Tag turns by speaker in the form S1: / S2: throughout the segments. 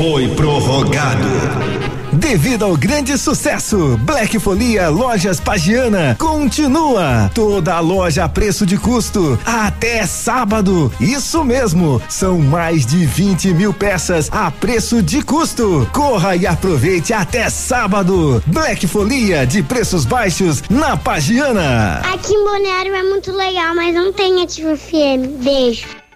S1: foi prorrogado.
S2: Devido ao grande sucesso, Black Folia Lojas Pagiana continua. Toda a loja a preço de custo até sábado. Isso mesmo, são mais de 20 mil peças a preço de custo. Corra e aproveite até sábado. Black Folia de preços baixos na Pagiana.
S3: Aqui em Balneário é muito legal, mas não tem ativo FM. Beijo.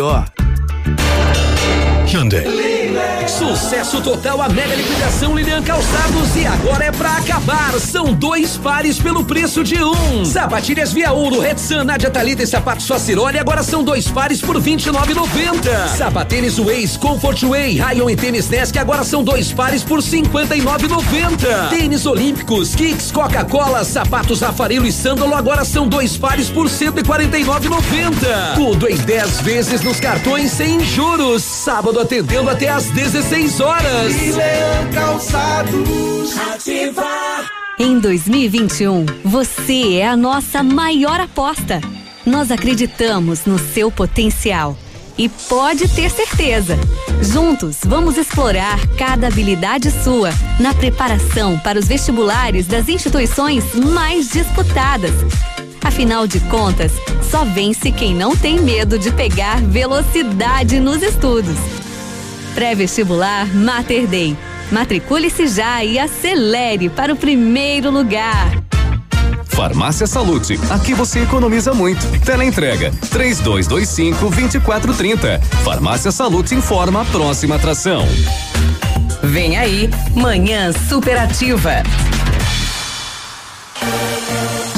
S4: melhor.
S1: Hyundai.
S5: Sucesso total a mega liquidação Lilian Calçados e agora é pra acabar. São dois pares pelo preço de um. Sapatilhas Via Ouro, Retsan, Nadia Talita e sapatos Faciroli agora são dois pares por 29,90. Sapatênis Waze, Comfort Way, Rayon e Tênis Nesc agora são dois pares por 59,90. Tênis Olímpicos, Kicks, Coca-Cola, sapatos Rafarelo e Sândalo agora são dois pares por 149,90. Tudo em 10 vezes nos cartões sem juros. Sábado atendendo até às 16 16 horas.
S6: Leão Calçados. Ativar.
S7: Em 2021, você é a nossa maior aposta. Nós acreditamos no seu potencial. E pode ter certeza, juntos vamos explorar cada habilidade sua na preparação para os vestibulares das instituições mais disputadas. Afinal de contas, só vence quem não tem medo de pegar velocidade nos estudos. Pré-vestibular Mater Dei. Matricule-se já e acelere para o primeiro lugar.
S8: Farmácia Salute, aqui você economiza muito. Teleentrega, três dois, dois cinco, vinte e quatro, trinta. Farmácia Salute informa a próxima atração.
S7: Vem aí, Manhã Superativa.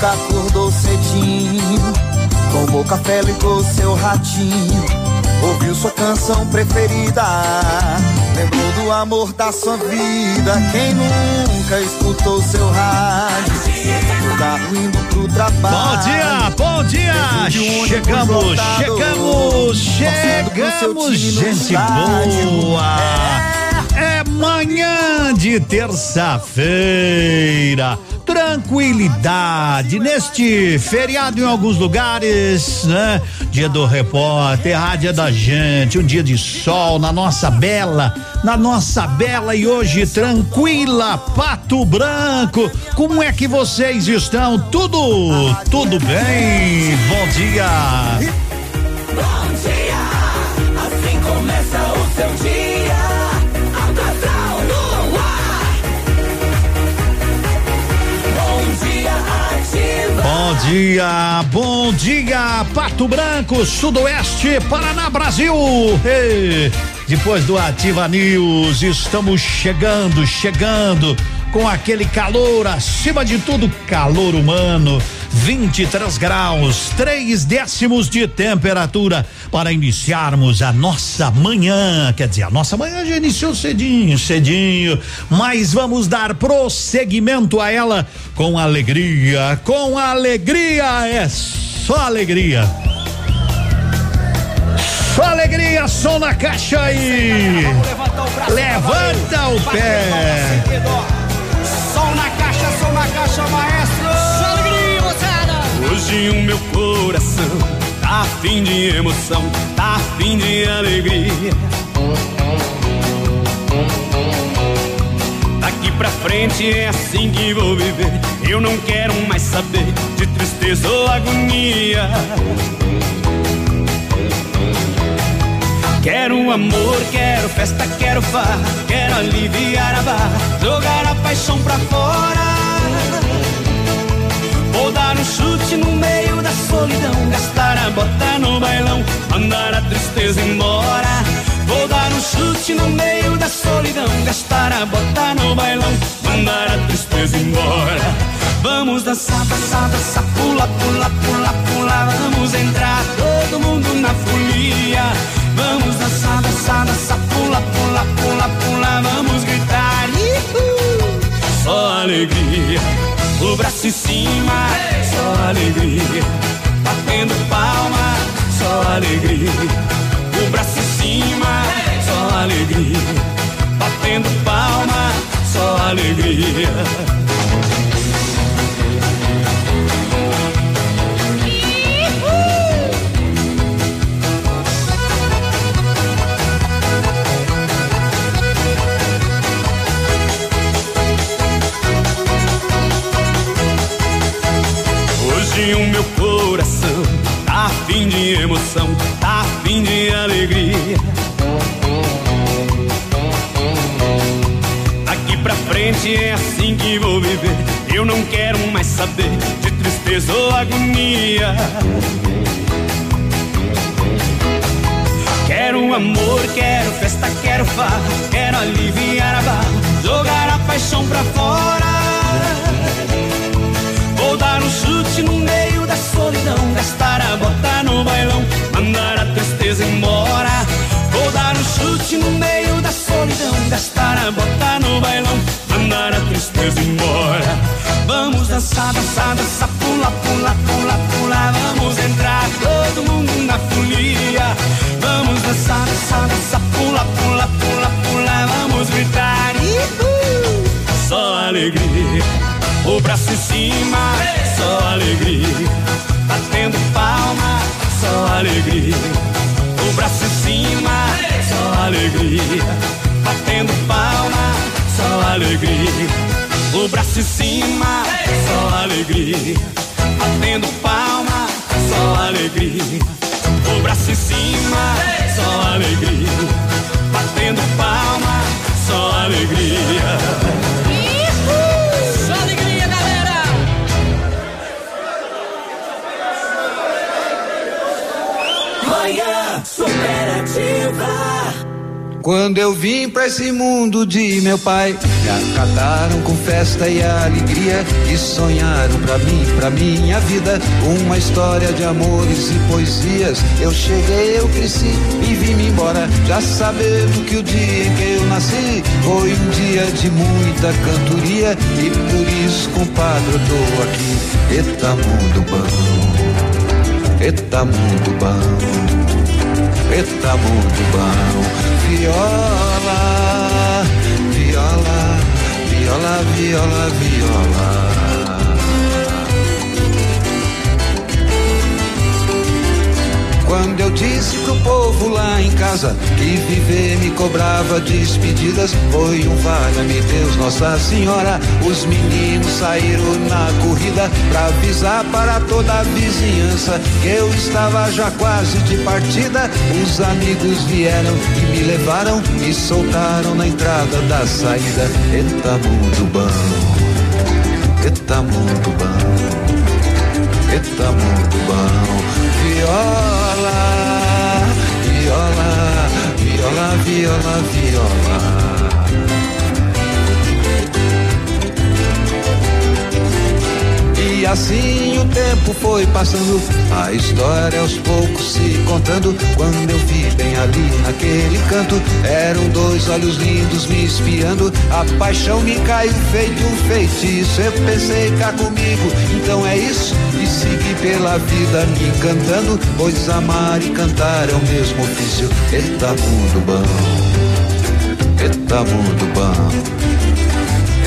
S9: Nunca acordou cedinho, tomou café, ligou seu ratinho, ouviu sua canção preferida, lembrou do amor da sua vida. Quem nunca escutou seu rádio, no carro indo pro trabalho.
S10: Bom dia, bom dia! Chegamos, chegamos, chegamos, gente boa! É manhã de terça-feira. Tranquilidade neste feriado em alguns lugares, né? Dia do repórter, rádio da gente, um dia de sol na nossa bela, na nossa bela e hoje tranquila Pato Branco. Como é que vocês estão? Tudo, tudo bem? Bom dia.
S6: Bom dia. Assim começa o seu dia.
S10: Dia, bom dia, Pato Branco, Sudoeste, Paraná, Brasil. Ei, depois do Ativa News, estamos chegando, chegando com aquele calor, acima de tudo, calor humano. 23 graus, três décimos de temperatura para iniciarmos a nossa manhã. Quer dizer, a nossa manhã já iniciou cedinho, cedinho, mas vamos dar prosseguimento a ela com alegria. Com alegria é só alegria. Só alegria, som na caixa aí. Levanta o pé.
S11: Som na caixa, som na caixa, maestro.
S12: Hoje o meu coração tá afim de emoção, tá afim de alegria. Daqui pra frente é assim que vou viver. Eu não quero mais saber de tristeza ou agonia. Quero amor, quero festa, quero farra, quero aliviar a barra, jogar a paixão pra fora. Um chute no meio da solidão, gastar a bota no bailão, mandar a tristeza embora. Vou dar um chute no meio da solidão, gastar a bota no bailão, mandar a tristeza embora. Vamos dançar, dançar, dançar, pula, pula, pula, pula, vamos entrar todo mundo na folia. Vamos dançar, dançar, dançar, pula, pula, pula, pula, vamos gritar. Ihu! Só alegria, o braço em cima, só alegria. Batendo palma, só alegria. O braço em cima, só alegria. Batendo palma, só alegria. Afim de emoção, tá afim de alegria. Daqui pra frente é assim que vou viver. Eu não quero mais saber de tristeza ou agonia. Quero amor, quero festa, quero farra, quero aliviar a barra, jogar a paixão pra fora. Vou dar um chute no meio da solidão, gastar a bota no bailão, mandar a tristeza embora. Vou dar um chute no meio da solidão, gastar a bota no bailão, mandar a tristeza embora. Vamos dançar, dançar, dançar, pula, pula, pula, pula, vamos entrar todo mundo na folia. Vamos dançar, dançar, dançar, pula, pula, pula, pula, vamos gritar. Só alegria o braço em cima, só alegria. Batendo palma, só alegria. O braço em cima, só alegria. Batendo palma, só alegria. O braço em cima, só alegria. Batendo palma, só alegria. O braço em cima, só alegria. Batendo palma, só alegria.
S13: Superativa.
S6: Quando eu vim pra esse mundo de meu pai, me acataram com festa e alegria e sonharam pra mim, pra minha vida, uma história de amores e poesias. Eu cheguei, eu cresci e vim embora, já sabendo que o dia em que eu nasci foi um dia de muita cantoria e por isso, compadre, eu tô aqui. Eita mundo bom, eita mundo bom. Eita mundo bom, viola, viola, viola, viola, viola. Quando eu disse pro povo lá em casa que viver me cobrava despedidas, foi um valha-me Deus, Nossa Senhora. Os meninos saíram na corrida pra avisar para toda a vizinhança que eu estava já quase de partida. Os amigos vieram e me levaram e soltaram na entrada da saída. Eita mundo bom, eita mundo bom, eita mundo bom. Viola, viola, viola, viola. E assim o tempo foi passando, a história aos poucos se contando. Quando eu vi bem ali naquele canto, eram dois olhos lindos me espiando. A paixão me caiu feito um feitiço. Eu pensei cá comigo, então é isso. Segui pela vida me encantando, pois amar e cantar é o mesmo ofício. Eita mundo bom, eita mundo bom,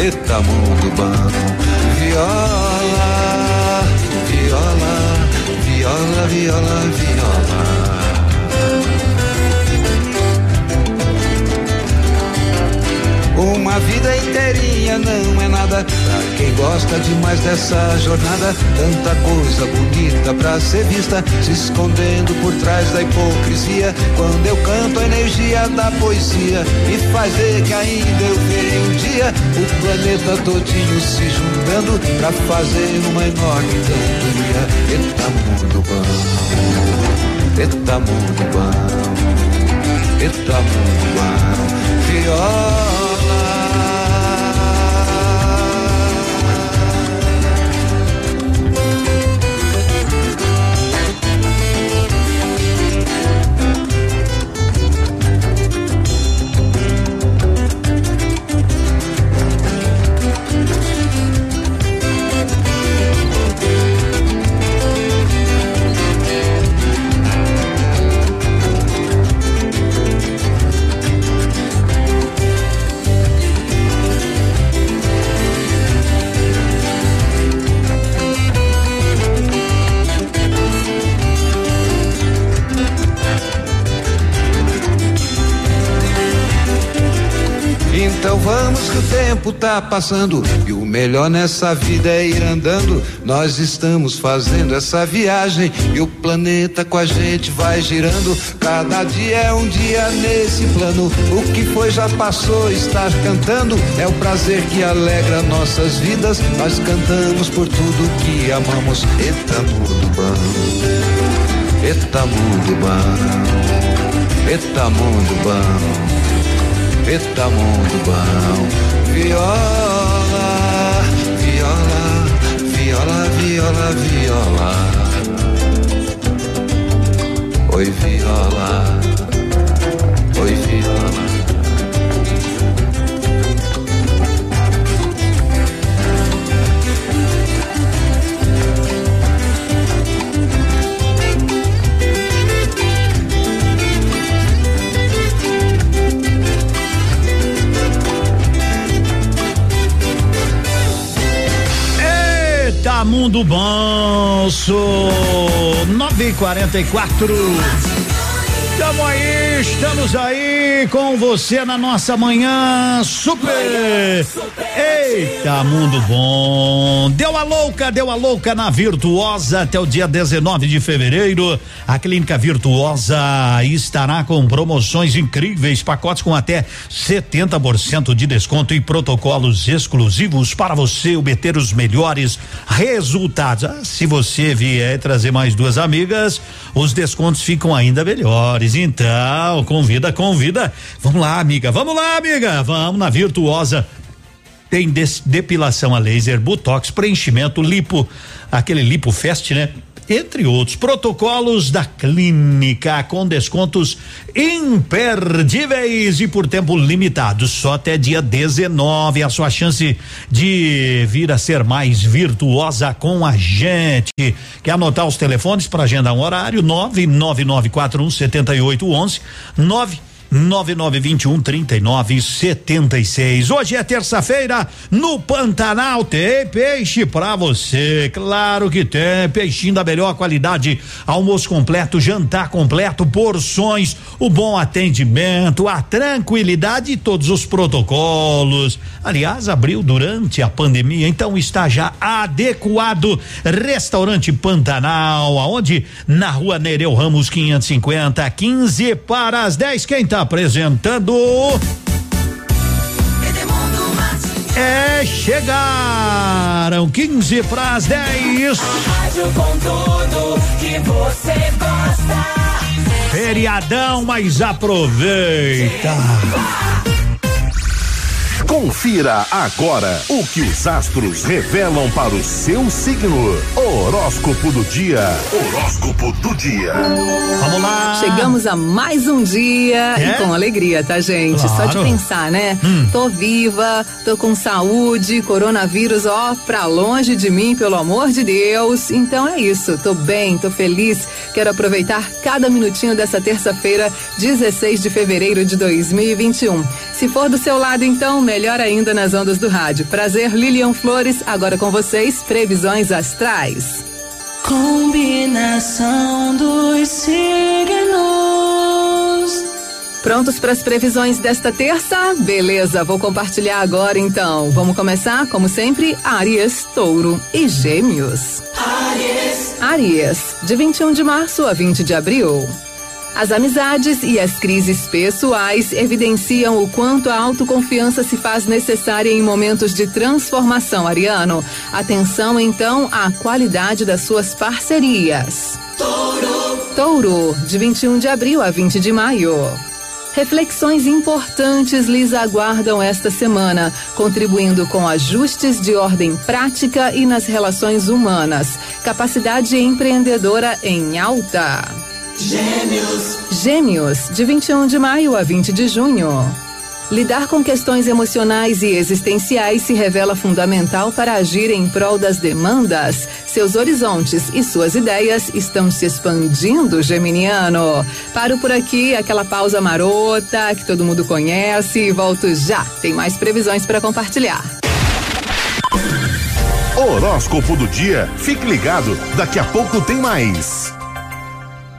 S6: eita mundo bom. Viola, viola, viola, viola, viola. Uma vida inteirinha não é nada pra quem gosta demais dessa jornada. Tanta coisa bonita pra ser vista, se escondendo por trás da hipocrisia. Quando eu canto a energia da poesia, me faz ver que ainda eu verei um dia o planeta todinho se juntando pra fazer uma enorme cantoria. Eita mundo bom, eita mundo bom, eita mundo bom, viola. Que o tempo tá passando e o melhor nessa vida é ir andando. Nós estamos fazendo essa viagem e o planeta com a gente vai girando. Cada dia é um dia nesse plano. O que foi já passou, estar cantando é o prazer que alegra nossas vidas. Nós cantamos por tudo que amamos. Eita mundo bom, eita mundo bom, eita mundo bom. Eita mundo viola, viola, viola, viola, viola. Oi viola, oi viola.
S10: Mundo bom, sou 944. Estamos aí, estamos aí com você na nossa manhã super. Eita, mundo bom. Deu a louca, deu a louca na Virtuosa até o dia 19 de fevereiro. A Clínica Virtuosa estará com promoções incríveis, pacotes com até 70% de desconto e protocolos exclusivos para você obter os melhores resultados. Ah, se você vier trazer mais duas amigas, os descontos ficam ainda melhores. Então, convida, convida. Vamos lá, amiga. Vamos lá, amiga. Vamos na Virtuosa tem depilação a laser, botox, preenchimento, lipo, aquele lipo fest, né? Entre outros protocolos da clínica com descontos imperdíveis e por tempo limitado, só até dia 19 a sua chance de vir a ser mais virtuosa com a gente. Quer anotar os telefones para agendar um horário? 99941 7811 9 9921 3976. Hoje é terça-feira, no Pantanal tem peixe pra você. Claro que tem, peixinho da melhor qualidade. Almoço completo, jantar completo, porções, o bom atendimento, a tranquilidade e todos os protocolos. Aliás, abriu durante a pandemia, então está já adequado. Restaurante Pantanal, aonde? Na rua Nereu Ramos 550, 15 para as 10. Quem tá apresentando. É, chegaram 15 para as 10.
S14: Rádio com tudo que você gosta.
S10: Feriadão, mas aproveita.
S15: Confira agora o que os astros revelam para o seu signo. Horóscopo do dia. Horóscopo do dia.
S10: Vamos lá.
S16: Chegamos a mais um dia
S10: É?
S16: e com alegria, tá, gente? Só de
S10: Claro.
S16: pensar, né?
S10: Hum.
S16: Tô viva, tô com saúde, coronavírus, ó, pra longe de mim, pelo amor de Deus. Então é isso, tô bem, tô feliz. Quero aproveitar cada minutinho dessa terça-feira, 16 de fevereiro de 2021. Se for do seu lado, então, melhor ainda nas ondas do rádio. Prazer, Lilian Flores, agora com vocês, previsões astrais.
S17: Combinação dos signos.
S16: Prontos para as previsões desta terça? Beleza, vou compartilhar agora então. Vamos começar, como sempre, Áries, Touro e Gêmeos.
S17: Aries.
S16: Áries, de 21 de março a 20 de abril. As amizades e as crises pessoais evidenciam o quanto a autoconfiança se faz necessária em momentos de transformação, Ariano. Atenção, então, à qualidade das suas parcerias.
S17: Touro.
S16: Touro, de 21 de abril a 20 de maio. Reflexões importantes lhes aguardam esta semana, contribuindo com ajustes de ordem prática e nas relações humanas. Capacidade empreendedora em alta.
S17: Gêmeos.
S16: Gêmeos, de 21 de maio a 20 de junho. Lidar com questões emocionais e existenciais se revela fundamental para agir em prol das demandas. Seus horizontes e suas ideias estão se expandindo, Geminiano. Paro por aqui, aquela pausa marota que todo mundo conhece e volto já. Tem mais previsões para compartilhar.
S15: Horóscopo do dia. Fique ligado, daqui a pouco tem mais.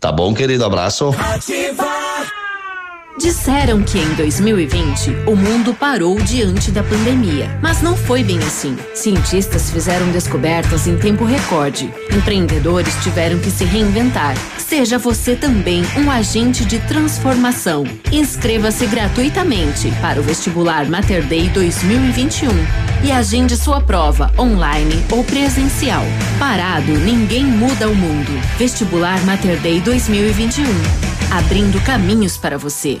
S18: Tá bom, querido? Abraço.
S19: Disseram que em 2020 o mundo parou diante da pandemia, mas não foi bem assim. Cientistas fizeram descobertas em tempo recorde, empreendedores tiveram que se reinventar. Seja você também um agente de transformação. Inscreva-se gratuitamente para o vestibular Mater Day 2021 e agende sua prova online ou presencial. Parado, ninguém muda o mundo. Vestibular Mater Day 2021 abrindo caminhos para você.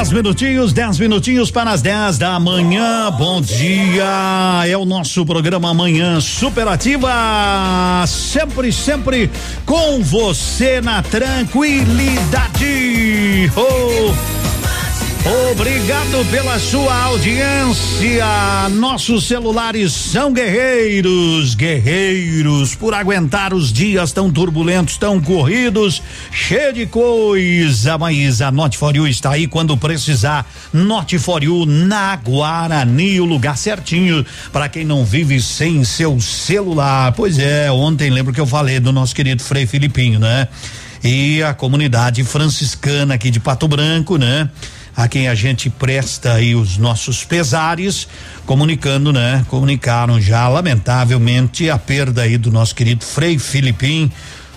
S10: Dez minutinhos, dez minutinhos para as 10 da manhã. Bom dia. É o nosso programa Manhã Superativa. Sempre, sempre com você na tranquilidade. Oh. Obrigado pela sua audiência. Nossos celulares são guerreiros, guerreiros, por aguentar os dias tão turbulentos, tão corridos, cheio de coisa. Mas a Note for You está aí quando precisar. Note for You na Guarani, o lugar certinho para quem não vive sem seu celular. Pois é, ontem lembro que eu falei do nosso querido Frei Filipinho, né? e a comunidade franciscana aqui de Pato Branco, né? A quem a gente presta aí os nossos pesares, comunicando, né? Comunicaram já, lamentavelmente, a perda aí do nosso querido Frei Filipim.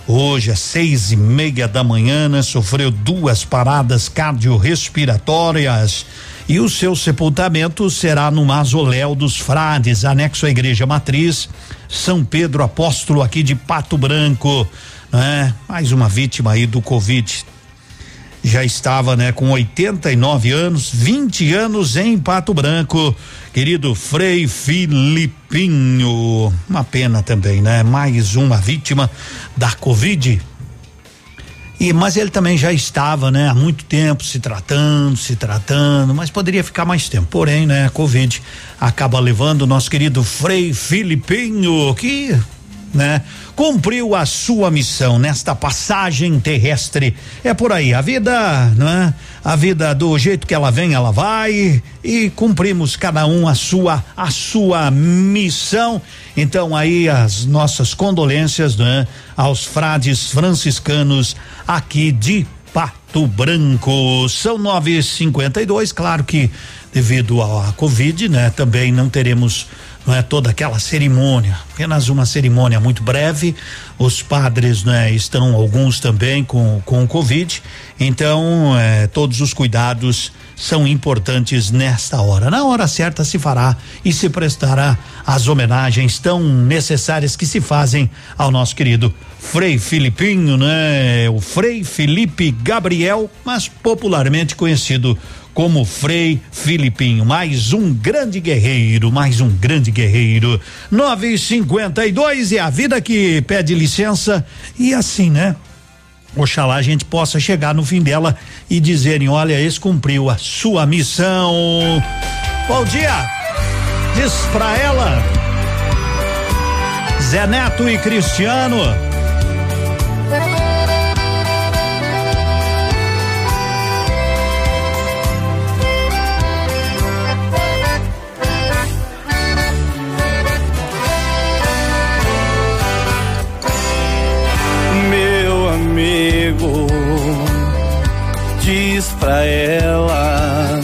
S10: Hoje, às seis e meia da manhã, né, sofreu duas paradas cardiorrespiratórias e o seu sepultamento será no mausoléu dos frades, anexo à igreja matriz, São Pedro Apóstolo aqui de Pato Branco, né? Mais uma vítima aí do Covid. Já estava, né, com 89 anos, 20 anos em Pato Branco, querido Frei Filipinho. Uma pena também, né? Mais uma vítima da Covid. E, mas ele também já estava, né, há muito tempo se tratando, se tratando, mas poderia ficar mais tempo. Porém, né, a Covid acaba levando o nosso querido Frei Filipinho, que né? Cumpriu a sua missão nesta passagem terrestre. É por aí, a vida, né? A vida do jeito que ela vem, ela vai e cumprimos cada um a sua a sua missão. Então aí as nossas condolências, né? Aos frades franciscanos aqui de Pato Branco. São nove e cinquenta e dois, claro que devido à Covid, né? Também não teremos não é toda aquela cerimônia, apenas uma cerimônia muito breve. Os padres, né, estão alguns também com com Covid, então é, todos os cuidados são importantes nesta hora. Na hora certa se fará e se prestará as homenagens tão necessárias que se fazem ao nosso querido Frei Filipinho, né? O Frei Felipe Gabriel, mas popularmente conhecido como Frei Filipinho. Mais um grande guerreiro, mais um grande guerreiro. Nove e cinquenta e dois é a vida que pede licença e assim, né? Oxalá a gente possa chegar no fim dela e dizerem: olha, esse cumpriu a sua missão. Bom dia! Diz pra ela, Zé Neto e Cristiano.
S20: Pra ela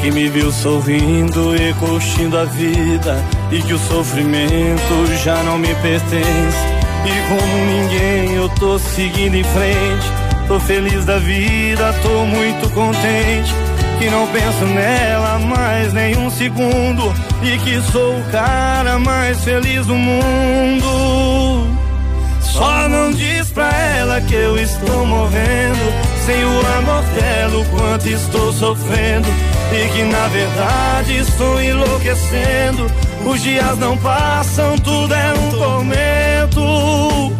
S20: que me viu sorrindo e curtindo a vida e que o sofrimento já não me pertence. E como ninguém, eu tô seguindo em frente. Tô feliz da vida, tô muito contente. Que não penso nela mais nem um segundo. E que sou o cara mais feliz do mundo. Só não diz pra ela que eu estou morrendo. Sem o amor dela, o quanto estou sofrendo. E que na verdade estou enlouquecendo. Os dias não passam, tudo é um tormento.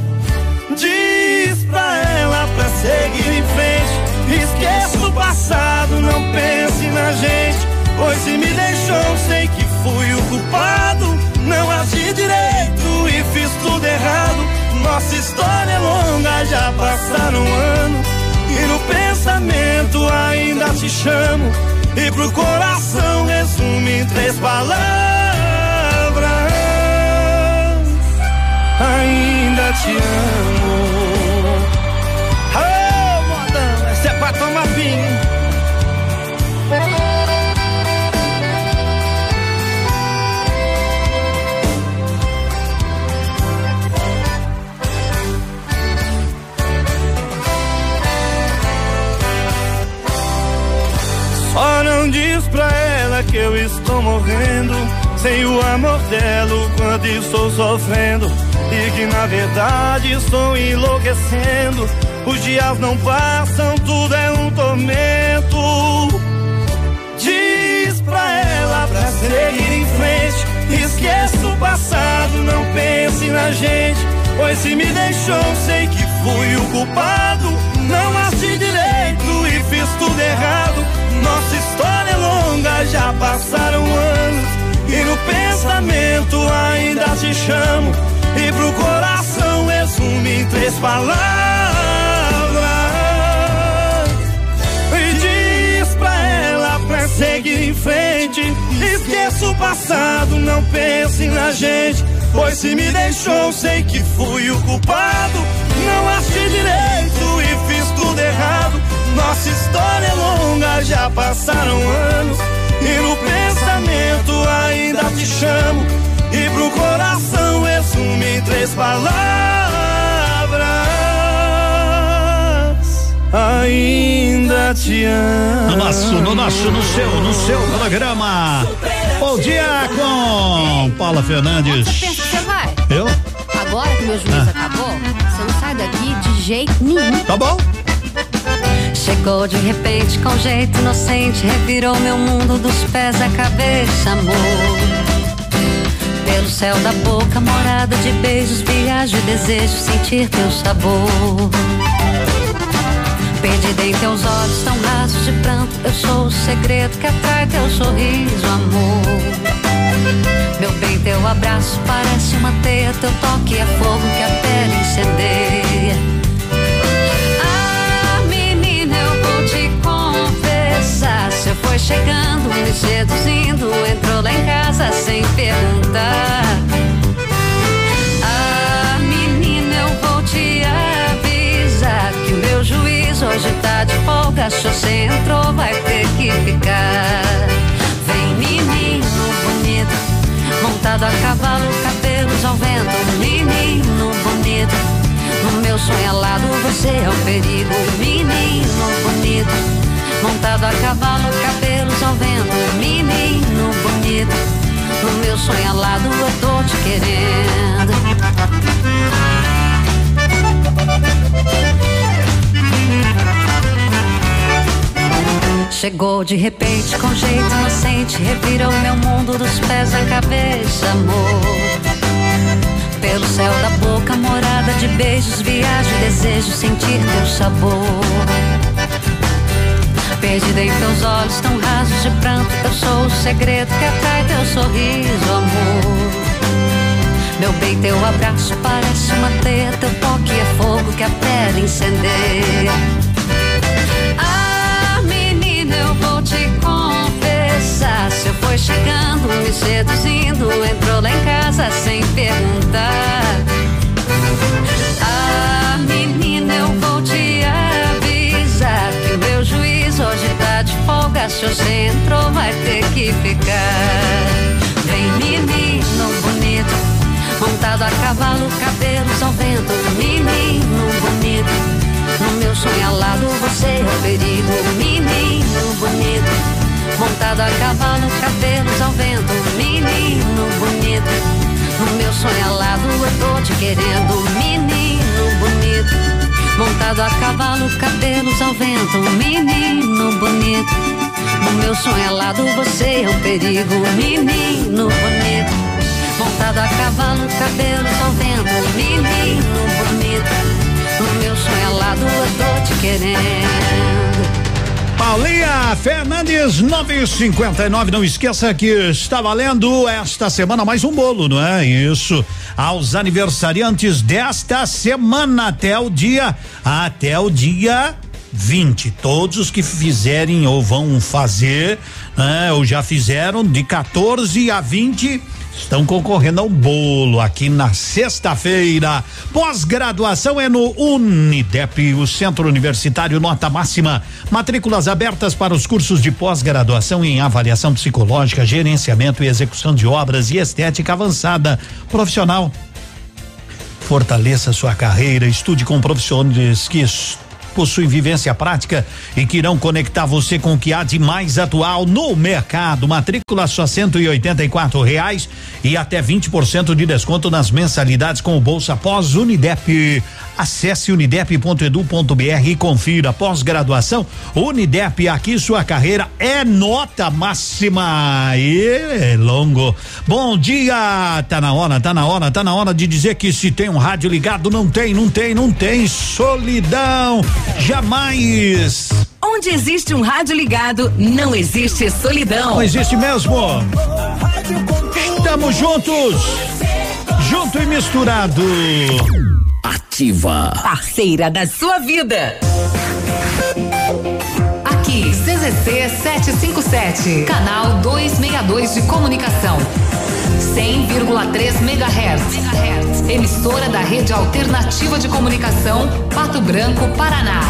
S20: Diz pra ela pra seguir em frente. Esqueça o passado, não pense na gente. Pois se me deixou, sei que fui o culpado. Não agi direito e fiz tudo errado. Nossa história é longa, já passaram anos. E no pensamento ainda te chamo. E pro coração resume em três palavras. Ainda te amo. Oh, modão, essa é pra tomar vinho. Que eu estou morrendo. Sem o amor dela, o quanto estou sofrendo. E que na verdade estou enlouquecendo. Os dias não passam, tudo é um tormento. Diz pra ela pra seguir em frente. Esqueça o passado, não pense na gente. Pois se me deixou, sei que fui o culpado. Não agi direito e fiz tudo errado. Nossa história longa, já passaram anos. E no pensamento ainda te chamo. E pro coração resume em três palavras. E diz pra ela pra seguir em frente. Esqueça o passado, não pense na gente. Pois se me deixou, sei que fui o culpado.
S21: Não achei direito e fiz tudo errado. Nossa história é longa, já passaram anos. E no pensamento ainda te chamo. E pro coração resume em três palavras. Ainda te amo.
S10: No nosso, no nosso, no seu, no seu programa. Bom dia com Paula Fernandes.
S22: Você pensa que você vai?
S10: Eu?
S22: Agora que meu juízo
S10: Ah.
S22: acabou, você não sai daqui de jeito nenhum.
S10: Tá bom.
S17: Chegou de repente com jeito inocente, revirou meu mundo dos pés à cabeça, amor. Pelo céu da boca, morada de beijos, viajo e desejo sentir teu sabor. Perdida em teus olhos tão rasos de pranto, eu sou o segredo que atrai teu sorriso, amor. Meu bem, teu abraço parece uma teia, teu toque é fogo que a pele incendeia. Você foi chegando, me seduzindo, entrou lá em casa sem perguntar. Ah, menina, eu vou te avisar que o meu juiz hoje tá de folga. Se você entrou, vai ter que ficar. Vem, menino bonito, montado a cavalo, cabelos ao vento. Menino bonito, no meu sonho alado você é um perigo. Menino bonito, montado a cavalo, cabelos ao vento. Menino bonito, no meu sonho alado eu tô te querendo. Chegou de repente com jeito inocente, revirou meu mundo dos pés à cabeça, amor. Pelo céu da boca, morada de beijos, viajo, desejo sentir teu sabor. Perdida em teus olhos tão rasos de pranto, eu sou o segredo que atrai teu sorriso, amor. Meu bem, teu abraço parece uma teia, teu toque é fogo que a pele incendeia. Ah, menina, eu vou te confessar. Você foi chegando, me seduzindo, entrou lá em casa sem perguntar. Ah, menina, juiz hoje tá de folga. Se você entrou, vai ter que ficar. Vem, menino bonito, montado a cavalo, cabelos ao vento. Menino bonito. No meu sonho alado você é o perigo, menino bonito. Montado a cavalo, cabelos ao vento, menino bonito. No meu sonho alado eu tô te querendo, menino bonito. Montado a cavalo, cabelos ao vento, menino bonito. No meu sonho alado você é o perigo, menino bonito. Montado a cavalo, cabelos ao vento, menino bonito. No meu sonho alado eu tô te querendo.
S10: Paulinha Fernandes 959. Não esqueça que está valendo esta semana mais um bolo, não é? Isso. Aos aniversariantes desta semana até o dia até o dia 20. Todos os que fizerem ou vão fazer, né, ou já fizeram de 14 a 20 estão concorrendo ao bolo aqui na sexta-feira. Pós-graduação é no Unidep, o Centro Universitário Nota Máxima. Matrículas abertas para os cursos de pós-graduação em avaliação psicológica, gerenciamento e execução de obras e estética avançada profissional. Fortaleça sua carreira, estude com profissionais que possuem vivência prática e que irão conectar você com o que há de mais atual no mercado. Matrícula só cento e oitenta e quatro reais e até 20% de desconto nas mensalidades com o Bolsa Pós Unidep. Acesse unidep.edu.br e confira pós-graduação Unidep. Aqui sua carreira é nota máxima e longo. Bom dia, tá na hora, tá na hora, tá na hora de dizer que se tem um rádio ligado, não tem, não tem, não tem solidão. Jamais.
S23: Onde existe um rádio ligado, não existe solidão.
S10: Não existe mesmo. Estamos juntos. Junto e misturado.
S23: Ativa. Parceira da sua vida. Aqui, CZC 757, canal 262 de comunicação. 100,3 MHz. Emissora da Rede Alternativa de Comunicação, Pato Branco, Paraná.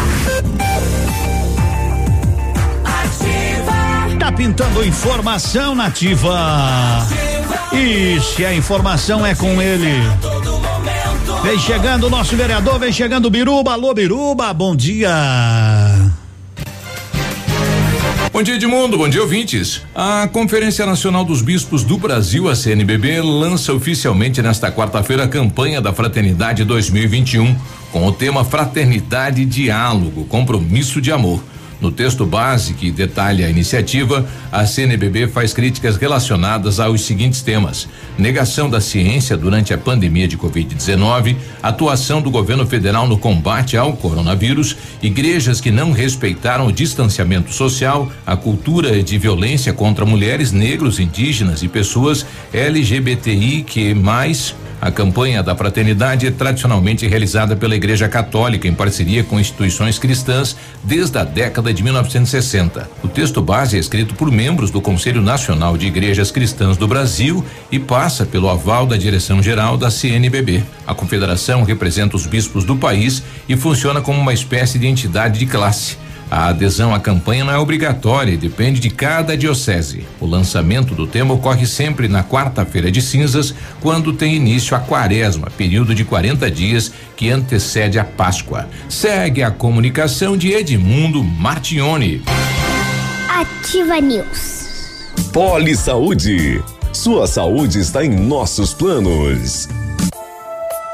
S10: Tá pintando informação nativa. E se a informação é com ele. Vem chegando o nosso vereador, vem chegando o Biruba. Alô, Biruba, bom dia.
S24: Bom dia, Edmundo. Bom dia, ouvintes. A Conferência Nacional dos Bispos do Brasil, a CNBB, lança oficialmente nesta quarta-feira a campanha da Fraternidade 2021, com o tema Fraternidade Diálogo, Compromisso de Amor. No texto base que detalha a iniciativa, a CNBB faz críticas relacionadas aos seguintes temas: negação da ciência durante a pandemia de Covid-19, atuação do governo federal no combate ao coronavírus, igrejas que não respeitaram o distanciamento social, a cultura de violência contra mulheres, negros, indígenas e pessoas LGBTI que mais a campanha da fraternidade é tradicionalmente realizada pela Igreja Católica em parceria com instituições cristãs desde a década de 1960. O texto base é escrito por membros do Conselho Nacional de Igrejas Cristãs do Brasil e passa pelo aval da direção geral da CNBB. A confederação representa os bispos do país e funciona como uma espécie de entidade de classe. A adesão à campanha não é obrigatória e depende de cada diocese. O lançamento do tema ocorre sempre na quarta-feira de cinzas, quando tem início a quaresma, período de 40 dias que antecede a Páscoa. Segue a comunicação de Edmundo Martione.
S25: Ativa News.
S15: Poli Saúde. Sua saúde está em nossos planos.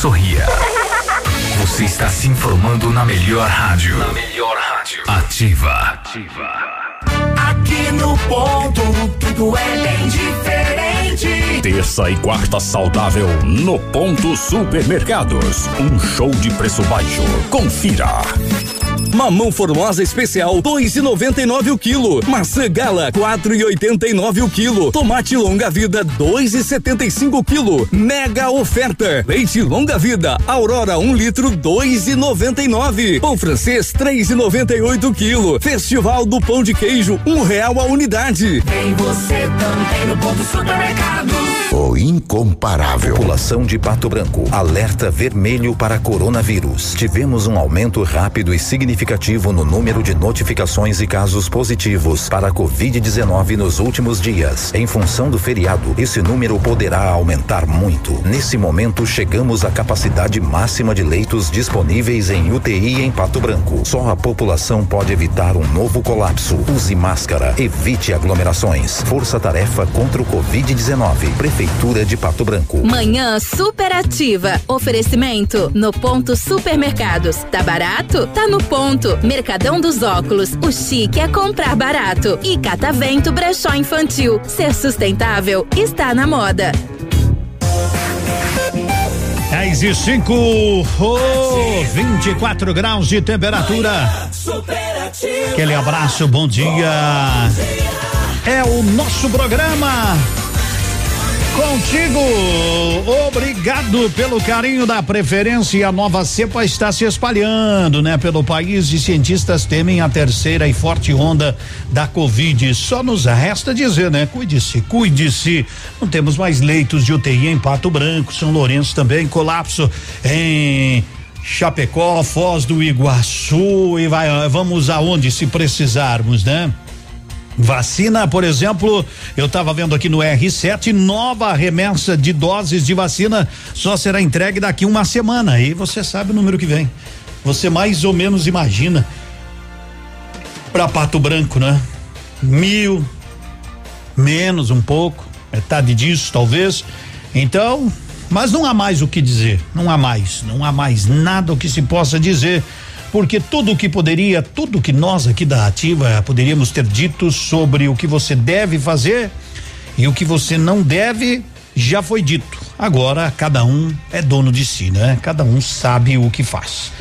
S26: Sorria. Você está se informando na melhor rádio. Na melhor rádio. Ativa. Ativa.
S14: Aqui no ponto, tudo é bem diferente.
S27: Terça e quarta saudável no Ponto Supermercados. Um show de preço baixo. Confira.
S28: Mamão formosa especial 2,99 o quilo. Maçã gala 4,89 o quilo. Tomate longa vida 2,75 o quilo. Mega oferta. Leite longa vida Aurora 1 um litro 2,99. Pão francês 3,98 o quilo. Festival do pão de queijo um real a unidade.
S14: Tem você também no ponto supermercado.
S29: O incomparável. População de Pato Branco. Alerta vermelho para coronavírus. Tivemos um aumento rápido e significativo no número de notificações e casos positivos para a Covid-19 nos últimos dias. Em função do feriado, esse número poderá aumentar muito. Nesse momento, chegamos à capacidade máxima de leitos disponíveis em UTI em Pato Branco. Só a população pode evitar um novo colapso. Use máscara, evite aglomerações. Força-tarefa contra o Covid-19. Prefeitura de Pato Branco.
S30: Manhã superativa. Oferecimento no ponto supermercados. Tá barato? Tá no ponto. Mercadão dos óculos. O chique é comprar barato. E Catavento Brechó Infantil. Ser sustentável está na moda.
S10: 10 e 5, oh, 24 graus de temperatura. Aquele abraço, bom dia. É o nosso programa. Contigo, obrigado pelo carinho da preferência e a nova cepa está se espalhando, né, pelo país e cientistas temem a terceira e forte onda da Covid. Só nos resta dizer, né, cuide-se, cuide-se. Não temos mais leitos de UTI em Pato Branco, São Lourenço também, colapso em Chapecó, Foz do Iguaçu e vai, vamos aonde se precisarmos, né? Vacina, por exemplo, eu estava vendo aqui no R7, nova remessa de doses de vacina só será entregue daqui uma semana. Aí você sabe o número que vem. Você mais ou menos imagina para Pato Branco, né? Mil, menos um pouco, metade disso talvez. Então, mas não há mais o que dizer, não há mais, não há mais nada o que se possa dizer porque tudo o que poderia, tudo que nós aqui da Ativa poderíamos ter dito sobre o que você deve fazer e o que você não deve, já foi dito. Agora cada um é dono de si, né? Cada um sabe o que faz.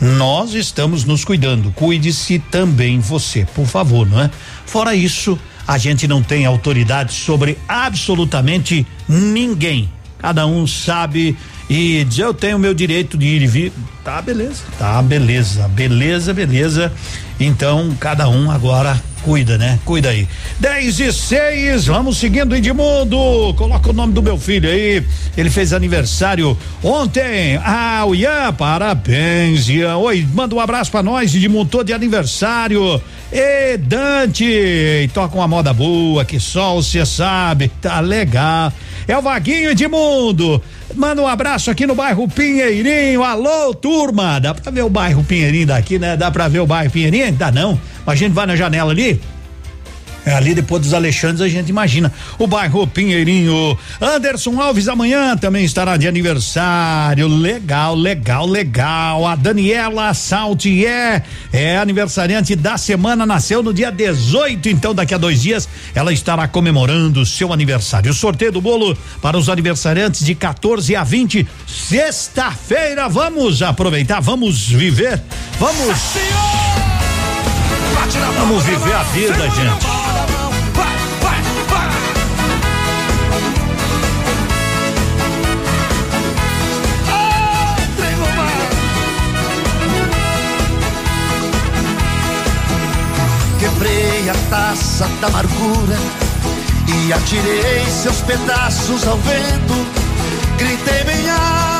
S10: Nós estamos nos cuidando. Cuide-se também você, por favor, não é? Fora isso, a gente não tem autoridade sobre absolutamente ninguém. Cada um sabe e diz: Eu tenho o meu direito de ir e vir. Tá, beleza. Tá, beleza. Beleza, beleza. Então, cada um agora cuida, né? Cuida aí. 10 e 6, vamos seguindo Edmundo. Coloca o nome do meu filho aí. Ele fez aniversário ontem. Ah, o Ian, parabéns, Ian. Oi, manda um abraço pra nós, Edmundo, todo de aniversário. E Dante, toca uma moda boa, que sol, você sabe, tá legal. É o Vaguinho Edmundo. Manda um abraço aqui no bairro Pinheirinho. Alô, turma. Dá pra ver o bairro Pinheirinho daqui, né? Dá pra ver o bairro Pinheirinho? Dá não. A gente vai na janela ali. É ali depois dos Alexandres a gente imagina o bairro Pinheirinho. Anderson Alves amanhã também estará de aniversário. Legal, legal, legal. A Daniela Saltier é aniversariante da semana, nasceu no dia 18, então daqui a dois dias ela estará comemorando seu aniversário. O sorteio do bolo para os aniversariantes de 14 a 20, sexta-feira. Vamos aproveitar, vamos viver, vamos. Vamos viver a vida, gente.
S20: Quebrei a taça da amargura e atirei seus pedaços ao vento. Gritei bem alto.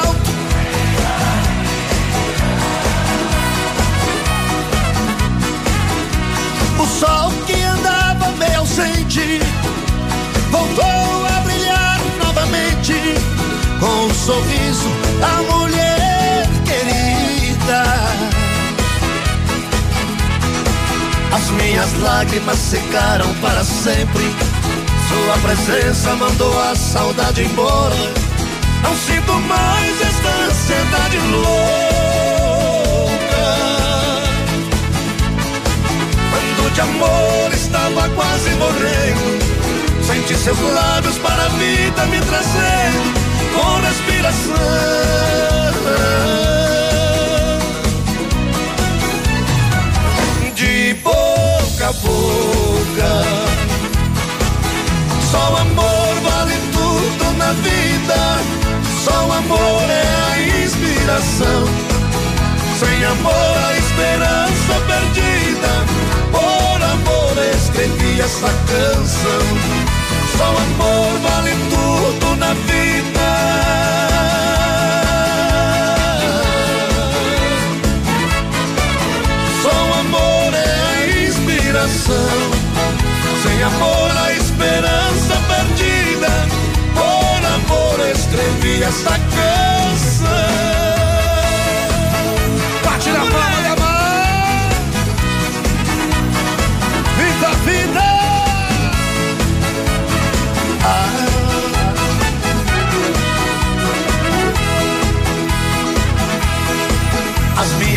S20: O sol que andava meio ausente voltou a brilhar novamente com o sorriso da mulher querida. As minhas lágrimas secaram para sempre. Sua presença mandou a saudade embora. Não sinto mais esta ansiedade louca. Quando de amor estava quase morrendo. Senti seus lábios para a vida me trazendo com respiração. De boca a boca, só o amor vale tudo na vida. Só o amor é a inspiração. Sem amor a esperança perdida. Escrevi essa canção. Só amor vale tudo na vida. Só amor é a inspiração. Sem amor a esperança perdida. Por amor escrevi essa canção.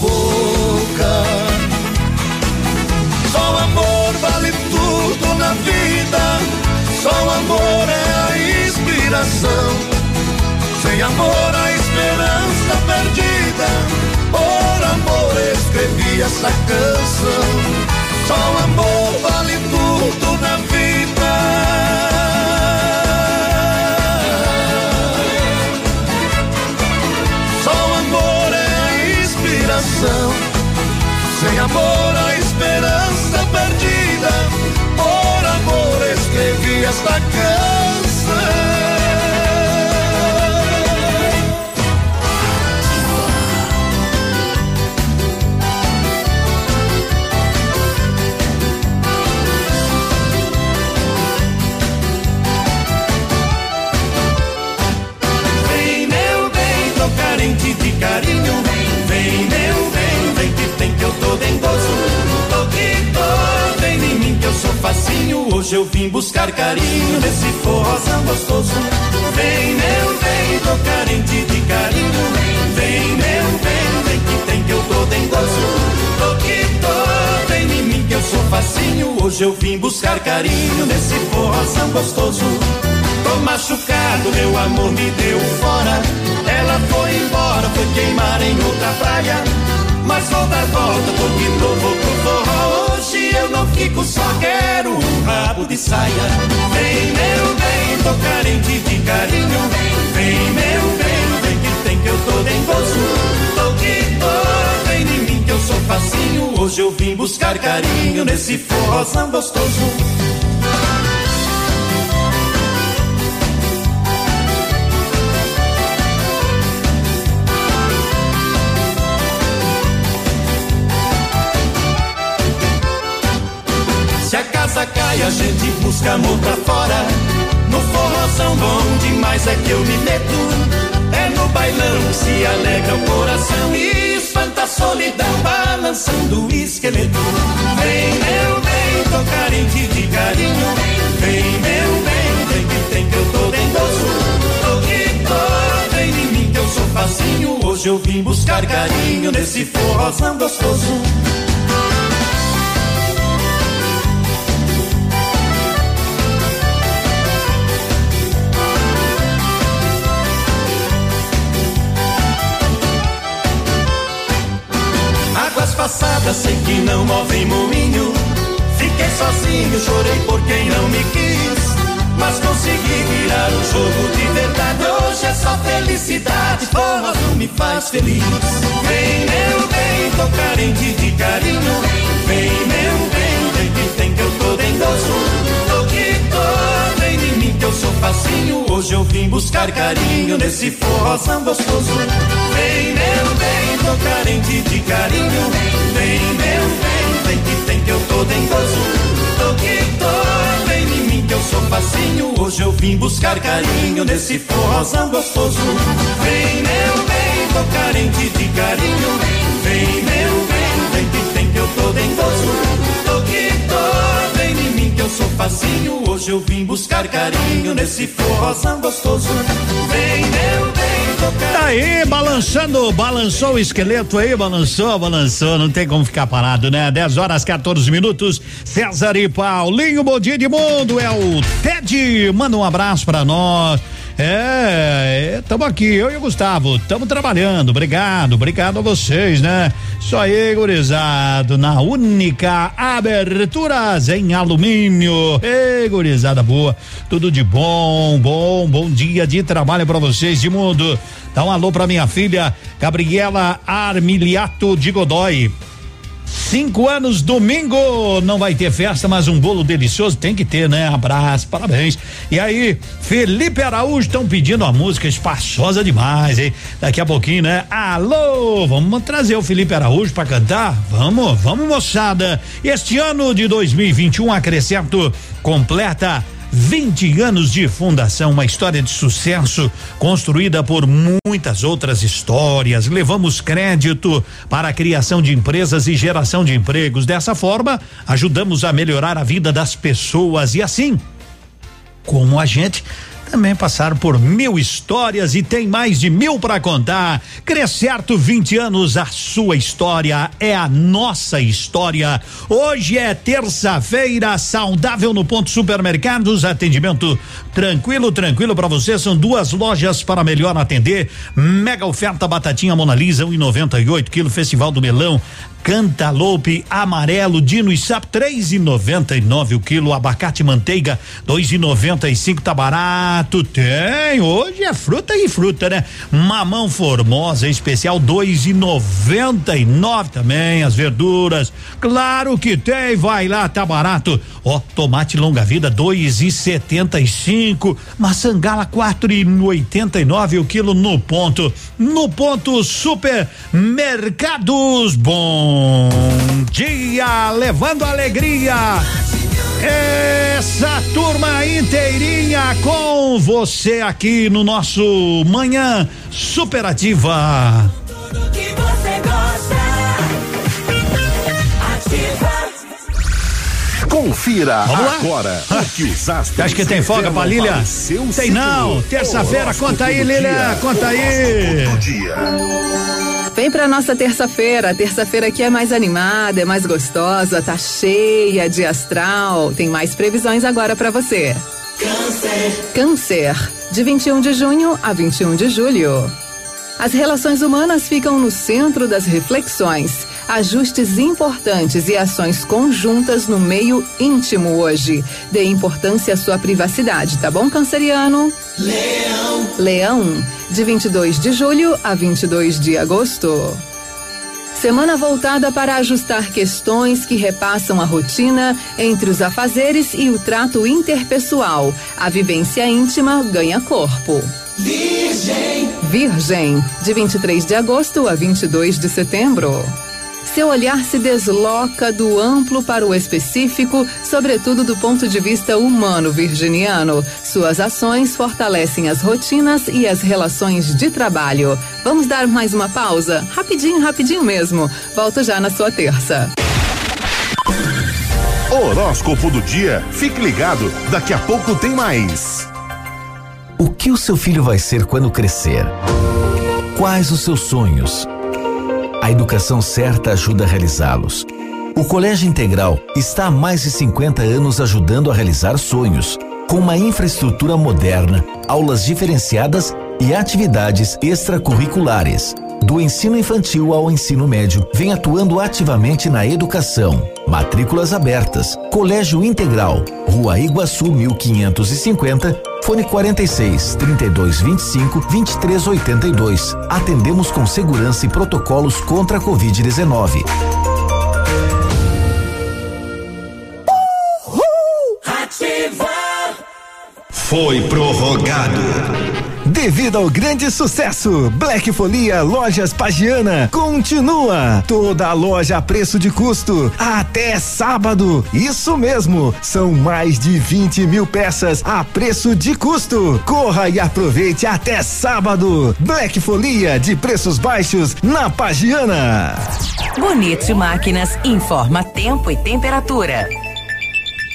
S20: Boca só amor vale tudo na vida. Só amor é a inspiração. Sem amor a esperança perdida. Por amor escrevi essa canção. Só amor vale tudo na vida. Inspiração. Sem amor a esperança perdida. Por amor escrevi esta canção. Tem que eu tô que tô, vem em mim que eu sou facinho. Hoje eu vim buscar carinho nesse forrozão gostoso. Vem, meu bem, tô carente de carinho. Vem, meu bem, vem que tem que eu tô dengoso. Tô que tô, vem em mim que eu sou facinho. Hoje eu vim buscar carinho nesse forrozão gostoso. Tô machucado, meu amor me deu fora. Ela foi embora, foi queimar em outra praia. Mas vou dar volta, tô de novo pro forró. Hoje eu não fico só, quero um rabo de saia. Vem, meu bem, tô carente de carinho. Vem, meu bem, vem que tem que eu tô dengoso. Tô que tô, vem em mim que eu sou facinho. Hoje eu vim buscar carinho nesse forrozão gostoso. Cai, a gente busca amor pra fora. No forrozão bom demais é que eu me meto. É no bailão se alegra o coração e espanta a solidão, balançando o esqueleto. Vem, meu bem, tô carente de carinho. Vem, meu bem, vem que tem que eu tô dengoso. Tô que tô, vem em mim que eu sou facinho. Hoje eu vim buscar carinho nesse forrozão gostoso. Águas passadas sei que não movem moinho. Fiquei sozinho, chorei por quem não me quis. Mas consegui virar o jogo de verdade. Hoje é só felicidade, forró não me faz feliz. Vem, meu bem, tô carente de carinho. Vem, meu bem, vem que tem que eu tô. Tô que tô, eu sou facinho. Hoje eu vim buscar carinho nesse forrozão gostoso. Vem, meu bem, tô carente de carinho. Vem, meu bem, vem que tem que eu tô dengoso. Tô que tô, vem em mim que eu sou facinho. Hoje eu vim buscar carinho nesse forrozão gostoso. Vem, meu bem, tô carente de carinho. Vem, meu bem, vem que tem que eu tô dengoso. Eu sou facinho. Hoje eu vim buscar carinho nesse forrozão gostoso. Vem, meu bem, carente.
S10: Tá aí, balançando, balançou o esqueleto aí, balançou, balançou, não tem como ficar parado, né? 10 horas 14 minutos. César e Paulinho, bom dia de mundo, é o Ted, manda um abraço pra nós. É, estamos aqui, eu e o Gustavo, estamos trabalhando, obrigado, obrigado a vocês, né? Isso aí, gurizado, na única aberturas em alumínio. Ei, gurizada boa, tudo de bom, bom, bom dia de trabalho pra vocês de mundo. Dá um alô pra minha filha, Gabriela Armiliato de Godoy. Cinco anos, domingo, não vai ter festa, mas um bolo delicioso tem que ter, né? Abraço, parabéns. E aí, Felipe Araújo estão pedindo uma música espaçosa demais, hein? Daqui a pouquinho, né? Alô, vamos trazer o Felipe Araújo para cantar? Vamos, vamos, moçada. Este ano de 2021, acrescento completa 20 anos de fundação, uma história de sucesso construída por muitas outras histórias. Levamos crédito para a criação de empresas e geração de empregos. Dessa forma, ajudamos a melhorar a vida das pessoas e assim, como a gente também passaram por mil histórias e tem mais de mil para contar. Crescerto 20 anos, a sua história é a nossa história. Hoje é terça-feira, saudável no ponto supermercados, atendimento tranquilo, tranquilo para você. São duas lojas para melhor atender. Mega oferta batatinha Mona Lisa, 1,98 quilo, Festival do Melão. Cantaloupe amarelo, Dino e Sap, três e noventa e nove o quilo, abacate manteiga, dois e noventa e cinco, tá barato, tem, hoje é fruta e fruta, né? Mamão formosa especial, dois e noventa e nove também, as verduras, claro que tem, vai lá, tá barato, ó, tomate longa vida, dois e setenta e cinco, maçã gala, quatro e oitenta e nove o quilo no ponto, no ponto supermercados, Bom dia, levando alegria. Essa turma inteirinha com você aqui no nosso Manhã Superativa. Tudo que você gosta.
S15: Confira agora o que os astros
S10: Acho que tem folga pra Lília? Tem não. Terça-feira, conta aí, Lília. Conta aí.
S16: Vem pra nossa terça-feira. Terça-feira aqui é mais animada, é mais gostosa, tá cheia de astral. Tem mais previsões agora para você. Câncer. Câncer. De 21 de junho a 21 de julho. As relações humanas ficam no centro das reflexões. Ajustes importantes e ações conjuntas no meio íntimo hoje. Dê importância à sua privacidade, tá bom, canceriano? Leão. Leão, de 22 de julho a 22 de agosto. Semana voltada para ajustar questões que repassam a rotina entre os afazeres e o trato interpessoal. A vivência íntima ganha corpo. Virgem. Virgem, de 23 de agosto a 22 de setembro. Seu olhar se desloca do amplo para o específico, sobretudo do ponto de vista humano virginiano. Suas ações fortalecem as rotinas e as relações de trabalho. Vamos dar mais uma pausa? Rapidinho, rapidinho mesmo. Volto já na sua terça.
S15: Horóscopo do dia. Fique ligado, daqui a pouco tem mais.
S31: O que o seu filho vai ser quando crescer? Quais os seus sonhos? A educação certa ajuda a realizá-los. O Colégio Integral está há mais de 50 anos ajudando a realizar sonhos, com uma infraestrutura moderna, aulas diferenciadas e atividades extracurriculares. Do ensino infantil ao ensino médio, vem atuando ativamente na educação. Matrículas abertas. Colégio Integral, Rua Iguaçu 1550, fone 46 32 25 23 82. Atendemos com segurança e protocolos contra a Covid-19.
S15: Foi prorrogado.
S2: Devido ao grande sucesso, Black Folia Lojas Pagiana continua. Toda a loja a preço de custo até sábado. Isso mesmo, são mais de 20 mil peças a preço de custo. Corra e aproveite até sábado. Black Folia de preços baixos na Pagiana.
S32: Bonito Máquinas informa tempo e temperatura.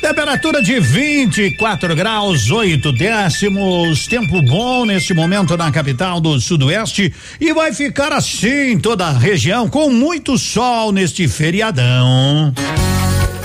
S10: Temperatura de 24 graus, 8 décimos. Tempo bom neste momento na capital do Sudoeste. E vai ficar assim toda a região com muito sol neste feriadão.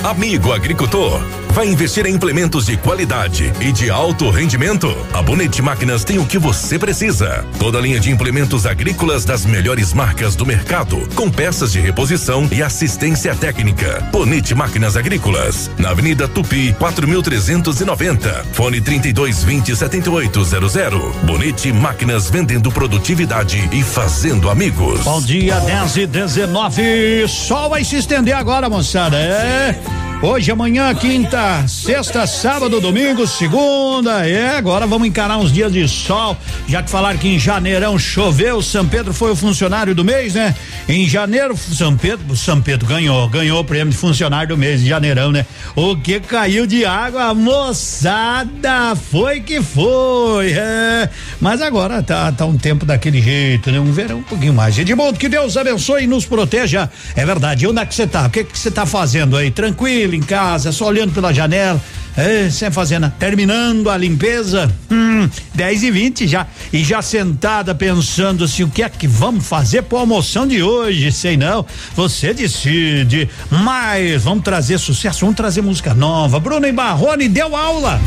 S15: Amigo agricultor, vai investir em implementos de qualidade e de alto rendimento? A Bonete Máquinas tem o que você precisa. Toda a linha de implementos agrícolas das melhores marcas do mercado, com peças de reposição e assistência técnica. Bonete Máquinas Agrícolas, na Avenida Tupi, 4390. Fone 3220 7800. Bonete Máquinas vendendo produtividade e fazendo amigos.
S10: Bom dia, 10 e 19. Sol vai se estender agora, moçada. É. Hoje, amanhã, quinta, sexta, sábado, domingo, segunda. É, agora vamos encarar uns dias de sol. Já que falaram que em janeirão choveu, São Pedro foi o funcionário do mês, né? Em janeiro, São Pedro, São Pedro ganhou, ganhou o prêmio de funcionário do mês, em janeirão, né? O que caiu de água, moçada, foi que foi. É. Mas agora tá, tá um tempo daquele jeito, né? Um verão um pouquinho mais. Edmundo, que Deus abençoe e nos proteja. É verdade. E onde é que você tá? O que que você tá fazendo aí? Tranquilo? Em casa, só olhando pela janela. É, sem fazenda. Terminando a limpeza, hum, 10 e 20 já. E já sentada pensando assim, o que é que vamos fazer pro almoção de hoje? Sei não. Você decide. Mas vamos trazer sucesso, vamos trazer música nova. Bruno Barrone deu aula.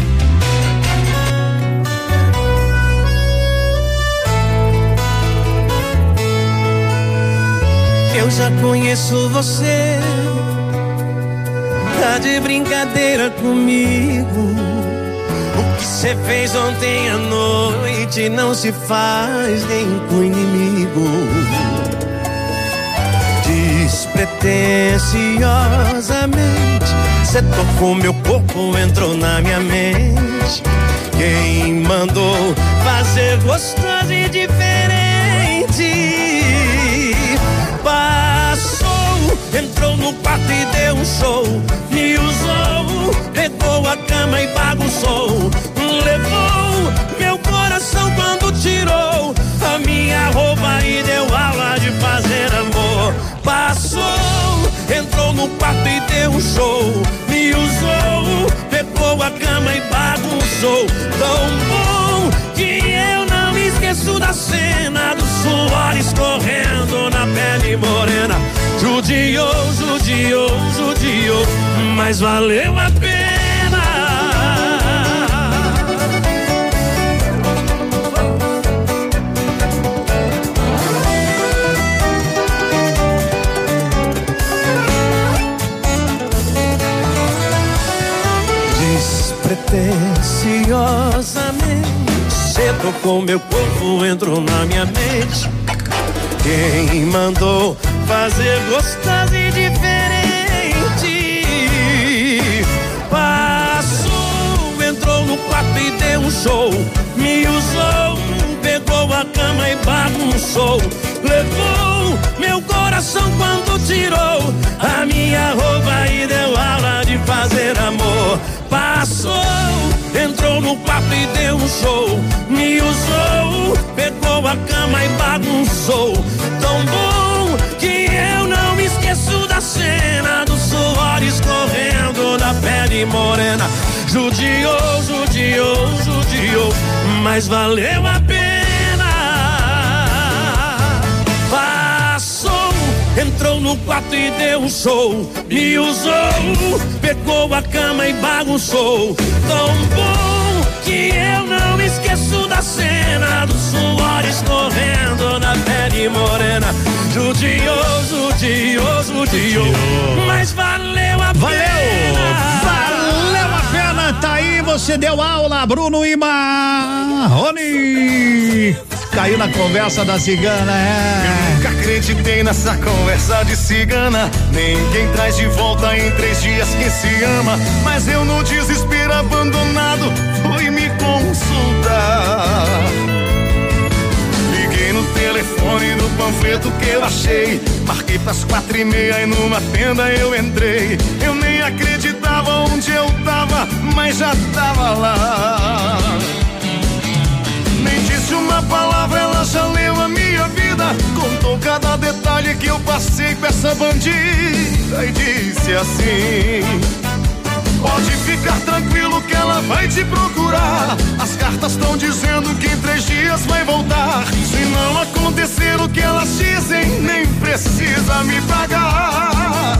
S20: Eu já conheço você Tá de brincadeira comigo. O que você fez ontem à noite não se faz nem com inimigo. Despretensiosamente, você tocou meu corpo, entrou na minha mente. Quem mandou fazer gostoso e diferente? Entrou no quarto e deu um show. Me usou, pegou a cama e bagunçou. Levou meu coração quando tirou a minha roupa e deu aula de fazer amor. Passou, entrou no quarto e deu um show. Me usou, pegou a cama e bagunçou. Tão bom que eu não esqueço da cena do suor escorrendo na pele morena. Judiou, judiou, judiou, mas valeu a pena. Despretensiosamente, cedo com meu corpo entrou na minha mente. Quem mandou fazer gostoso e diferente. Passou, entrou no quarto e deu um show. Me usou, pegou a cama e bagunçou. Levou meu coração quando tirou a minha roupa e deu aula de fazer amor. Passou, entrou no quarto e deu um show. Me usou, pegou a cama e bagunçou. Tão bom eu não me esqueço da cena do suor escorrendo da pele morena. Judiou, judiou, judiou, mas valeu a pena. Passou, entrou no quarto e deu um show. Me usou, pegou a cama e bagunçou. Tão bom que eu não esqueço da cena do suor escorrendo na pele morena. Judiou, judiou, judiou, mas valeu a
S10: Valeu!
S20: pena.
S10: Valeu a pena, tá aí, você deu aula, Bruno e Marrone. Caiu na conversa da cigana, é.
S33: Nunca acreditei nessa conversa de cigana. Ninguém traz de volta em três dias quem se ama. Mas eu no desespero abandonado fui me consultar. Liguei no telefone do panfleto que eu achei. Marquei pras quatro e meia e numa tenda eu entrei. Eu nem acreditava onde eu tava, mas já tava lá. Disse uma palavra, ela já leu a minha vida. Contou cada detalhe que eu passei com essa bandida e disse assim: Pode ficar tranquilo que ela vai te procurar. As cartas estão dizendo que em três dias vai voltar. Se não acontecer o que elas dizem, nem precisa me pagar.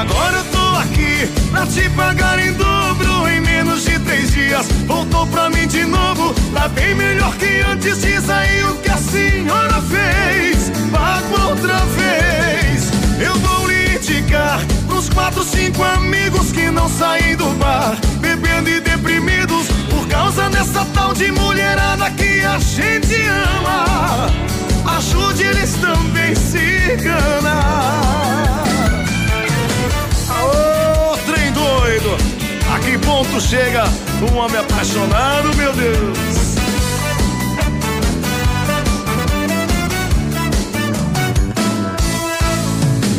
S33: Agora eu tô aqui pra te pagar em dobro em menos de três dias. Voltou pra mim de novo, tá bem melhor que antes. Diz aí o que a senhora fez. Pago outra vez. Eu vou lhe indicar pros quatro, cinco amigos que não saem do bar, bebendo e deprimidos por causa dessa tal de mulherada que a gente ama. Ajude eles também, cigana. Aô, ponto chega um homem apaixonado, meu Deus?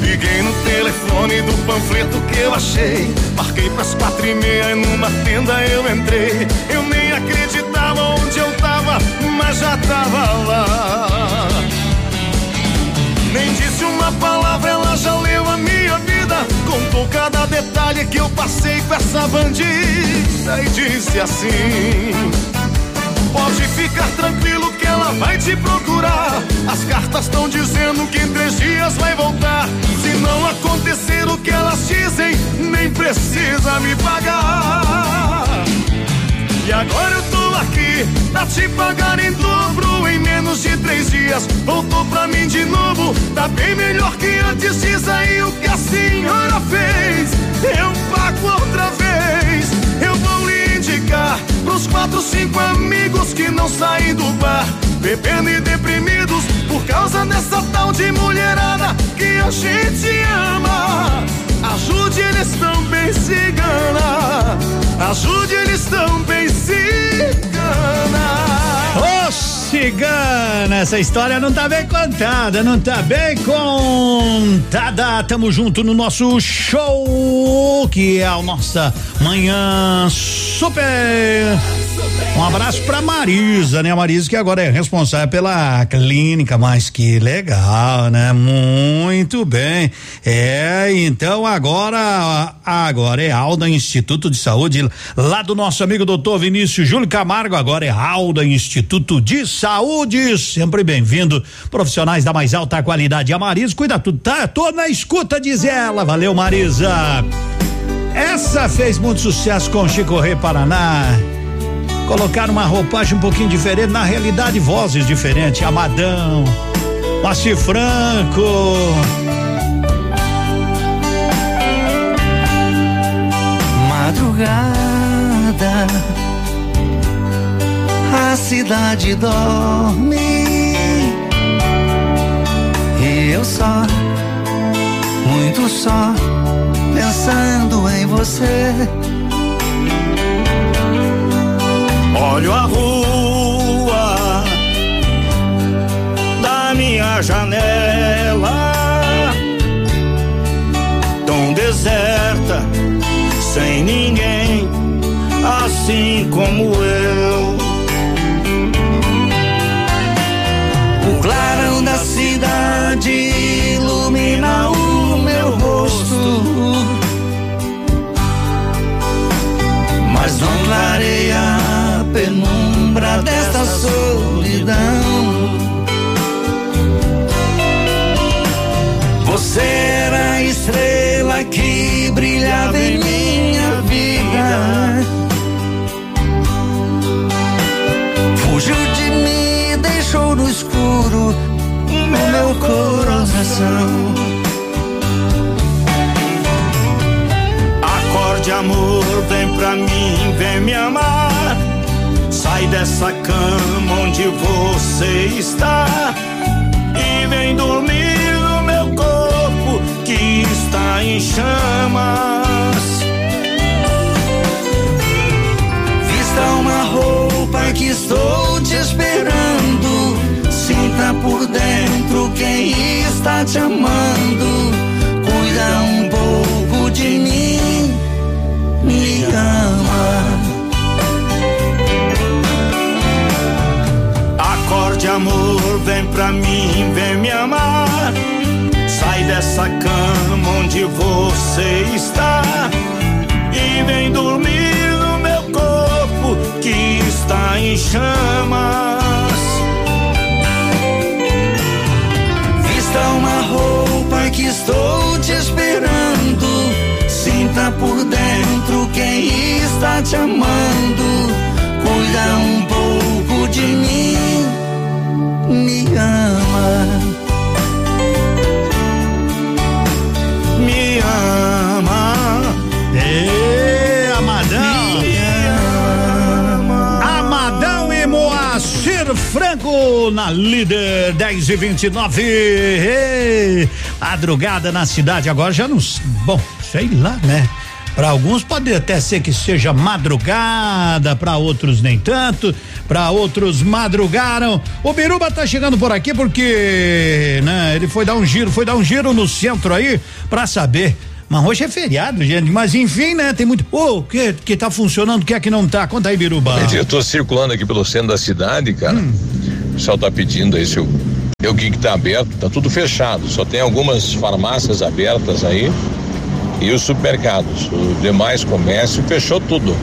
S33: Liguei no telefone do panfleto que eu achei. Marquei pras quatro e meia e numa tenda eu entrei. Eu nem acreditava onde eu tava, mas já tava lá. Nem disse uma palavra, Contou cada detalhe
S20: que eu passei com essa bandida e disse assim: Pode ficar tranquilo que ela vai te procurar. As cartas estão dizendo que em três dias vai voltar. Se não acontecer o que elas dizem, nem precisa me pagar. E agora eu tô aqui pra te pagar em dobro em menos de três dias. Voltou pra mim de novo, tá bem melhor que antes. Diz aí o que a senhora fez. Eu pago outra vez. Eu vou lhe indicar pros quatro, cinco amigos que não saem do bar, bebendo e deprimidos por causa dessa tal de mulherada que a gente ama. Ajude eles também, cigana. Ajude eles também, cigana.
S10: Ô cigana, essa história não tá bem contada, não tá bem contada. Tamo junto no nosso show, que é a nossa manhã super. Um abraço pra Marisa, né? A Marisa que agora é responsável pela clínica, mas que legal, né? Muito bem. É, então agora, agora é Alda Instituto de Saúde, lá do nosso amigo doutor Vinícius Júlio Camargo, agora é Alda Instituto de Saúde, sempre bem-vindo, profissionais da mais alta qualidade. A Marisa cuida tudo, tá? Tô na escuta, diz ela. Valeu, Marisa. Essa fez muito sucesso com Chico Rei Paraná. Colocaram uma roupagem um pouquinho diferente, na realidade, vozes diferentes. Amadão, Moacir Franco.
S6: Madrugada, a cidade dorme. E eu só, muito só, pensando em você.
S34: Olho a rua da minha janela, tão deserta, sem ninguém, assim como eu.
S6: O clarão da cidade ilumina o meu rosto. Mas não clareia desta solidão. Você era a estrela que brilhava em minha vida. Fugiu de mim, deixou no escuro o meu coração.
S34: Acorde, amor, vem pra mim, vem me amar. Sai dessa cama onde você está e vem dormir no meu corpo que está em chamas.
S6: Vista uma roupa que estou te esperando. Sinta por dentro quem está te amando. Cuida um pouco de mim, me ama.
S34: Acorde, amor, vem pra mim, vem me amar. Sai dessa cama onde você está e vem dormir no meu corpo que está em chamas.
S6: Vista uma roupa que estou te esperando. Sinta por dentro quem está te amando. Cuida um pouco de mim, me ama.
S34: Me ama.
S10: Ê, Amadão. Amadão e Moacir Franco na líder 10 e 29. Ê, madrugada na cidade agora já não. Bom, sei lá, né? Para alguns pode até ser que seja madrugada, para outros nem tanto, para outros madrugaram. O Biruba tá chegando por aqui porque, né, ele foi dar um giro, foi dar um giro no centro aí para saber. Mas hoje é feriado, gente, mas enfim, né, tem muito, o oh, que que tá funcionando, o que é que não tá? Conta aí, Biruba.
S24: Eu tô circulando aqui pelo centro da cidade, cara. O pessoal tá pedindo aí se o, o que que tá aberto, tá tudo fechado, só tem algumas farmácias abertas aí. e os supermercados. O demais comércio fechou tudo.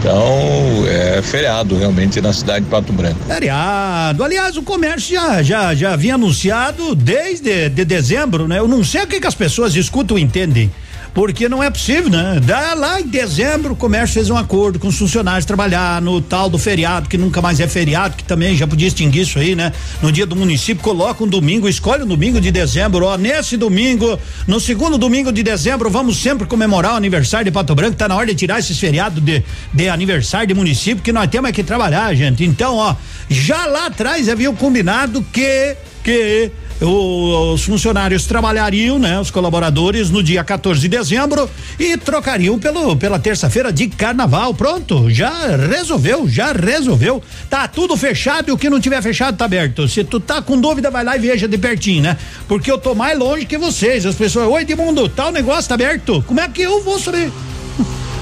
S24: Então, é feriado realmente na cidade de Pato Branco.
S10: Feriado. Aliás, o comércio já já já havia anunciado desde de dezembro, né? Eu não sei o que, que as pessoas escutam e entendem porque não é possível, né? Dá lá em dezembro o comércio fez um acordo com os funcionários trabalhar no tal do feriado, que nunca mais é feriado, que também já podia extinguir isso aí, né? No dia do município, coloca um domingo, escolhe um domingo de dezembro, ó, nesse domingo, no segundo domingo de dezembro, vamos sempre comemorar o aniversário de Pato Branco, tá na hora de tirar esses feriados de, de aniversário de município, que nós temos que trabalhar, gente. Então, ó, já lá atrás havia combinado que que os funcionários trabalhariam, né, os colaboradores no dia 14 de dezembro e trocariam pelo pela terça-feira de carnaval. Pronto, já resolveu, já resolveu. Tá tudo fechado e o que não tiver fechado tá aberto. Se tu tá com dúvida, vai lá e veja de pertinho, né? Porque eu tô mais longe que vocês. As pessoas, oi, Edmundo, tal negócio tá aberto. Como é que eu vou saber?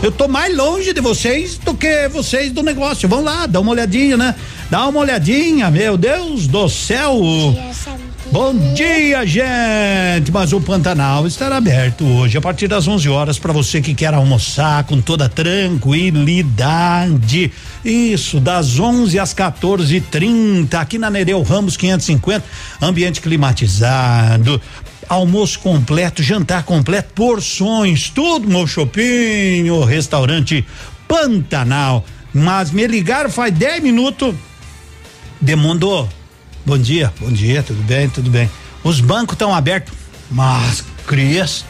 S10: Eu tô mais longe de vocês do que vocês do negócio. Vão lá, dá uma olhadinha, né? Dá uma olhadinha, meu Deus do céu. Bom dia, gente! Mas o Pantanal estará aberto hoje a partir das 11 horas para você que quer almoçar com toda tranquilidade. Isso, das 11 às 14:30 aqui na Nereu Ramos 550, ambiente climatizado, almoço completo, jantar completo, porções, tudo no shopping, restaurante Pantanal. Mas me ligaram faz 10 minutos. Demandou Bom dia, bom dia, tudo bem, tudo bem. Os bancos estão abertos, mas crias,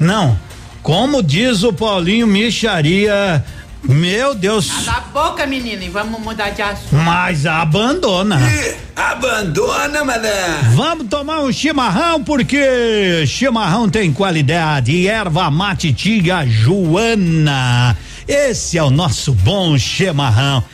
S10: não. Como diz o Paulinho Micharia, meu Deus.
S35: Cala a boca, menina, e vamos mudar de assunto.
S10: Mas abandona.
S35: E, abandona, mané.
S10: Vamos tomar um chimarrão, porque chimarrão tem qualidade. Erva mate tiga Joana. Esse é o nosso bom chimarrão.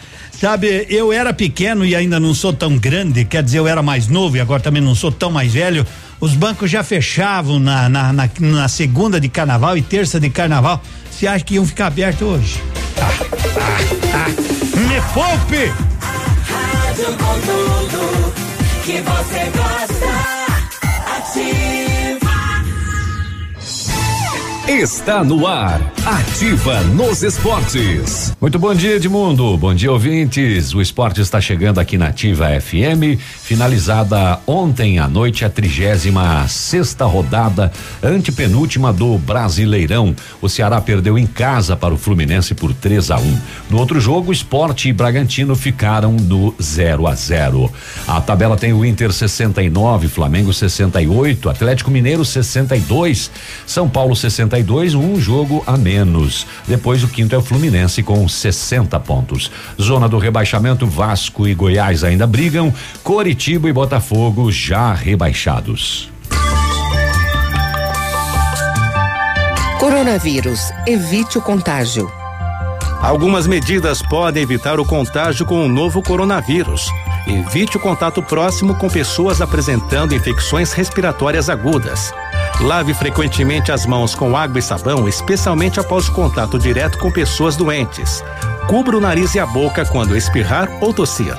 S10: Sabe, eu era pequeno e ainda não sou tão grande, quer dizer, eu era mais novo e agora também não sou tão mais velho. Os bancos já fechavam na, na, na, na segunda de carnaval e terça de carnaval. Você acha que iam ficar abertos hoje? Ah, ah, ah. Me poupe! Rádio com tudo que você gosta.
S5: Está no ar. Ativa nos esportes.
S26: Muito bom dia, Edmundo. Bom dia, ouvintes. O esporte está chegando aqui na Ativa FM. Finalizada ontem à noite a trigésima sexta rodada, antepenúltima do Brasileirão. O Ceará perdeu em casa para o Fluminense por 3 a 1. Um. No outro jogo, Esporte e Bragantino ficaram no 0 a 0. A tabela tem o Inter 69, Flamengo 68, Atlético Mineiro 62, São Paulo 60 52, um jogo a menos. Depois o quinto é o Fluminense com 60 pontos. Zona do rebaixamento, Vasco e Goiás ainda brigam. Coritiba e Botafogo já rebaixados.
S32: Coronavírus, evite o contágio.
S36: Algumas medidas podem evitar o contágio com o novo coronavírus. Evite o contato próximo com pessoas apresentando infecções respiratórias agudas. Lave frequentemente as mãos com água e sabão, especialmente após o contato direto com pessoas doentes. Cubra o nariz e a boca quando espirrar ou tossir.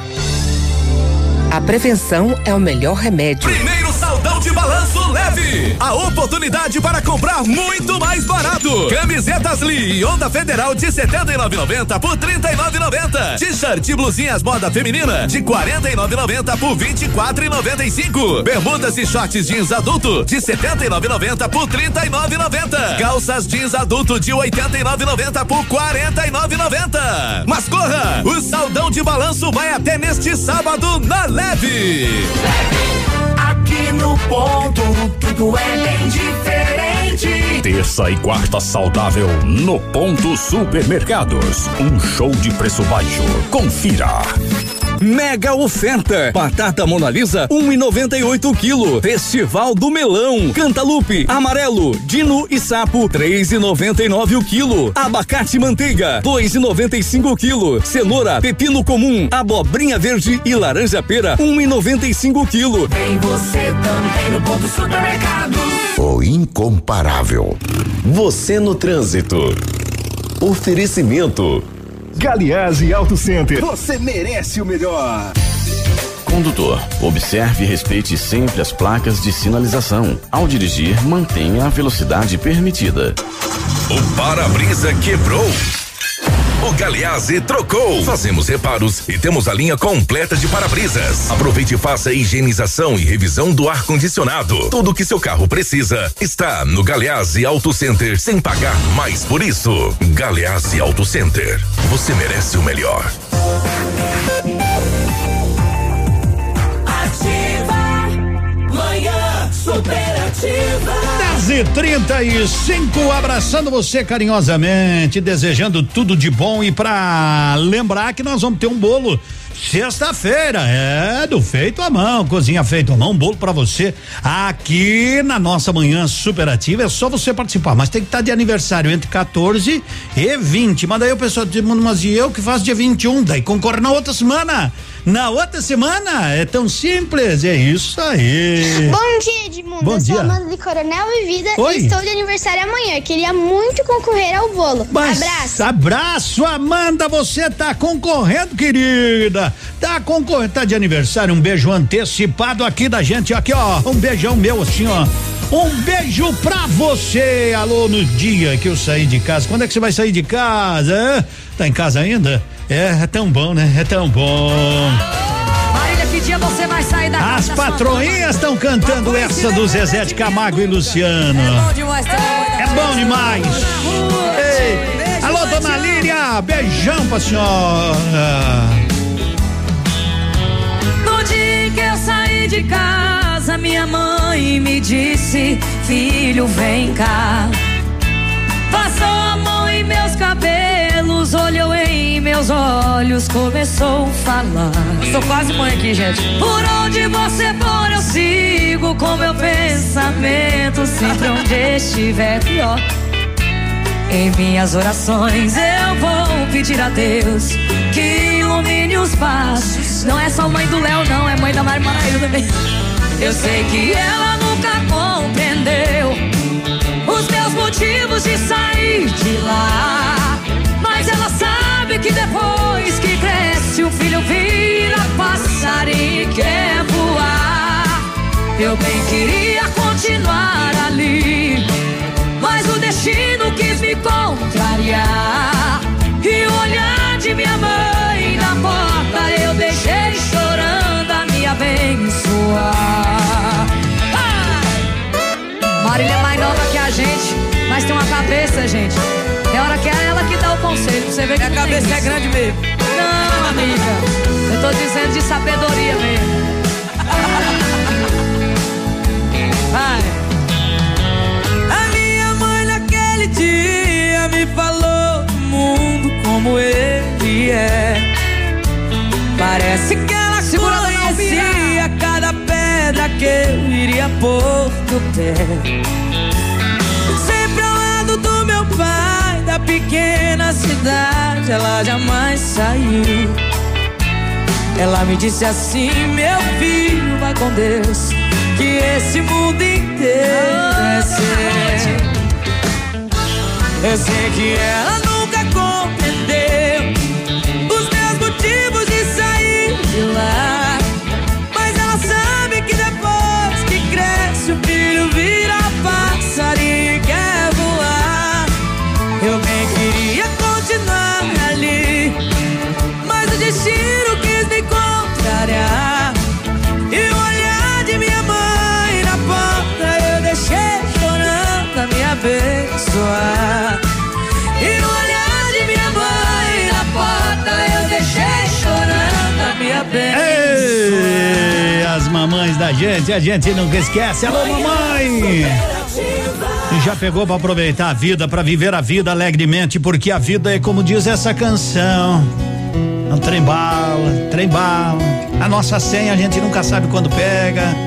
S32: A prevenção é o melhor remédio.
S37: Primeiro saldão de balanço leve. A oportunidade para comprar muito mais barato. Camisetas Lee Onda Federal de 79,90 por 39,90. T-shirt e blusinhas moda feminina de 49,90 por 24,95. Bermudas e shorts jeans adulto de 79,90 por 39,90. Calças jeans adulto de 89,90 por 49,90. Mas corra! O saldão de balanço vai até neste sábado na leve.
S38: Aqui no ponto, tudo é bem diferente.
S5: Terça e quarta saudável no Ponto Supermercados. Um show de preço baixo. Confira. Mega oferta. Batata Monalisa 1,98 quilo. Festival do Melão. Cantalupe, amarelo, dino e sapo 3,99 o quilo. Abacate manteiga 2,95 quilo. Cenoura, pepino comum, abobrinha verde e laranja pera 1,95 quilo.
S38: Tem você também no ponto supermercado.
S39: O incomparável.
S5: Você no trânsito. Oferecimento.
S2: Galiase Auto Center. Você merece o melhor.
S40: condutor. Observe e respeite sempre as placas de sinalização. Ao dirigir, mantenha a velocidade permitida.
S24: O para-brisa quebrou. O Galeazzi trocou. Fazemos reparos e temos a linha completa de para-brisas. Aproveite e faça a higienização e revisão do ar-condicionado. Tudo que seu carro precisa está no Galeazzi Auto Center sem pagar mais por isso. Galeazzi Auto Center. Você merece o melhor.
S41: Ativa. Manhã superativa.
S10: 10 e 35 abraçando você carinhosamente, desejando tudo de bom e pra lembrar que nós vamos ter um bolo Sexta-feira, é do feito à mão, cozinha feito à mão, bolo para você aqui na nossa manhã superativa. É só você participar, mas tem que estar tá de aniversário entre 14 e 20. Mas daí o pessoal diz, mas e eu que faço dia 21? Daí concorre na outra semana. Na outra semana é tão simples, é isso aí.
S3: Bom dia, Edmundo.
S10: Bom
S3: eu
S10: dia.
S3: sou Amanda de Coronel Vivida
S10: Oi.
S3: e estou de aniversário amanhã. Queria muito concorrer ao bolo.
S10: Mas
S3: Abraço.
S10: Abraço, Amanda. Você tá concorrendo, querida. Tá concorrendo, tá de aniversário. Um beijo antecipado aqui da gente. Aqui, ó. Um beijão meu, assim, ó. Um beijo pra você. Alô, no dia que eu saí de casa. Quando é que você vai sair de casa? hã? Tá em casa ainda? É, é tão bom, né? É tão bom.
S42: Marília, você vai sair da
S10: As patroinhas estão cantando essa do Zezé de Camargo e Luciano.
S42: Bom demais, bom,
S10: É bom demais. Ei, alô, dona Líria, beijão pra senhora.
S42: Saí de casa, minha mãe me disse: Filho, vem cá. Passou a mão em meus cabelos, olhou em meus olhos, começou a falar.
S43: Sou quase mãe aqui, gente.
S42: Por onde você for, eu sigo com meu pensamento. Sempre onde estiver pior. Em minhas orações eu vou pedir a Deus que ilumine os passos. Não é só mãe do Léo, não, é mãe da Mari Maraíra também. Eu sei que ela nunca compreendeu os meus motivos de sair de lá. Mas ela sabe que depois que cresce, o filho vira passarinho e quer voar. Eu bem queria continuar ali, mas o destino quis me contrariar. Tem uma cabeça, gente. É hora que é ela que dá o conselho, pra você ver que
S43: Minha
S42: não tem
S43: cabeça é grande mesmo.
S42: Não, amiga. Eu tô dizendo de sabedoria mesmo. Vai.
S43: A minha mãe naquele dia me falou do mundo como ele é. Parece que ela
S42: Segura,
S43: conhecia cada pedra que eu iria pôr no pé. Pai, da pequena cidade, ela jamais saiu. Ela me disse assim, meu filho, vai com Deus, que esse mundo inteiro é seu. Eu sei que ela abençoar. E no olhar de minha mãe na porta eu deixei chorando a me abençoar.
S10: Ei, as mamães da gente, a gente nunca esquece. Alô, mamãe! E já pegou pra aproveitar a vida, pra viver a vida alegremente, porque a vida é como diz essa canção. É um trem bala, trem bala. A nossa senha a gente nunca sabe quando pega.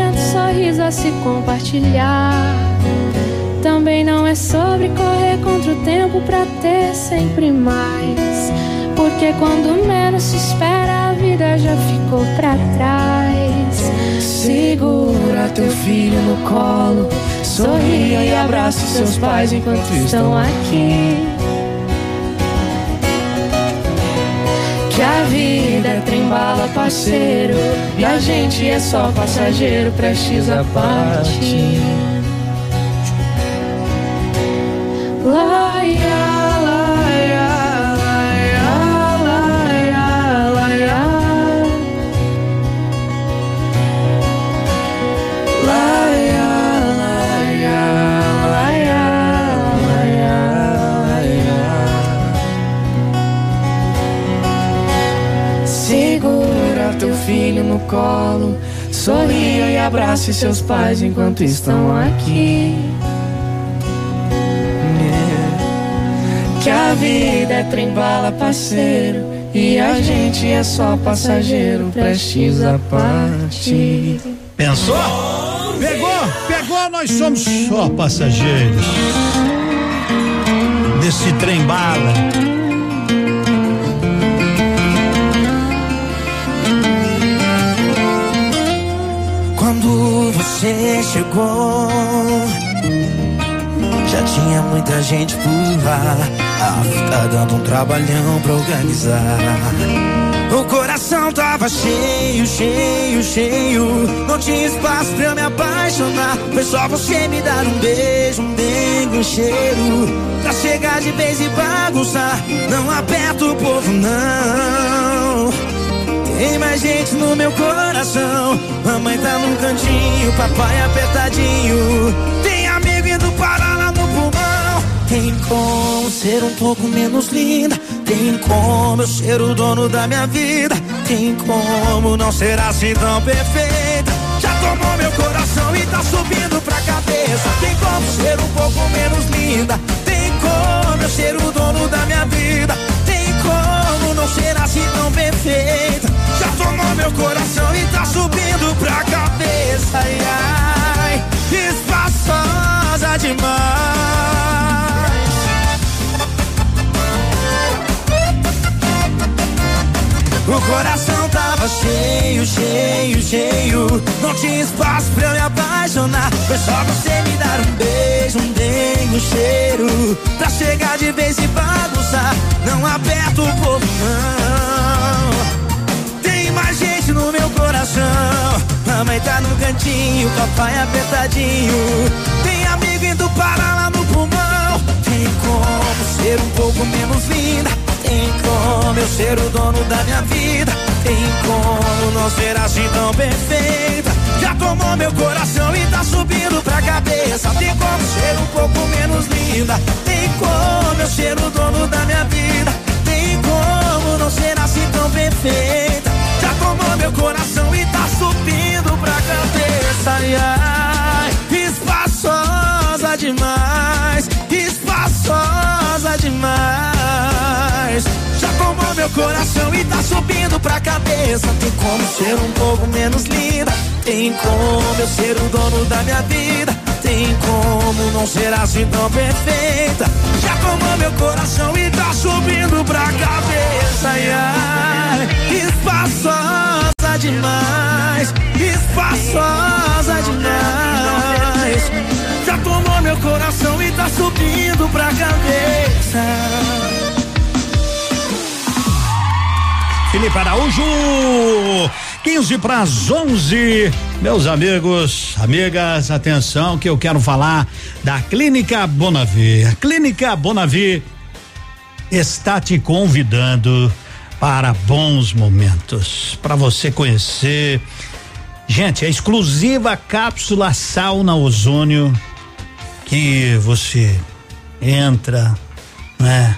S44: sorriso a se compartilhar. Também não é sobre correr contra o tempo pra ter sempre mais. Porque quando menos se espera, a vida já ficou pra trás.
S45: Segura teu filho no colo, sorria e abraça seus pais enquanto estão aqui. Que a vida é trem-bala, parceiro, e a gente é só passageiro, prestes a partir. Colo, sorria e abrace seus pais enquanto estão aqui. Que a vida é trem-bala, parceiro, e a gente é só passageiro, prestes a partir.
S10: Pensou? Pegou? Pegou, nós somos só passageiros. Desse trem bala.
S20: Quando você chegou, já tinha muita gente por lá. Ah, tá dando um trabalhão pra organizar. O coração tava cheio, cheio, cheio. Não tinha espaço pra eu me apaixonar. Foi só você me dar um beijo, um dengue, um cheiro. Pra chegar de vez e bagunçar. Não aperta o povo, não. Tem mais gente no meu coração. Mamãe tá num cantinho, papai apertadinho. Tem amigo indo parar lá no pulmão. Tem como ser um pouco menos linda. Tem como eu ser o dono da minha vida. Tem como não ser assim tão perfeita. Já tomou meu coração e tá subindo pra cabeça. Tem como ser um pouco menos linda. Tem como eu ser o dono da minha vida. Tem como não ser assim tão perfeita. Meu coração e tá subindo pra cabeça. Ai, ai, espaçosa demais. O coração tava cheio, cheio, cheio. Não tinha espaço pra eu me apaixonar. Foi só você me dar um beijo, um dengue, um cheiro. Pra chegar de vez e bagunçar. Não aperta o povo, não. Gente no meu coração. Mamãe tá no cantinho, papai apertadinho. Tem amigo indo parar lá no pulmão. Tem como ser um pouco menos linda. Tem como eu ser o dono da minha vida. Tem como não ser assim tão perfeita. Já tomou meu coração e tá subindo pra cabeça. Tem como ser um pouco menos linda. Tem como eu ser o dono da minha vida. Tem como não ser assim tão perfeita. Já tomou meu coração e tá subindo pra cabeça. Ai, ai, espaçosa demais. Espaçosa demais. Já tomou meu coração e tá subindo pra cabeça. Tem como ser um pouco menos linda. Tem como eu ser o dono da minha vida. Tem como não ser assim tão perfeita. Já tomou meu coração e tá subindo pra cabeça. Ai, ai, espaçosa demais, espaçosa demais. Já tomou meu coração e tá subindo pra cabeça.
S10: Felipe Araújo, 15 para as 11. Meus amigos, amigas, atenção que eu quero falar da Clínica Bonavi. A Clínica Bonavi está te convidando para bons momentos, para você conhecer. Gente, a exclusiva cápsula sauna ozônio que você entra, né?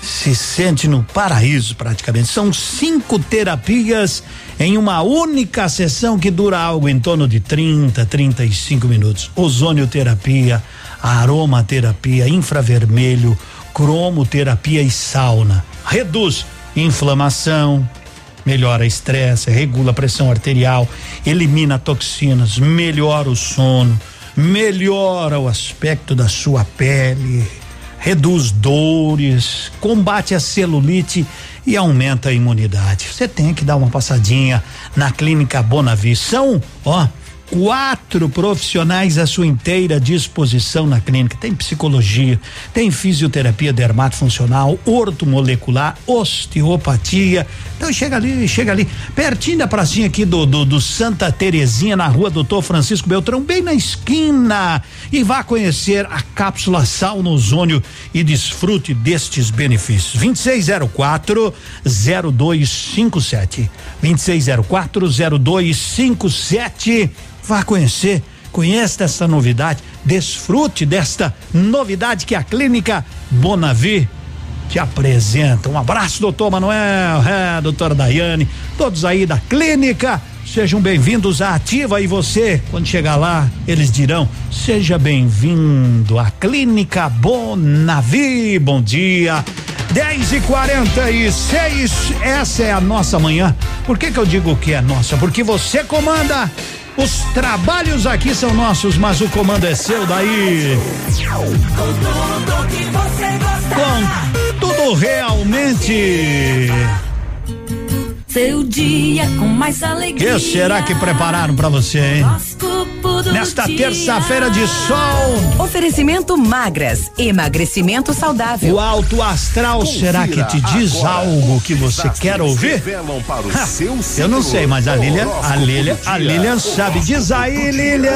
S10: Se sente no paraíso praticamente. São cinco terapias em uma única sessão que dura algo em torno de 30, 35 minutos. Ozonioterapia, aromaterapia, infravermelho, cromoterapia e sauna. Reduz inflamação, melhora estresse, regula a pressão arterial, elimina toxinas, melhora o sono, melhora o aspecto da sua pele reduz dores, combate a celulite e aumenta a imunidade. Você tem que dar uma passadinha na Clínica Bonavi. São, ó, quatro profissionais à sua inteira disposição na clínica. Tem psicologia, tem fisioterapia dermatofuncional, ortomolecular, osteopatia. Então chega ali, chega ali, pertinho da pracinha aqui do, do, do Santa Terezinha, na rua Doutor Francisco Beltrão, bem na esquina. E vá conhecer a cápsula sauna ozônio e desfrute destes benefícios. 2604 0257. 2604 0257 Vá conhecer, conheça essa novidade, desfrute desta novidade que a Clínica Bonavi te apresenta. Um abraço, doutor Manuel, é, doutora Daiane, todos aí da clínica. Sejam bem-vindos à Ativa e você, quando chegar lá, eles dirão: seja bem-vindo à Clínica Bonavi. Bom dia. 10 e 46 essa é a nossa manhã. Por que que eu digo que é nossa? Porque você comanda os trabalhos aqui são nossos, mas o comando é seu daí. Com tudo que você gosta. Com tudo realmente.
S46: Seu dia com mais alegria.
S10: que será que prepararam para você, hein? Nesta terça-feira de sol.
S32: Oferecimento magras, emagrecimento saudável.
S10: O alto astral, Confira será que te diz algo que você quer ouvir? Ha, eu não sei, mas a Lilian, a Lilian, a Lilian sabe. Diz aí, Lilian.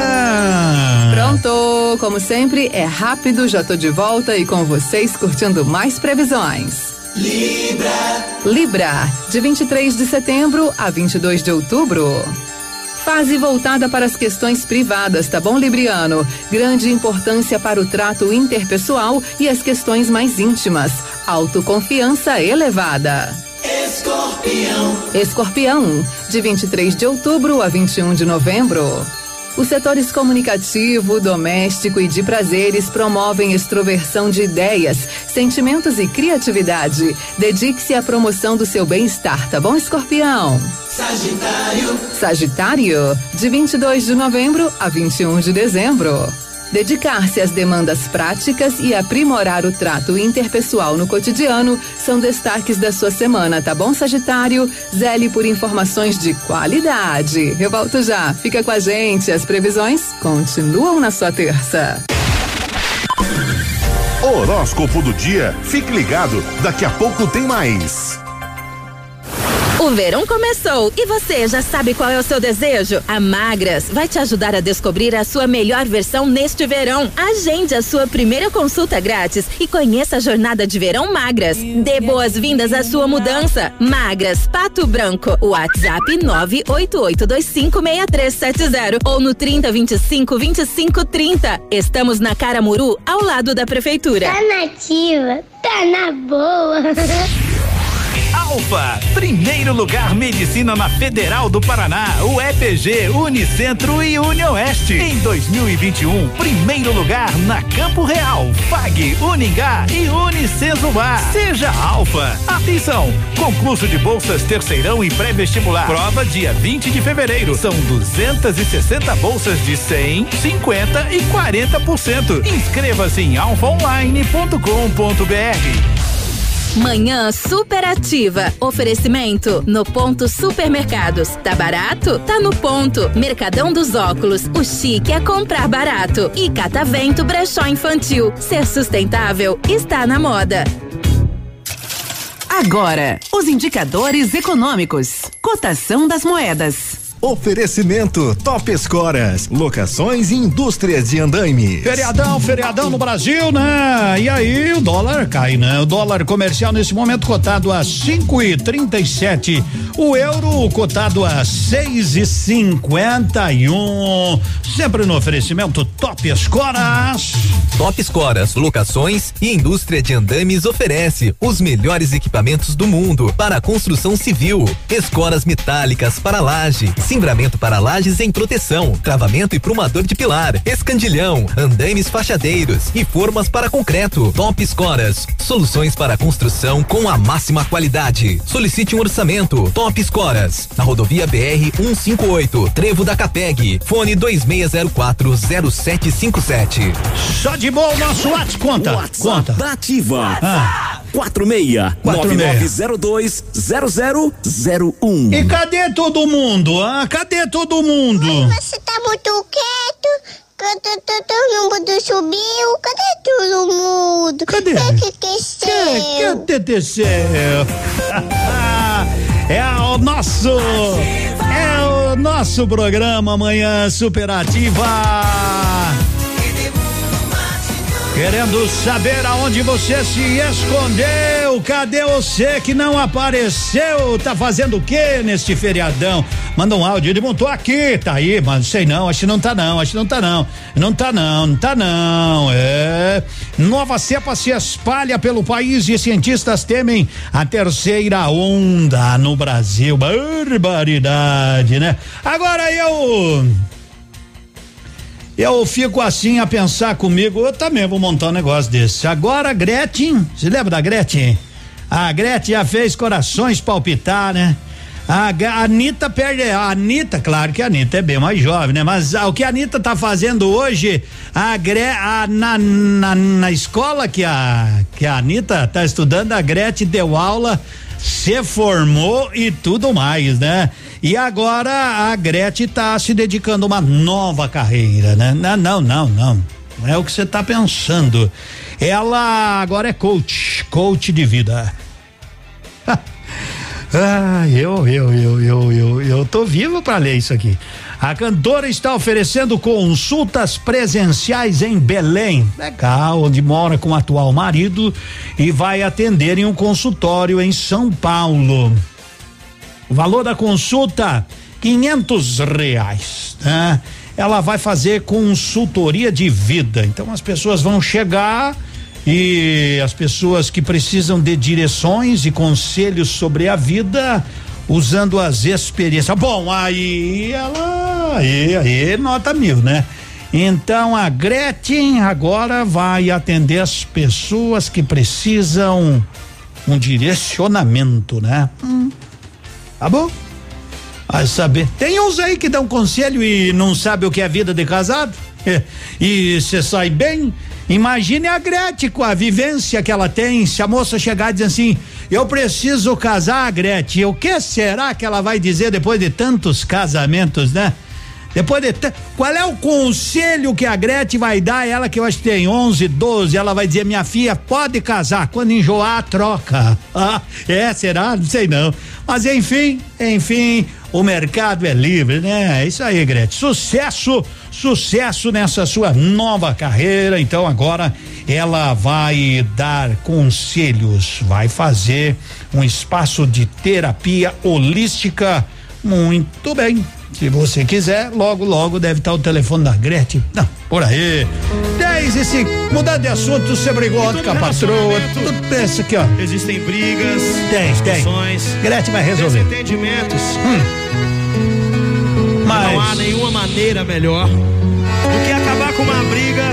S16: Pronto, como sempre, é rápido, já tô de volta e com vocês curtindo mais previsões.
S47: Libra.
S16: Libra, de 23 de setembro a 22 de outubro. Fase voltada para as questões privadas, tá bom, Libriano? Grande importância para o trato interpessoal e as questões mais íntimas. Autoconfiança elevada.
S47: Escorpião.
S16: Escorpião, de 23 de outubro a 21 de novembro. Os setores comunicativo, doméstico e de prazeres promovem extroversão de ideias, sentimentos e criatividade. Dedique-se à promoção do seu bem-estar, tá bom, escorpião?
S47: Sagitário.
S16: Sagitário, de 22 de novembro a 21 de dezembro. Dedicar-se às demandas práticas e aprimorar o trato interpessoal no cotidiano são destaques da sua semana, tá bom, Sagitário? Zele por informações de qualidade. Eu volto já. Fica com a gente. As previsões continuam na sua terça.
S15: Horóscopo do dia. Fique ligado. Daqui a pouco tem mais.
S30: O verão começou e você já sabe qual é o seu desejo? A Magras vai te ajudar a descobrir a sua melhor versão neste verão. Agende a sua primeira consulta grátis e conheça a jornada de verão Magras. Dê boas-vindas à sua mudança. Magras, Pato Branco. WhatsApp 988256370 ou no 30252530. Estamos na Caramuru, ao lado da prefeitura.
S3: Tá nativa, tá na boa.
S48: Alfa, primeiro lugar medicina na Federal do Paraná, o EPG, Unicentro e Unioeste. Em 2021, primeiro lugar na Campo Real, FAG, Uningá e Unicesumar. Seja Alfa. Atenção, concurso de bolsas terceirão e pré-vestibular. Prova dia 20 de fevereiro. São 260 bolsas de 100, 50 e 40%. Inscreva-se em alfaonline.com.br.
S49: Manhã superativa. Oferecimento no ponto supermercados. Tá barato? Tá no ponto. Mercadão dos óculos. O chique é comprar barato. E Catavento Brechó Infantil. Ser sustentável está na moda.
S50: Agora, os indicadores econômicos. Cotação das moedas.
S51: Oferecimento Top Escoras, locações e indústrias de andaime.
S10: Feriadão, feriadão no Brasil, né? E aí o dólar cai, né? O dólar comercial nesse momento cotado a cinco e trinta e sete. O euro cotado a seis e cinquenta e um. Sempre no oferecimento Top Escoras.
S5: Top Escoras, locações e indústria de andames oferece os melhores equipamentos do mundo para a construção civil. Escoras metálicas para laje cimbramento para lajes em proteção, travamento e prumador de pilar, escandilhão, andames fachadeiros e formas para concreto. Top Escoras, soluções para construção com a máxima qualidade. Solicite um orçamento. Top Escoras, na rodovia BR 158, Trevo da Capeg, fone 26040757.
S10: Só de boa o nosso WhatsApp conta.
S26: WhatsApp
S10: conta.
S26: Ativa.
S10: Ah.
S26: 46 9902 0001.
S10: E cadê todo mundo? Ah, cadê todo mundo?
S3: Você tá muito quieto. Cadê todo mundo subiu? Cadê todo mundo?
S10: Cadê?
S3: O que aconteceu?
S10: Que aconteceu? É o nosso, é o nosso programa Manhã Superativa. Querendo saber aonde você se escondeu? Cadê você que não apareceu? Tá fazendo o que neste feriadão? Manda um áudio, ele montou aqui, tá aí, mas sei não, acho que não tá não, acho que não tá não. Não tá não, não tá não. É. Nova cepa se espalha pelo país e cientistas temem a terceira onda no Brasil. Barbaridade, né? Agora eu eu fico assim a pensar comigo, eu também vou montar um negócio desse. Agora a Gretchen, você lembra da Gretchen? A Gretchen já fez corações palpitar, né? A, Anitta perde. A Anitta, claro que a Anitta é bem mais jovem, né? Mas a, o que a Anitta tá fazendo hoje, a, Gre, a na, na, na escola que a, que a Anitta tá estudando, a Gretchen deu aula se formou e tudo mais, né? E agora a Gretchen tá se dedicando a uma nova carreira, né? Não, não, não, não. Não é o que você tá pensando. Ela agora é coach, coach de vida. ah, eu, eu, eu, eu, eu, eu tô vivo para ler isso aqui. A cantora está oferecendo consultas presenciais em Belém, legal, onde mora com o atual marido e vai atender em um consultório em São Paulo. O valor da consulta, quinhentos reais, né? Ela vai fazer consultoria de vida. Então as pessoas vão chegar e as pessoas que precisam de direções e conselhos sobre a vida usando as experiências. Bom, aí ela, aí, aí nota mil, né? Então a Gretchen agora vai atender as pessoas que precisam um direcionamento, né? Hum. Tá bom? Vai saber. Tem uns aí que dão conselho e não sabe o que é vida de casado. E você sai bem. Imagine a Gretchen com a vivência que ela tem. Se a moça chegar e dizer assim: Eu preciso casar, Gretchen. O que será que ela vai dizer depois de tantos casamentos, né? Depois de. Qual é o conselho que a Gretchen vai dar? Ela que eu acho que tem 11, 12, ela vai dizer: minha filha, pode casar. Quando enjoar, troca. Ah, é, será? Não sei não. Mas enfim, enfim, o mercado é livre, né? É isso aí, Gretchen. Sucesso, sucesso nessa sua nova carreira. Então agora ela vai dar conselhos, vai fazer um espaço de terapia holística. Muito bem Se você quiser, logo, logo deve estar o telefone da Gretchen. Não, por aí. 10 e 5. Mudar de assunto, você brigou ontem com a patroa. Tudo pensa aqui, ó.
S20: Existem brigas,
S10: Tem, tem. Gretchen vai resolver.
S20: desentendimentos.
S10: Mas-
S20: Não há nenhuma maneira melhor do que acabar com uma briga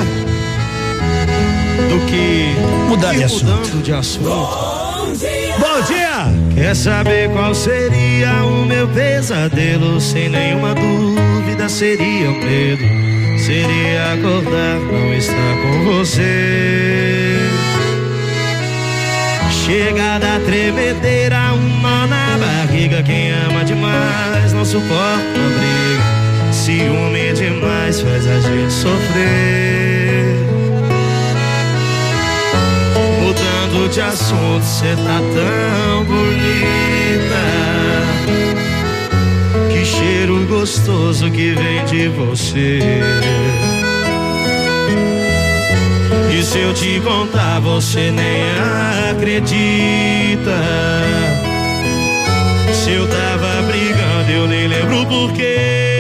S20: do que
S10: Mudar de assunto.
S20: de assunto.
S10: Bom dia!
S20: Quer saber qual seria o meu pesadelo? Sem nenhuma dúvida seria o medo. Seria acordar, não estar com você. Chega da tremedeira, um nó na barriga. Quem ama demais não suporta a briga. Ciúme demais faz a gente sofrer. De assunto, cê tá tão bonita. Que cheiro gostoso que vem de você. E se eu te contar, você nem acredita. Se eu tava brigando, eu nem lembro porquê.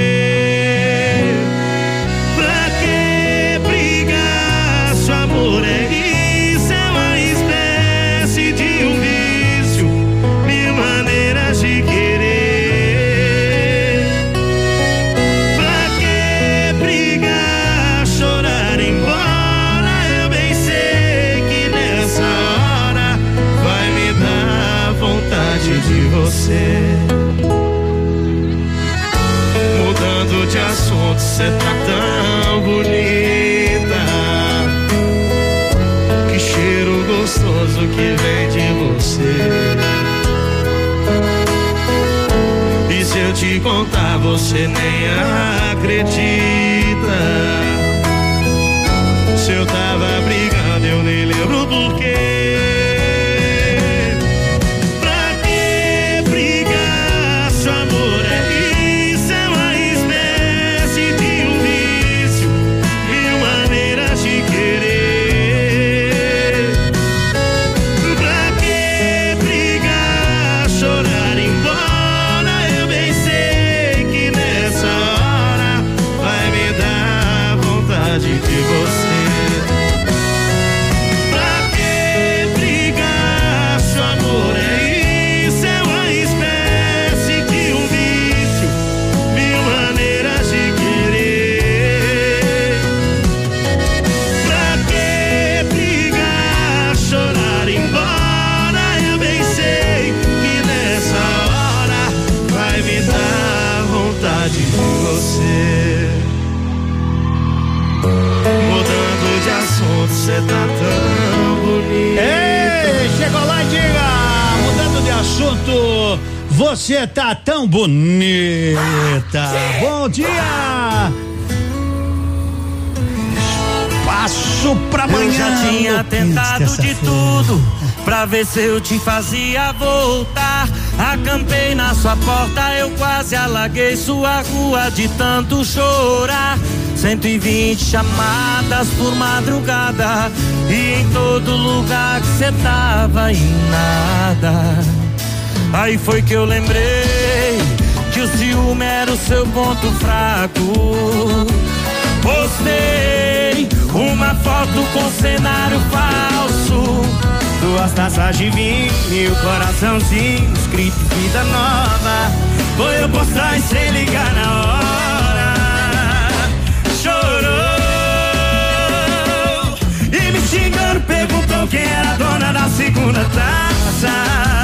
S20: Você. Mudando de assunto, cê tá tão bonita. Que cheiro gostoso que vem de você. E se eu te contar, você nem acredita. Se eu tava brigando, eu nem lembro porquê. Você tá tão
S10: bonita. Bom dia! Passo pra amanhã.
S52: Eu já tinha tentado de tudo pra ver se eu te fazia voltar. Acampei na sua porta, eu quase alaguei sua rua de tanto chorar. 120 chamadas por madrugada e em todo lugar que cê tava e nada. Aí foi que eu lembrei que o ciúme era o seu ponto fraco. Postei uma foto com cenário falso.
S20: Duas taças de vinho e o coraçãozinho escrito vida nova. Foi eu postar e sem ligar na hora. Chorou e me xingando perguntou quem era a dona da segunda taça.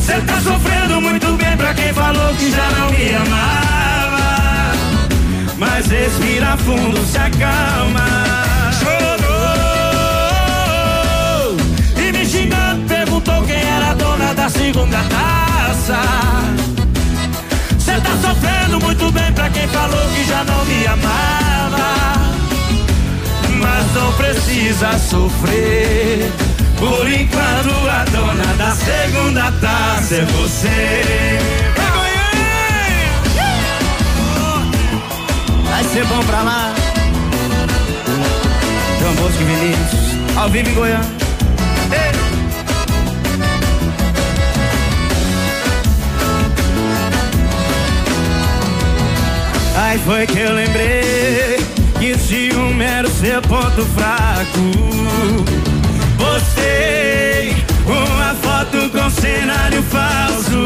S20: Cê tá sofrendo muito bem pra quem falou que já não me amava. Mas respira fundo, se acalma. Chorou
S52: E me xingando, perguntou quem era a dona da segunda taça. Cê tá sofrendo muito bem pra quem falou que já não me amava. Mas não precisa sofrer. Por enquanto a dona da segunda taça é você.
S20: Vai ser bom pra lá. João Bosco e Vinícius, ao vivo em Goiânia. Ei. foi que eu lembrei que ciúme era o seu ponto fraco. Postei uma foto com cenário falso.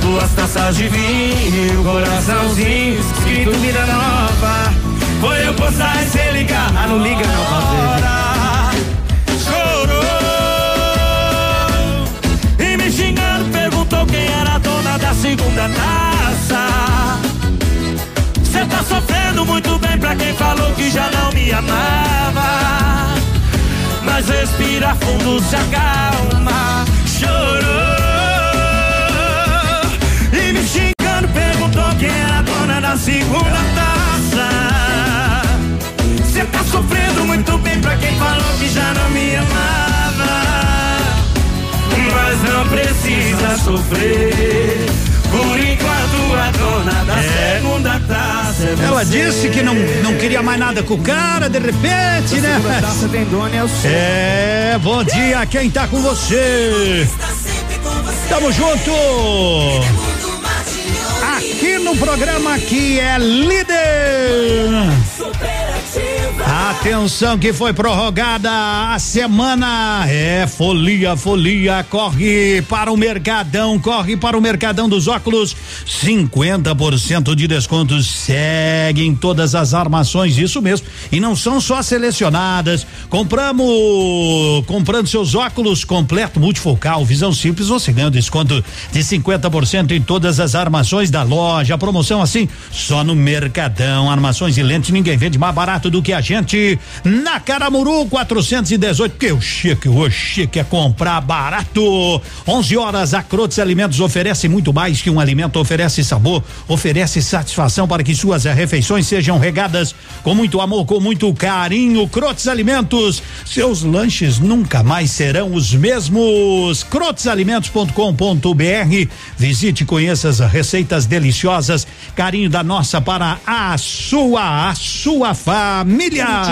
S20: Duas taças de vinho, coraçãozinho, escrito vida nova. Foi eu postar e cê ligar. Ah, não liga não, fazer. Chorou e me xingando, perguntou quem era a dona da segunda taça. Cê tá sofrendo muito bem pra quem falou que já não me amava. Mas respira fundo, se acalma. Chorou e me xingando, perguntou quem era a dona da segunda taça. Cê tá sofrendo muito bem pra quem falou que já não me amava. Mas não precisa sofrer. Por enquanto a dona da segunda taça é
S10: Ela disse que não, não queria mais nada com o cara, de repente, né?
S20: segunda taça tem dono, é o seu.
S10: É, bom dia, quem tá com você? Tamo junto! Aqui no programa que é líder! Atenção que foi prorrogada a semana. É, folia, folia. Corre para o Mercadão, corre para o Mercadão dos Óculos. 50% de descontos seguem todas as armações, isso mesmo. E não são só selecionadas. Compramos, comprando seus óculos completo multifocal, visão simples, você ganha um desconto de 50% em todas as armações da loja. Promoção assim, só no Mercadão. Armações e lentes, ninguém vende mais barato do que a gente. Na Caramuru 418, porque o chique, o chique é comprar barato. 11 horas, a Crotes Alimentos oferece muito mais que um alimento, oferece sabor, oferece satisfação para que suas refeições sejam regadas com muito amor, com muito carinho. Crotes Alimentos, seus lanches nunca mais serão os mesmos. Crotesalimentos.com.br. Visite e conheça as receitas deliciosas. Carinho da nossa para a sua, a sua família.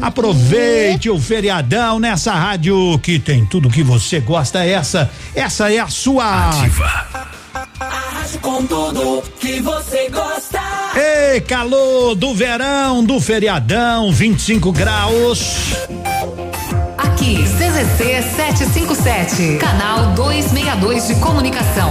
S10: Aproveite o feriadão nessa rádio que tem tudo que você gosta. Essa, essa é a sua.
S53: Arrase com tudo que você gosta.
S10: Ei, calor do verão, do feriadão, 25 graus.
S23: Aqui, CZC 757, canal 262 de comunicação.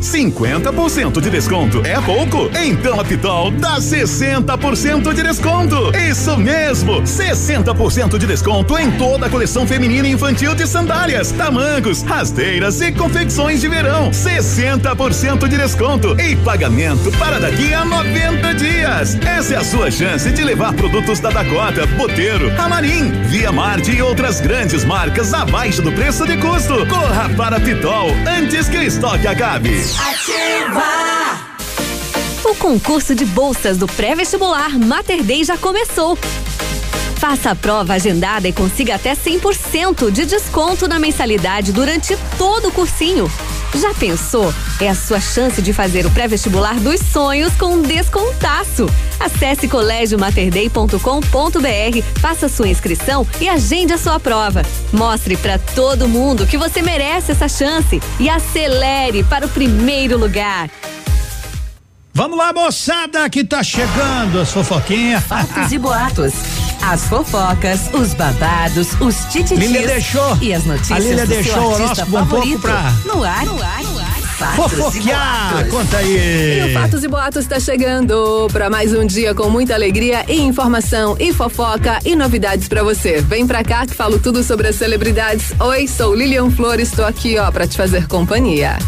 S54: 50% de desconto é pouco? Então a Pitol dá 60% de desconto. Isso mesmo, 60% de desconto em toda a coleção feminina e infantil de sandálias, tamancos, rasteiras e confecções de verão. 60% de desconto e pagamento para daqui a 90 dias. Essa é a sua chance de levar produtos da Dakota, Boteiro, Amarim, Via Marte e outras grandes marcas abaixo do preço de custo. Corra para a Pitol antes que o estoque acabe.
S7: Ativa! O concurso de bolsas do pré-vestibular Mater Dei já começou. Faça a prova agendada e consiga até 100% de desconto na mensalidade durante todo o cursinho. Já pensou? É a sua chance de fazer o pré-vestibular dos sonhos com um descontaço. Acesse colégiomaterdei.com.br, faça sua inscrição e agende a sua prova. Mostre para todo mundo que você merece essa chance e acelere para o primeiro lugar.
S10: Vamos lá, moçada, que tá chegando as fofoquinhas.
S23: Fatos e boatos. As fofocas, os babados, os tititis
S10: Lília deixou.
S23: e as notícias
S10: A Lília
S23: do
S10: deixou
S23: seu
S10: o horóscopo um pouco pra-
S23: No ar, no ar, no ar. Fatos e
S10: Fofoquear,
S23: boatos.
S10: conta
S16: E o
S10: aí.
S16: Fatos e Boatos está chegando para mais um dia com muita alegria e informação e fofoca e novidades para você. Vem pra cá que falo tudo sobre as celebridades. Oi, sou Lilian Flores, estou aqui ó para te fazer companhia.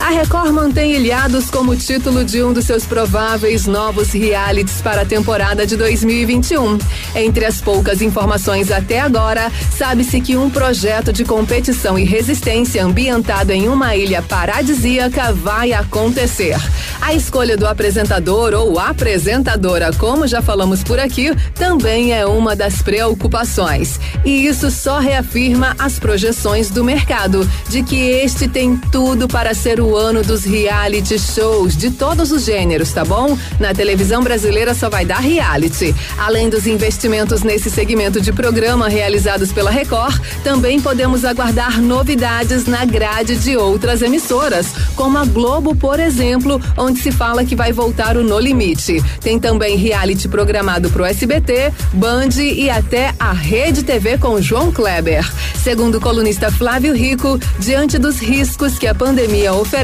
S16: A Record mantém Ilhados como título de um dos seus prováveis novos realities para a temporada de 2021. Entre as poucas informações até agora, sabe-se que um projeto de competição e resistência ambientado em uma ilha paradisíaca vai acontecer. A escolha do apresentador ou apresentadora, como já falamos por aqui, também é uma das preocupações. E isso só reafirma as projeções do mercado de que este tem tudo para ser o ano dos reality shows de todos os gêneros, tá bom? Na televisão brasileira só vai dar reality. Além dos investimentos nesse segmento de programa realizados pela Record, também podemos aguardar novidades na grade de outras emissoras, como a Globo, por exemplo, onde se fala que vai voltar o No Limite. Tem também reality programado pro SBT, Band e até a Rede TV com João Kleber. Segundo o colunista Flávio Rico, diante dos riscos que a pandemia oferece,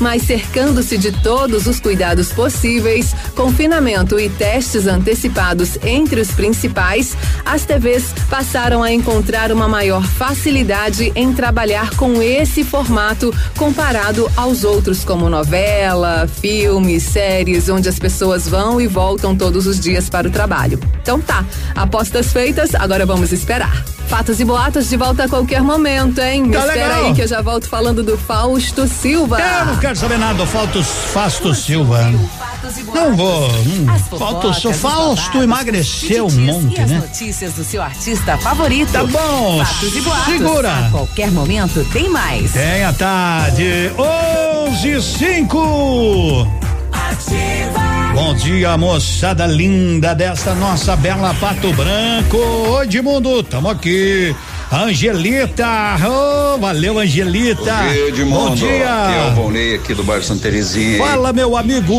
S16: mas cercando-se de todos os cuidados possíveis, confinamento e testes antecipados entre os principais, as TVs passaram a encontrar uma maior facilidade em trabalhar com esse formato comparado aos outros, como novela, filmes, séries, onde as pessoas vão e voltam todos os dias para o trabalho. Então tá, apostas feitas, agora vamos esperar. Fatos e boatos de volta a qualquer momento, hein?
S10: Tá
S16: Espera
S10: legal.
S16: aí que eu já volto falando do Fausto Silva.
S10: Eu não quero saber nada do Fausto, Fausto Silva. Não vou. Hum, Fausto, Silva. Fausto emagreceu um monte,
S50: e as
S10: né?
S50: notícias do seu artista favorito.
S10: Tá bom,
S50: Fatos e boatos.
S10: segura.
S50: A qualquer momento tem mais.
S10: Tem a tarde, 11 e 5. Bom dia, moçada linda desta nossa bela Pato Branco. Oi, Edmundo, tamo aqui. Angelita, oh, valeu, Angelita.
S55: Bom dia, Edmundo.
S10: Bom
S55: Aqui é
S10: dia.
S55: Volney aqui do bairro Santa Terezinha.
S10: Fala, meu amigo.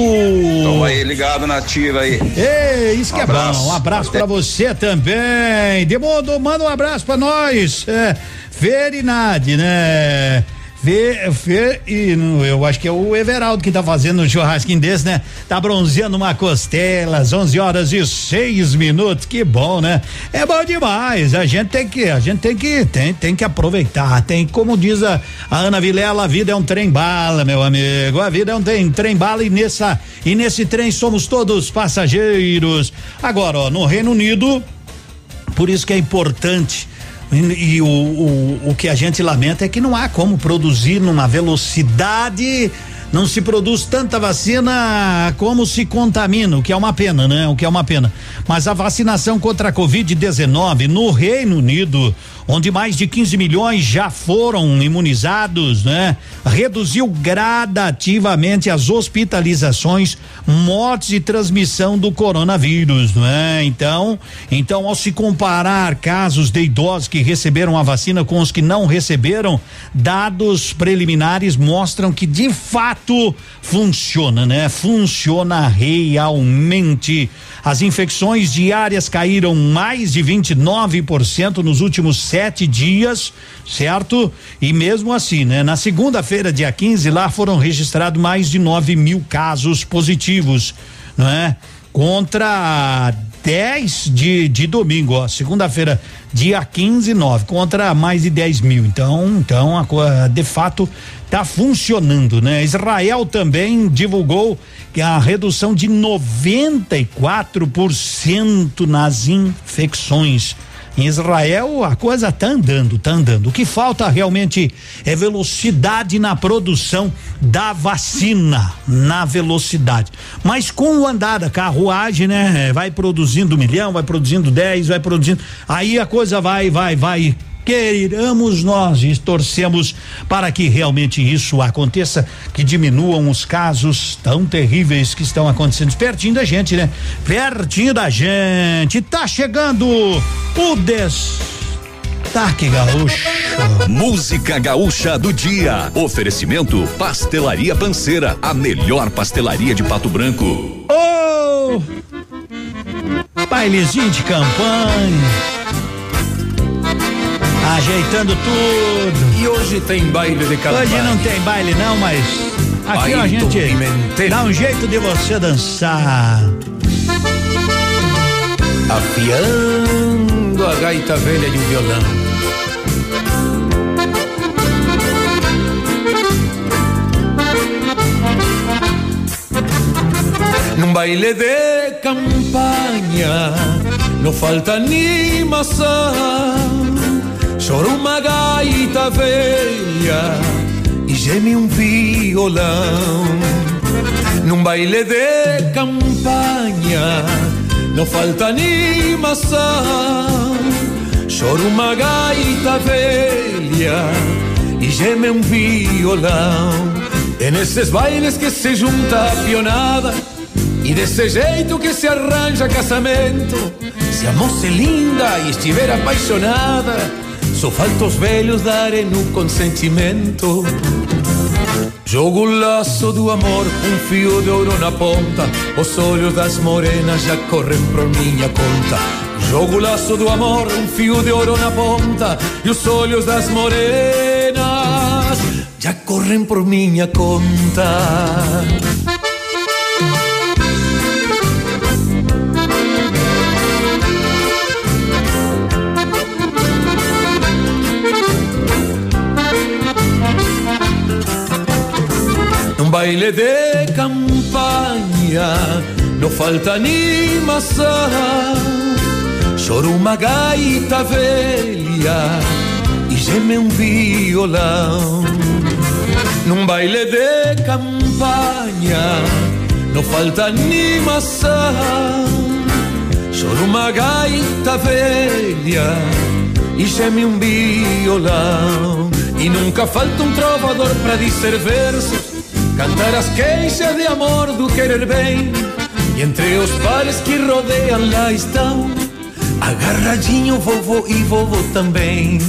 S55: Tamo aí ligado na ativa aí.
S10: Ei, isso que
S55: Um
S10: é
S55: abraço.
S10: bom. Um abraço pra você também. Demundo, manda um abraço pra nós. É, Ferinade, né? Fê, Fê, e eu acho que é o Everaldo que tá fazendo um churrasquinho desse, né? Tá bronzeando uma costela às 11 horas e seis minutos. Que bom, né? É bom demais. A gente tem que, a gente tem que, tem, tem que aproveitar. Tem, como diz a, a Ana Vilela, a vida é um trem bala, meu amigo. A vida é um trem, trem bala e nessa, e nesse trem somos todos passageiros. Agora, ó, no Reino Unido, por isso que é importante. E, o, o, o que a gente lamenta é que não há como produzir numa velocidade. Não se produz tanta vacina como se contamina, o que é uma pena, né? O que é uma pena. Mas a vacinação contra a Covid-19 no Reino Unido, onde mais de 15 milhões já foram imunizados, né? Reduziu gradativamente as hospitalizações, mortes e transmissão do coronavírus, não é? Então, então ao se comparar casos de idosos que receberam a vacina com os que não receberam, dados preliminares mostram que de fato funciona, né? Funciona realmente. As infecções diárias caíram mais de 29% nos últimos sete dias, certo? E mesmo assim, né? Na segunda-feira, dia 15, lá foram registrados mais de 9 mil casos positivos, não é? Contra 10 de, de domingo, ó. Segunda-feira, dia 15, 9, contra mais de 10 mil. Então, então a, de fato tá funcionando, né? Israel também divulgou que a redução de 94% nas infecções. Em Israel a coisa tá andando, tá andando. O que falta realmente é velocidade na produção da vacina, na velocidade. Mas com o andar da carruagem, né? Vai produzindo um milhão, vai produzindo 10, vai produzindo. Aí a coisa vai, vai, vai queiramos nós e torcemos para que realmente isso aconteça, que diminuam os casos tão terríveis que estão acontecendo pertinho da gente, né? Pertinho da gente. Tá chegando o Destaque Gaúcho.
S26: Música gaúcha do dia. Oferecimento Pastelaria Panceira, a melhor pastelaria de Pato Branco.
S10: Ô! Bailezinho de campanha. Ajeitando tudo.
S56: E hoje tem baile de campanha.
S10: Hoje não tem baile não, mas aqui ó, a gente dá um jeito de você dançar.
S56: Afiando a gaita velha de um violão. Num baile de campanha não falta animação. Chora uma gaita velha e geme um violão. Num baile de campanha não falta animação. Chora uma gaita velha e geme um violão. É nesses bailes que se junta a pionada e desse jeito que se arranja casamento. Se a moça é linda e estiver apaixonada, só falta os velhos darem o consentimento. Jogo o laço do amor, um fio de ouro na ponta. Os olhos das morenas já correm por minha conta. Jogo o laço do amor, um fio de ouro na ponta. E os olhos das morenas já correm por minha conta. Baile de campanha não falta animação. Choro uma gaita velha e geme um violão. Num baile de campanha não falta animação. Choro uma gaita velha e geme um violão. E nunca falta um trovador para dizer versos Cantar as queixas de amor do querer bem. E entre os pares que rodeiam lá estão. Agarradinho vovô e vovô também.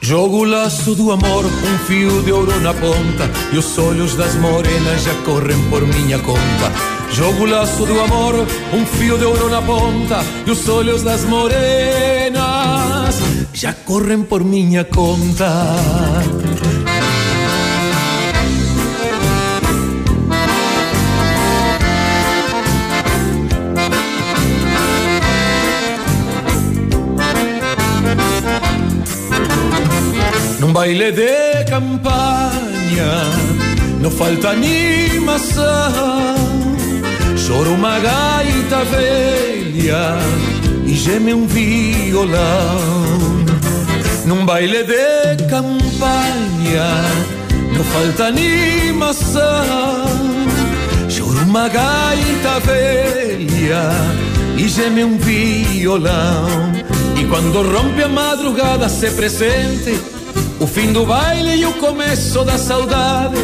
S56: Jogo o laço do amor, um fio de ouro na ponta. E os olhos das morenas já correm por minha conta. Jogo o laço do amor, um fio de ouro na ponta. E os olhos das morenas já correm por minha conta baile de campanha não falta animação. Choro uma gaita velha e geme um violão. Num baile de campanha não falta animação. Choro uma gaita velha e geme um violão. E quando rompe a madrugada se presente o fim do baile e o começo da saudade.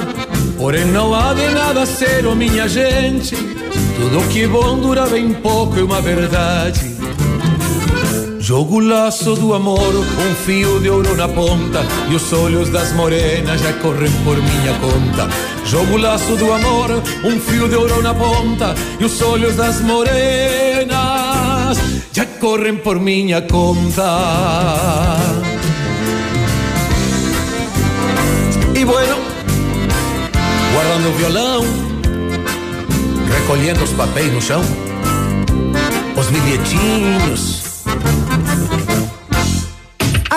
S56: Porém, não há de nada ser, oh minha gente. Tudo que bom dura bem pouco, é uma verdade. Jogo o laço do amor, um fio de ouro na ponta. E os olhos das morenas já correm por minha conta. Jogo o laço do amor, um fio de ouro na ponta. E os olhos das morenas já correm por minha conta. Guardando o violão, recolhendo os papéis no chão, os bilhetinhos.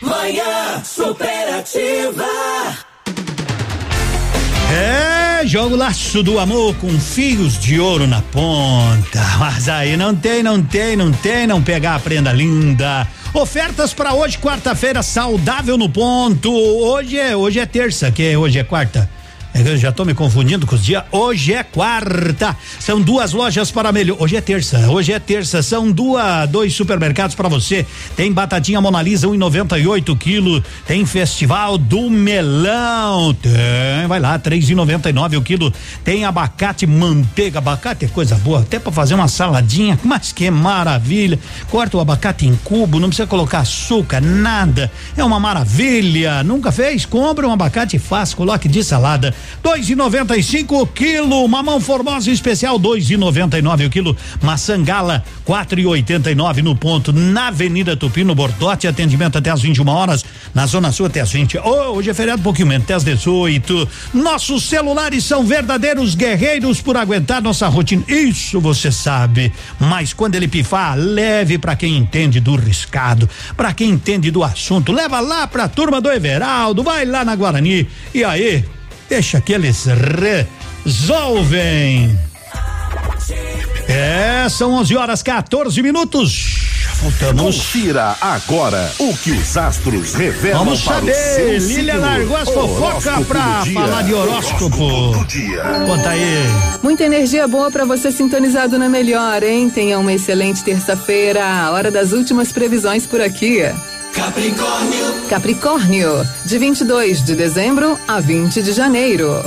S14: Manhã superativa.
S10: É, jogo laço do amor com fios de ouro na ponta. Mas aí não tem, não tem, não tem, não pegar a prenda linda. Ofertas para hoje, quarta-feira, saudável no ponto. Hoje é, hoje é terça, que hoje é quarta. Eu já tô me confundindo com os dias. Hoje é quarta. São duas lojas para melhor. Hoje é terça. Hoje é terça. São duas, dois supermercados para você. Tem batatinha Monalisa 1,98 quilo. Tem Festival do Melão. Tem, vai lá, 3,99 o quilo. Tem abacate manteiga. Abacate é coisa boa. Até para fazer uma saladinha. Mas que maravilha. Corta o abacate em cubo. Não precisa colocar açúcar, nada. É uma maravilha. Nunca fez? Compre um abacate fácil. Coloque de salada. Dois e noventa e cinco o quilo, mamão formosa especial dois e noventa e nove o quilo, maçã gala quatro e oitenta e nove no ponto na Avenida Tupi no atendimento até às 21 horas, na Zona Sul até às 20. Oh, hoje é feriado um pouquinho menos, até às 18. Nossos celulares são verdadeiros guerreiros por aguentar nossa rotina. Isso você sabe. Mas quando ele pifar, leve para quem entende do riscado, para quem entende do assunto. Leva lá pra turma do Everaldo, vai lá na Guarani. E aí, Deixa aqueles re, resolvem. É, são 11 horas 14 minutos. Voltamos.
S27: Confira agora o que os astros revelam
S10: Vamos
S27: para
S10: saber.
S27: o seu
S10: Lília
S27: signo.
S10: largou as fofocas
S27: Horóscopo
S10: pra falar de horóscopo. Conta aí.
S16: Muita energia boa para você sintonizado na melhor, hein? Tenha uma excelente terça-feira, hora das últimas previsões por aqui.
S14: Capricórnio.
S16: Capricórnio, de 22 de dezembro a 20 de janeiro.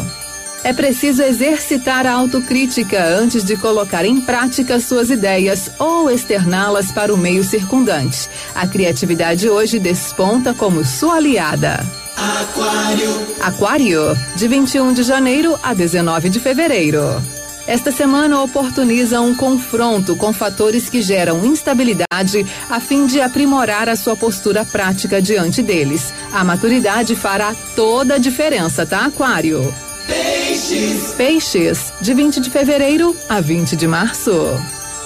S16: É preciso exercitar a autocrítica antes de colocar em prática suas ideias ou externá-las para o meio circundante. A criatividade hoje desponta como sua aliada.
S14: Aquário.
S16: Aquário, de 21 de janeiro a 19 de fevereiro. Esta semana oportuniza um confronto com fatores que geram instabilidade a fim de aprimorar a sua postura prática diante deles. A maturidade fará toda a diferença, tá, Aquário?
S14: Peixes.
S16: Peixes, de 20 de fevereiro a 20 de março.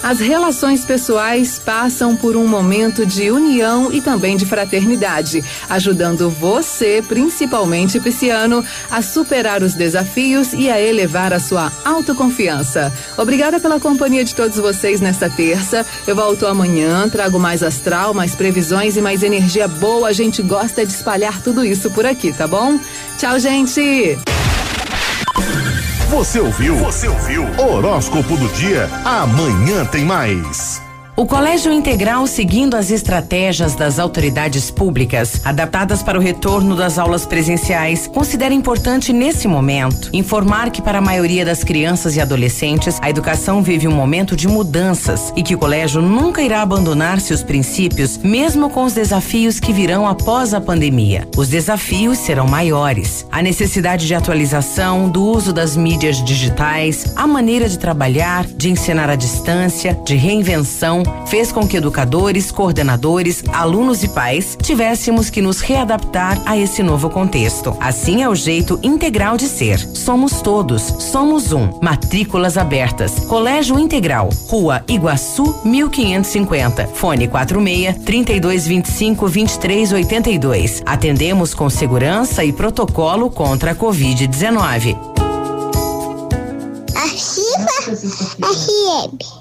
S16: As relações pessoais passam por um momento de união e também de fraternidade, ajudando você, principalmente pisciano, a superar os desafios e a elevar a sua autoconfiança. Obrigada pela companhia de todos vocês nesta terça. Eu volto amanhã, trago mais astral, mais previsões e mais energia boa. A gente gosta de espalhar tudo isso por aqui, tá bom? Tchau, gente!
S27: Você ouviu? Você ouviu? Horóscopo do dia. Amanhã tem mais.
S32: O Colégio Integral, seguindo as estratégias das autoridades públicas adaptadas para o retorno das aulas presenciais, considera importante nesse momento informar que para a maioria das crianças e adolescentes a educação vive um momento de mudanças e que o colégio nunca irá abandonar seus princípios, mesmo com os desafios que virão após a pandemia. Os desafios serão maiores. A necessidade de atualização, do uso das mídias digitais, a maneira de trabalhar, de ensinar à distância, de reinvenção, fez com que educadores, coordenadores, alunos e pais tivéssemos que nos readaptar a esse novo contexto. Assim é o jeito integral de ser. Somos todos, somos um. Matrículas abertas. Colégio Integral, Rua Iguaçu, 1550. Fone 46 3225 2382. Atendemos com segurança e protocolo contra a Covid-19.
S3: Ativa a FM.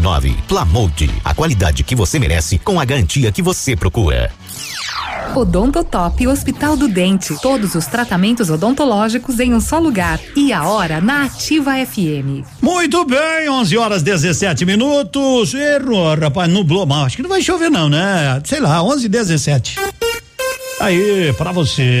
S57: 5859. Plamold, a qualidade que você merece com a garantia que você procura.
S58: Odontotop Hospital do Dente. Todos os tratamentos odontológicos em um só lugar. E a hora na Ativa FM.
S10: Muito bem, 11 horas 17 minutos. Errou, rapaz, nublou mal. Acho que não vai chover, não, né? Sei lá, 11 e 17. Aí, pra você.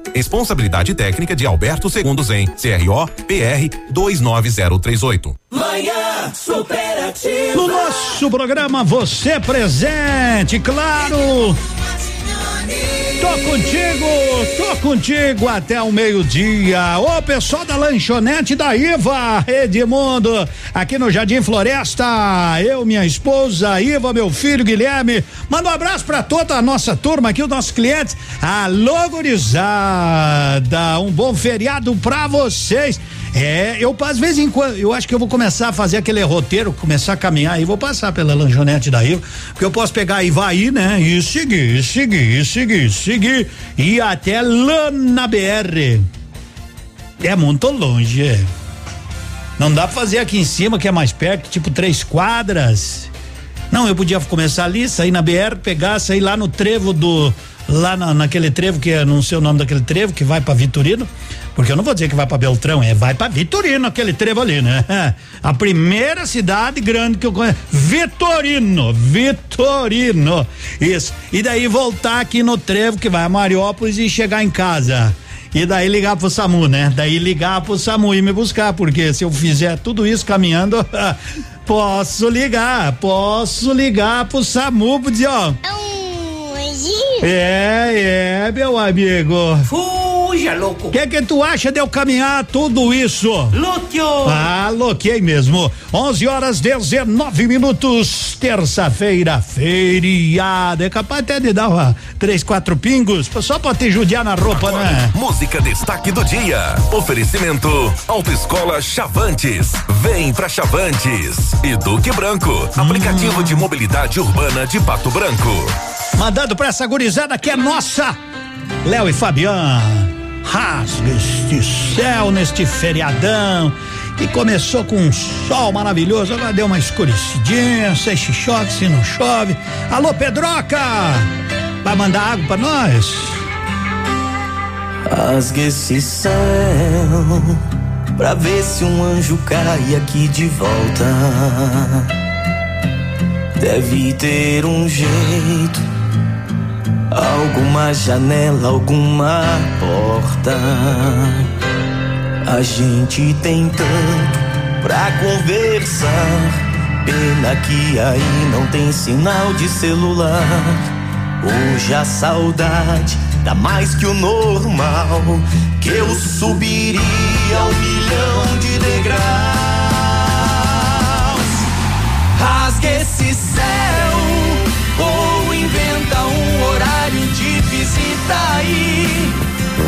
S27: Responsabilidade técnica de Alberto Segundos em CRO PR 29038.
S14: Manhã superativa.
S10: No nosso programa Você Presente, claro. Tô contigo, tô contigo até o meio-dia. Ô pessoal da lanchonete da Iva, Edmundo, aqui no Jardim Floresta. Eu, minha esposa, Iva, meu filho Guilherme. Manda um abraço pra toda a nossa turma aqui, os nossos clientes. Alô, gurizada, um bom feriado pra vocês. É, eu às vezes em quando, eu acho que eu vou começar a fazer aquele roteiro, começar a caminhar e vou passar pela lanchonete da Iva, porque eu posso pegar Ivaí, né? E seguir, e seguir, e seguir, e seguir e até lá na BR. É muito longe, é. Não dá pra fazer aqui em cima que é mais perto, tipo três quadras. Não, eu podia começar ali, sair na BR, pegar, sair lá no trevo do. Lá na, naquele trevo, que é, não sei o nome daquele trevo, que vai para Vitorino. Porque eu não vou dizer que vai para Beltrão, é vai para Vitorino, aquele trevo ali, né? A primeira cidade grande que eu conheço. Vitorino, Vitorino. Isso. E daí voltar aqui no trevo que vai a Mariópolis e chegar em casa. E daí ligar pro SAMU, né? Daí ligar pro SAMU e me buscar, porque se eu fizer tudo isso caminhando, posso ligar, posso ligar pro SAMU dizer, ó. É, é, meu amigo.
S59: Fuja, louco.
S10: O que que tu acha de eu caminhar tudo isso?
S59: Louco.
S10: Ah, louquei mesmo. 11 horas 19 minutos, terça-feira, feriado. É capaz até de dar uma, três, quatro pingos, só pra te judiar na roupa, né?
S27: Música destaque do dia. Oferecimento Autoescola Chavantes. Vem pra Chavantes. E Duque Branco. Aplicativo de mobilidade urbana de Pato Branco.
S10: Mandando pra essa gurizada que é nossa. Léo e Fabian, rasga este céu neste feriadão que começou com um sol maravilhoso, agora deu uma escurecidinha, se chove, se não chove. Alô, Pedroca! Vai mandar água pra nós?
S12: Rasga esse céu pra ver se um anjo cai aqui de volta. Deve ter um jeito, alguma janela, alguma porta. A gente tem tanto pra conversar. Pena que aí não tem sinal de celular. Hoje a saudade dá mais que o normal. Que eu subiria um milhão de degraus. Rasga esse céu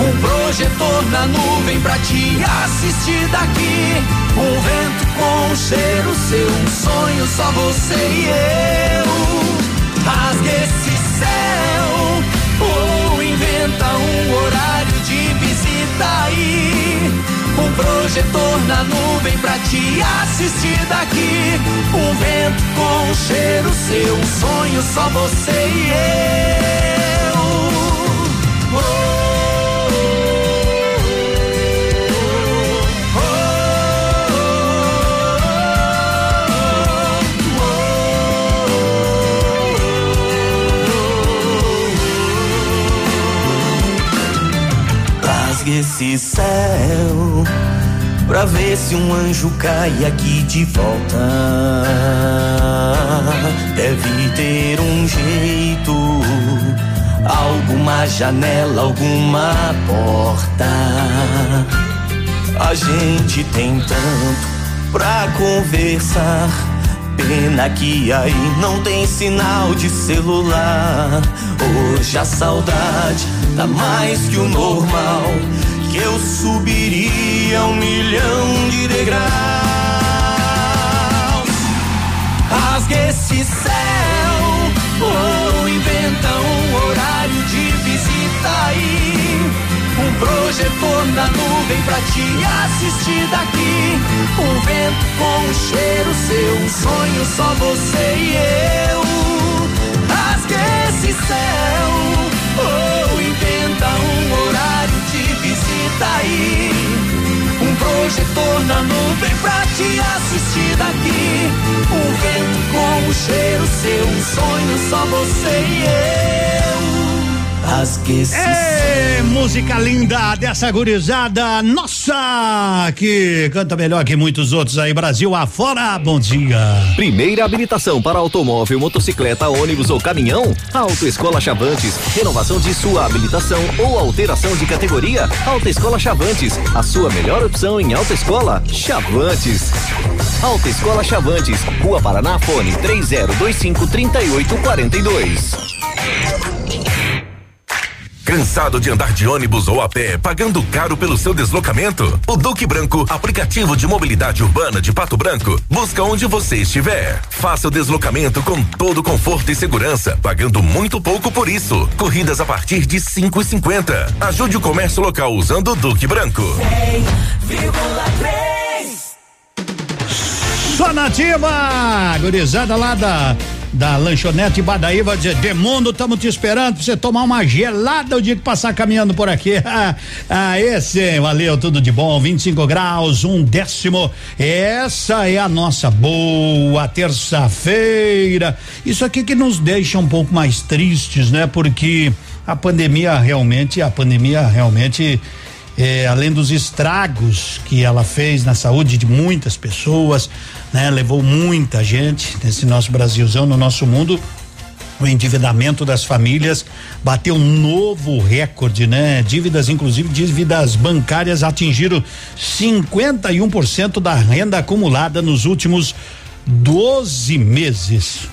S12: Um projetor na nuvem pra te assistir daqui. Um vento com um cheiro seu, um sonho só você e eu. Rasga esse céu ou inventa um horário de visita aí. Um projetor na nuvem pra te assistir daqui. Um vento com um cheiro seu, um sonho só você e eu. Rasga esse céu pra ver se um anjo cai aqui de volta. Deve ter um jeito, alguma janela, alguma porta. A gente tem tanto pra conversar. Pena que aí não tem sinal de celular. Hoje a saudade tá mais que o normal. Que eu subiria um milhão de degraus. Rasga esse céu ou inventa um horário de visita aí. Projetor na nuvem pra te assistir daqui. Um vento com um cheiro seu, um sonho só você e eu. Rasga esse céu ou inventa um horário de visita aí. Um projetor na nuvem pra te assistir daqui. Um vento com um cheiro seu, um sonho só você e eu. Rasga esse
S10: Ê, música linda dessa gurizada nossa, que canta melhor que muitos outros aí, Brasil afora. Bom dia.
S5: Primeira habilitação para automóvel, motocicleta, ônibus ou caminhão? Autoescola Chavantes. Renovação de sua habilitação ou alteração de categoria? Autoescola Chavantes. A sua melhor opção em autoescola Chavantes. Autoescola Chavantes. Rua Paraná, fone 3025 3842.
S27: Cansado de andar de ônibus ou a pé, pagando caro pelo seu deslocamento? O Duque Branco, aplicativo de mobilidade urbana de Pato Branco, busca onde você estiver. Faça o deslocamento com todo conforto e segurança, pagando muito pouco por isso. Corridas a partir de cinco e cinquenta. Ajude o comércio local usando o Duque Branco.
S10: Só nativa, gurizada lá da da lanchonete Badaí vai dizer: Demundo, estamos te esperando pra você tomar uma gelada o dia que passar caminhando por aqui. ah, esse, valeu, tudo de bom. 25 graus, um décimo. Essa é a nossa boa terça-feira. Isso aqui que nos deixa um pouco mais tristes, né? Porque a pandemia realmente, a pandemia realmente eh, além dos estragos que ela fez na saúde de muitas pessoas, né? Levou muita gente nesse nosso Brasilzão, no nosso mundo. O endividamento das famílias bateu um novo recorde, né? Dívidas, inclusive dívidas bancárias, atingiram 51% da renda acumulada nos últimos 12 meses.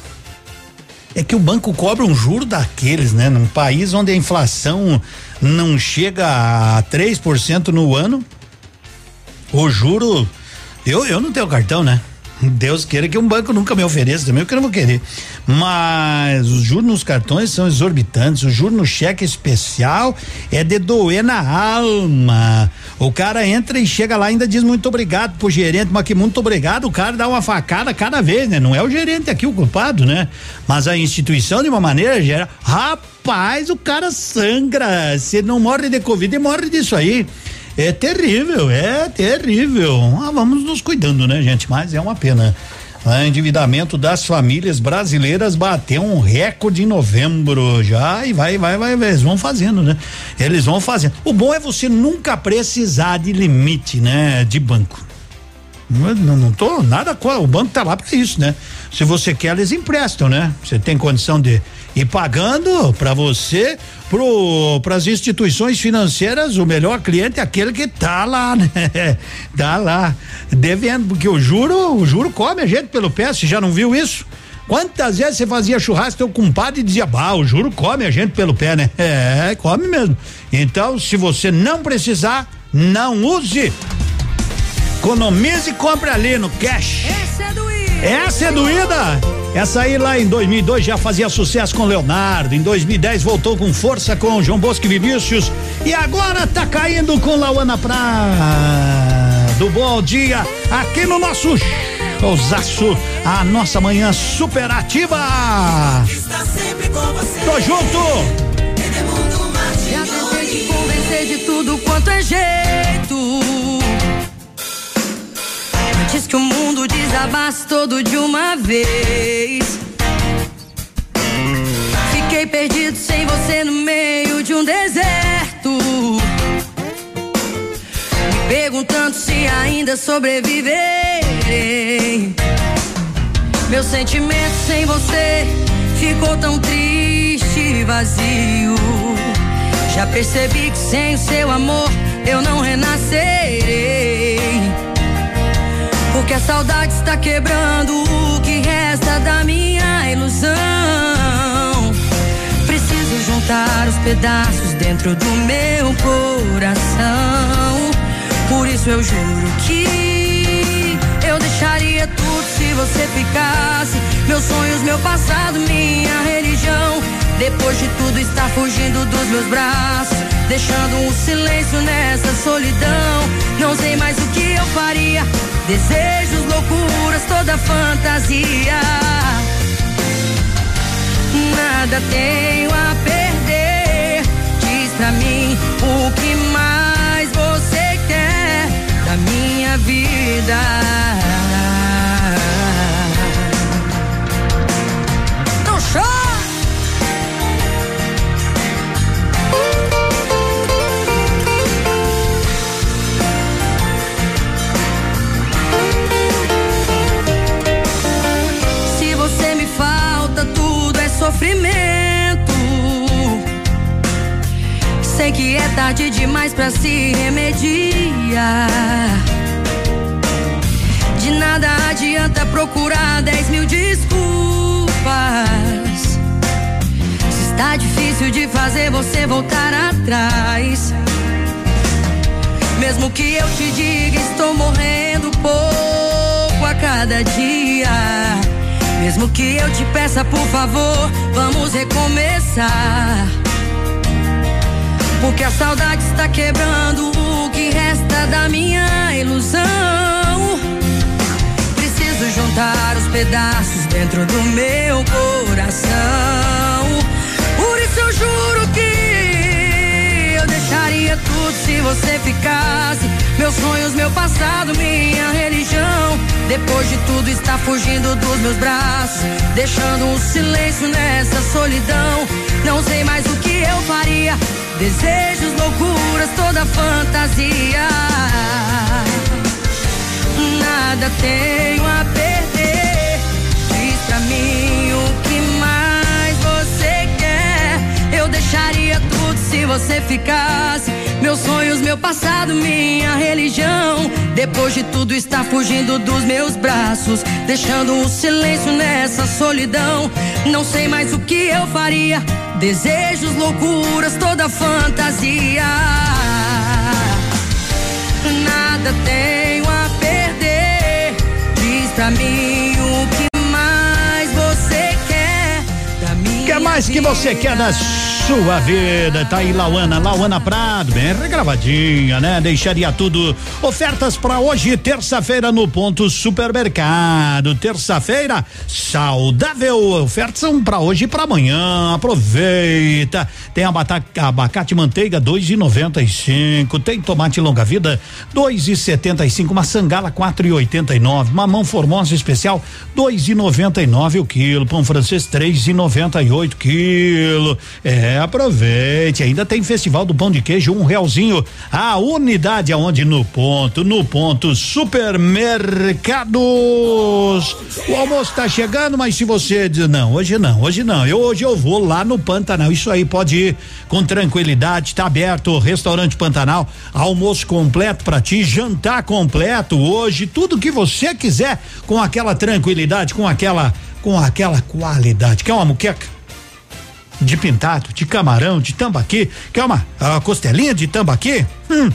S10: É que o banco cobra um juro daqueles, né? Num país onde a inflação não chega a 3% no ano, o juro. Eu, eu não tenho cartão, né? Deus queira que um banco nunca me ofereça também, porque eu não vou querer. Mas os juros nos cartões são exorbitantes. O juro no cheque especial é de doer na alma. O cara entra e chega lá e ainda diz muito obrigado pro gerente, mas que muito obrigado, o cara dá uma facada cada vez, né? Não é o gerente aqui o culpado, né? Mas a instituição, de uma maneira geral, rapaz, o cara sangra. Se não morre de Covid, morre disso aí. É terrível, é terrível. Ah, vamos nos cuidando, né, gente? Mas é uma pena. O endividamento das famílias brasileiras bateu um recorde em novembro já e vai, vai, vai, eles vão fazendo, né? Eles vão fazendo. O bom é você nunca precisar de limite, né? De banco. Não, não tô nada o banco tá lá para isso, né? Se você quer, eles emprestam, né? Você tem condição de ir pagando para você para as instituições financeiras, o melhor cliente é aquele que tá lá, né? tá lá, devendo, porque o juro, o juro come a gente pelo pé, você já não viu isso? Quantas vezes você fazia churrasco, teu compadre dizia, bah, o juro come a gente pelo pé, né? É, come mesmo. Então, se você não precisar, não use. Economize e compre ali no cash. Essa é doída. Essa é doída. Essa aí lá em 2002 já fazia sucesso com Leonardo. Em 2010 voltou com força com João Bosco e Vinícius. E agora tá caindo com Lauana Prado. Bom dia aqui no nosso showzaço. A nossa manhã superativa. Está sempre com você. Tô junto.
S43: Já tentei te convencer de tudo quanto é jeito. Que o mundo desabasse todo de uma vez. Fiquei perdido sem você no meio de um deserto. Me perguntando se ainda sobreviverei. Meu sentimento sem você ficou tão triste e vazio. Já percebi que sem o seu amor eu não renascerei. Porque a saudade está quebrando o que resta da minha ilusão. Preciso juntar os pedaços dentro do meu coração. Por isso eu juro que eu deixaria tudo se você ficasse. Meus sonhos, meu passado, minha religião. Depois de tudo está fugindo dos meus braços, deixando um silêncio nessa solidão. Não sei mais o que eu faria. Desejos, loucuras, toda fantasia. Nada tenho a perder. Diz pra mim o que mais você quer da minha vida. Sofrimento. Sei que é tarde demais pra se remediar. De nada adianta procurar dez mil desculpas. Se está difícil de fazer você voltar atrás. Mesmo que eu te diga, estou morrendo pouco a cada dia. Mesmo que eu te peça, por favor, vamos recomeçar. Porque a saudade está quebrando o que resta da minha ilusão. Preciso juntar os pedaços dentro do meu coração. Por isso eu juro que eu deixaria tudo se você ficasse. Meus sonhos, meu passado, minha religião. Depois de tudo, está fugindo dos meus braços, deixando um silêncio nessa solidão. Não sei mais o que eu faria. Desejos, loucuras, toda fantasia nada tenho a perder. Deixaria tudo se você ficasse. Meus sonhos, meu passado, minha religião. Depois de tudo, está fugindo dos meus braços, deixando o silêncio nessa solidão. Não sei mais o que eu faria. Desejos, loucuras, toda fantasia. Nada tenho a perder. Diz pra mim o que mais você quer da minha
S10: que mais que você quer da sua vida? Tá aí Lauana, Lauana Prado, bem regravadinha, né? Deixaria tudo. Ofertas para hoje, terça-feira no ponto supermercado. Terça-feira saudável. Ofertas são para hoje e para amanhã. Aproveita. Tem abata, abacate manteiga 2,95. Tem tomate longa vida 2,75. Uma sangala 4,89. Mamão formosa especial 2,99 o quilo. Pão francês 3,98 quilo. É, aproveite. Ainda tem festival do pão de queijo um realzinho. A unidade aonde no ponto, no ponto supermercados. O almoço tá chegando, mas se você diz não, hoje não, hoje não. Eu hoje eu vou lá no Pantanal. Isso aí pode ir com tranquilidade. Tá aberto o restaurante Pantanal, almoço completo para ti, jantar completo hoje, tudo que você quiser com aquela tranquilidade, com aquela com aquela qualidade. Quer uma muqueca? De pintado, de camarão, de tambaqui. Quer uma a costelinha de tambaqui? Hum.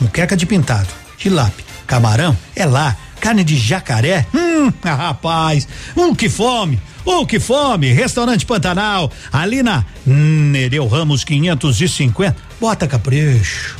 S10: Muqueca de pintado, tilápia, camarão, é lá. Carne de jacaré, hum, rapaz, um que fome, um que fome, restaurante Pantanal, ali na Nereu Ramos 550, bota capricho.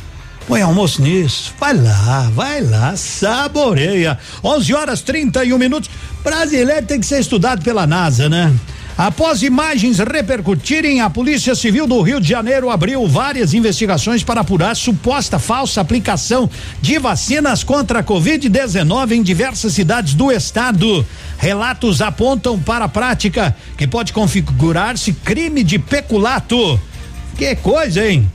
S10: Põe almoço nisso, vai lá, vai lá, saboreia. 11 horas 31 minutos. Brasileiro tem que ser estudado pela NASA, né? Após imagens repercutirem, a Polícia Civil do Rio de Janeiro abriu várias investigações para apurar suposta falsa aplicação de vacinas contra a Covid-19 em diversas cidades do estado. Relatos apontam para a prática que pode configurar-se crime de peculato. Que coisa, hein?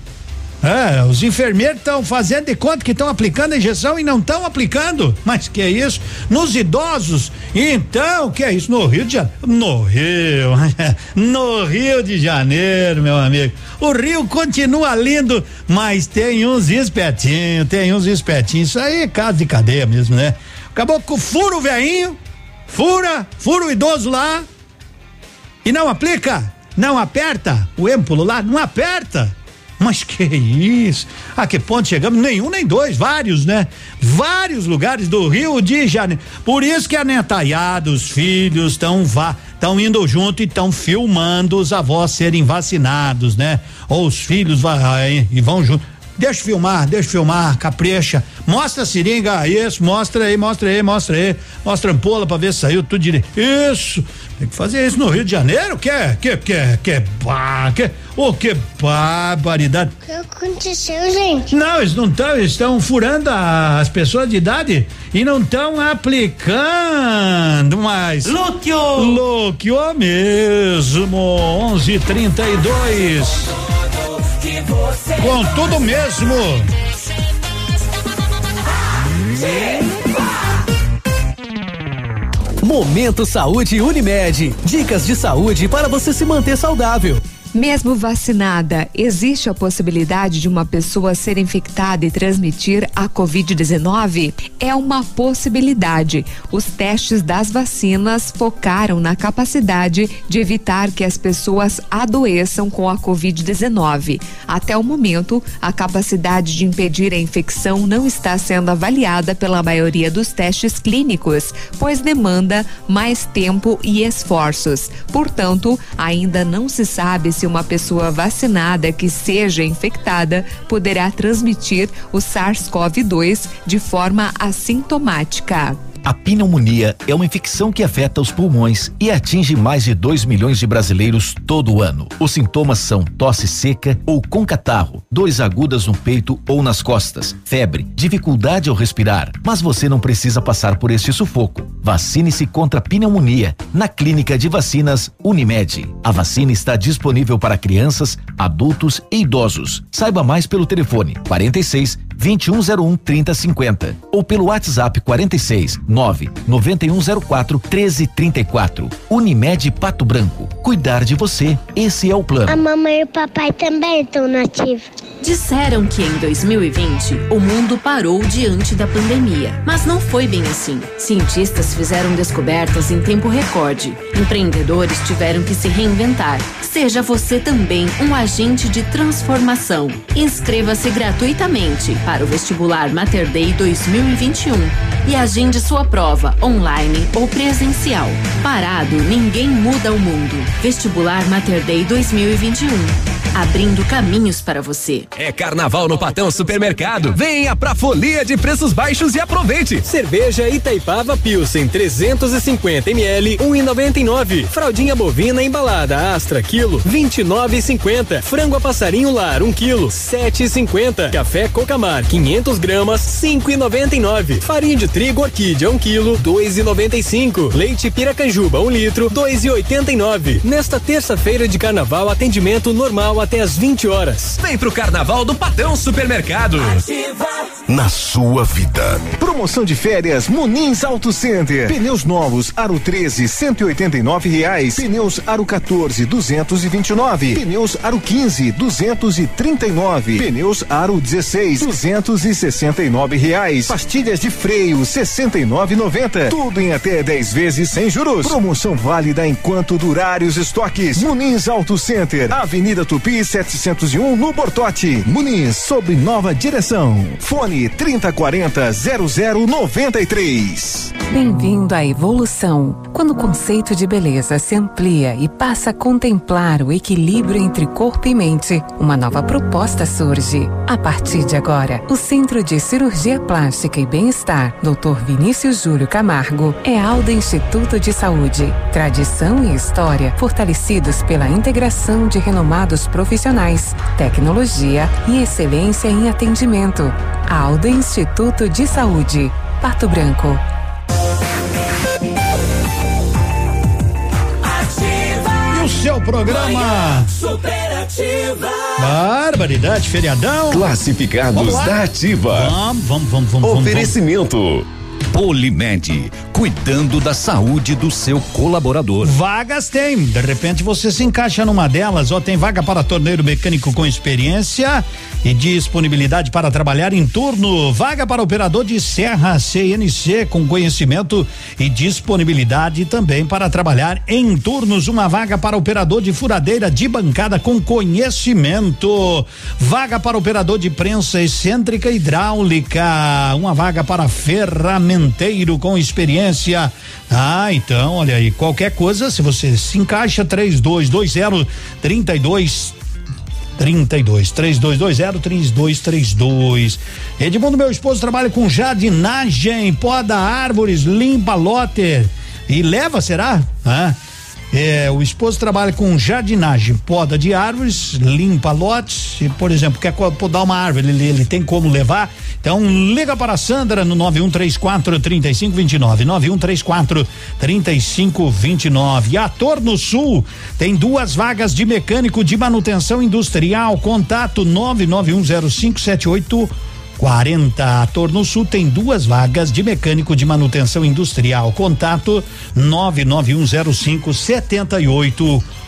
S10: É, os enfermeiros estão fazendo de conta que estão aplicando a injeção e não estão aplicando. Mas que é isso? Nos idosos? Então, que é isso? No Rio de Janeiro? No Rio, no Rio de Janeiro, meu amigo. O Rio continua lindo, mas tem uns espertinhos, tem uns espertinhos. Isso aí é caso de cadeia mesmo, né? Acabou com fura o veinho, fura, fura o idoso lá e não aplica, não aperta o êmpulo lá, não aperta. Mas que isso? A que ponto chegamos? Nenhum nem dois, vários, né? Vários lugares do Rio de Janeiro. Por isso que a netaiada, os filhos estão vá estão indo junto e estão filmando os avós serem vacinados, né? Ou os filhos vai, e vão junto. Deixa filmar, deixa filmar, capricha. Mostra a seringa, isso, mostra aí, mostra aí, mostra aí. Mostra a ampola pra ver se saiu tudo direito. Isso, tem que fazer isso no Rio de Janeiro, que é, que, que, que, pá, que, oh, que barbaridade.
S3: O que aconteceu, gente?
S10: Não, eles não estão, estão furando a- as pessoas de idade e não estão aplicando mais.
S60: Lúquio!
S10: Lúquio mesmo, 11:32. Com tudo mesmo.
S4: Momento Saúde Unimed. Dicas de saúde para você se manter saudável.
S61: Mesmo vacinada, existe a possibilidade de uma pessoa ser infectada e transmitir a Covid-19? É uma possibilidade. Os testes das vacinas focaram na capacidade de evitar que as pessoas adoeçam com a Covid-19. Até o momento, a capacidade de impedir a infecção não está sendo avaliada pela maioria dos testes clínicos, pois demanda mais tempo e esforços. Portanto, ainda não se sabe se uma pessoa vacinada que seja infectada poderá transmitir o SARS-CoV-2 de forma assintomática.
S31: A pneumonia é uma infecção que afeta os pulmões e atinge mais de 2 milhões de brasileiros todo ano. Os sintomas são tosse seca ou com catarro, dores agudas no peito ou nas costas, febre, dificuldade ao respirar. Mas você não precisa passar por este sufoco. Vacine-se contra a pneumonia na Clínica de Vacinas Unimed. A vacina está disponível para crianças, adultos e idosos. Saiba mais pelo telefone 46 2101 3050 ou pelo WhatsApp 46 9 9104 1334. Unimed Pato Branco. Cuidar de você, esse é o plano.
S3: A mamãe e o papai também estão nativos.
S62: Disseram que em 2020 o mundo parou diante da pandemia, mas não foi bem assim. Cientistas fizeram descobertas em tempo recorde. Empreendedores tiveram que se reinventar. Seja você também um agente de transformação. Inscreva-se gratuitamente para o vestibular Mater Dei 2021 e agende sua prova online ou presencial. Parado, ninguém muda o mundo. Vestibular Mater Dei 2021. Abrindo caminhos para você.
S63: É carnaval no Patão Supermercado. Venha pra folia de preços baixos e aproveite. Cerveja Itaipava Pilsen 350 ml 1,99. Fraldinha bovina embalada Astra quilo 29,50. Frango a passarinho lar 1 quilo 7,50. Café Cocamar 500 gramas 5,99. Farinha de trigo Orquídea 1 quilo 2,95. Leite Piracanjuba 1 litro 2,89. Nesta terça-feira de carnaval atendimento normal até às 20 horas. Vem pro Carnaval do Patão Supermercado.
S27: Na sua vida.
S2: Promoção de férias Munins Auto Center. Pneus novos Aro 13 189 reais. Pneus Aro 14 229. Pneus Aro 15 239. Pneus Aro 16 269 reais. Pastilhas de freio 69,90. Tudo em até 10 vezes sem juros. Promoção válida enquanto durarem os estoques. Munins Auto Center. Avenida Tupi 701 no Bortote. Muniz sob nova direção. Fone 3040 0093.
S58: Bem-vindo à evolução, quando o conceito de beleza se amplia e passa a contemplar o equilíbrio entre corpo e mente. Uma nova proposta surge. A partir de agora, o Centro de Cirurgia Plástica e Bem-Estar, Dr. Vinícius Júlio Camargo, é Alda Instituto de Saúde. Tradição e história fortalecidos pela integração de renomados profissionais, tecnologia e excelência em atendimento. Alda Instituto de Saúde, Pato Branco.
S10: O programa?
S14: Superativa.
S10: Barbaridade, feriadão.
S27: Classificados
S10: Vamos lá?
S27: da Ativa.
S10: Vamos, vamos, vamos, vamos.
S27: Oferecimento.
S26: Polimed, cuidando da saúde do seu colaborador.
S10: Vagas tem, de repente você se encaixa numa delas, ó, tem vaga para torneiro mecânico com experiência e disponibilidade para trabalhar em turno, vaga para operador de serra CNC com conhecimento e disponibilidade também para trabalhar em turnos, uma vaga para operador de furadeira de bancada com conhecimento, vaga para operador de prensa excêntrica hidráulica, uma vaga para ferramenteiro com experiência. Ah, então, olha aí, qualquer coisa, se você se encaixa, 3220 32 32 3220 3232. Edmundo, meu esposo, trabalha com jardinagem, poda árvores, limpa lote e leva, será? Ah. É, o esposo trabalha com jardinagem, poda de árvores, limpa lotes, e, por exemplo, quer podar uma árvore, ele, ele tem como levar. Então, liga para a Sandra no 9134 3529. 9134 3529. E a Sul tem duas vagas de mecânico de manutenção industrial. Contato 9910578 40. A Torno Sul tem duas vagas de mecânico de manutenção industrial. Contato 99105 78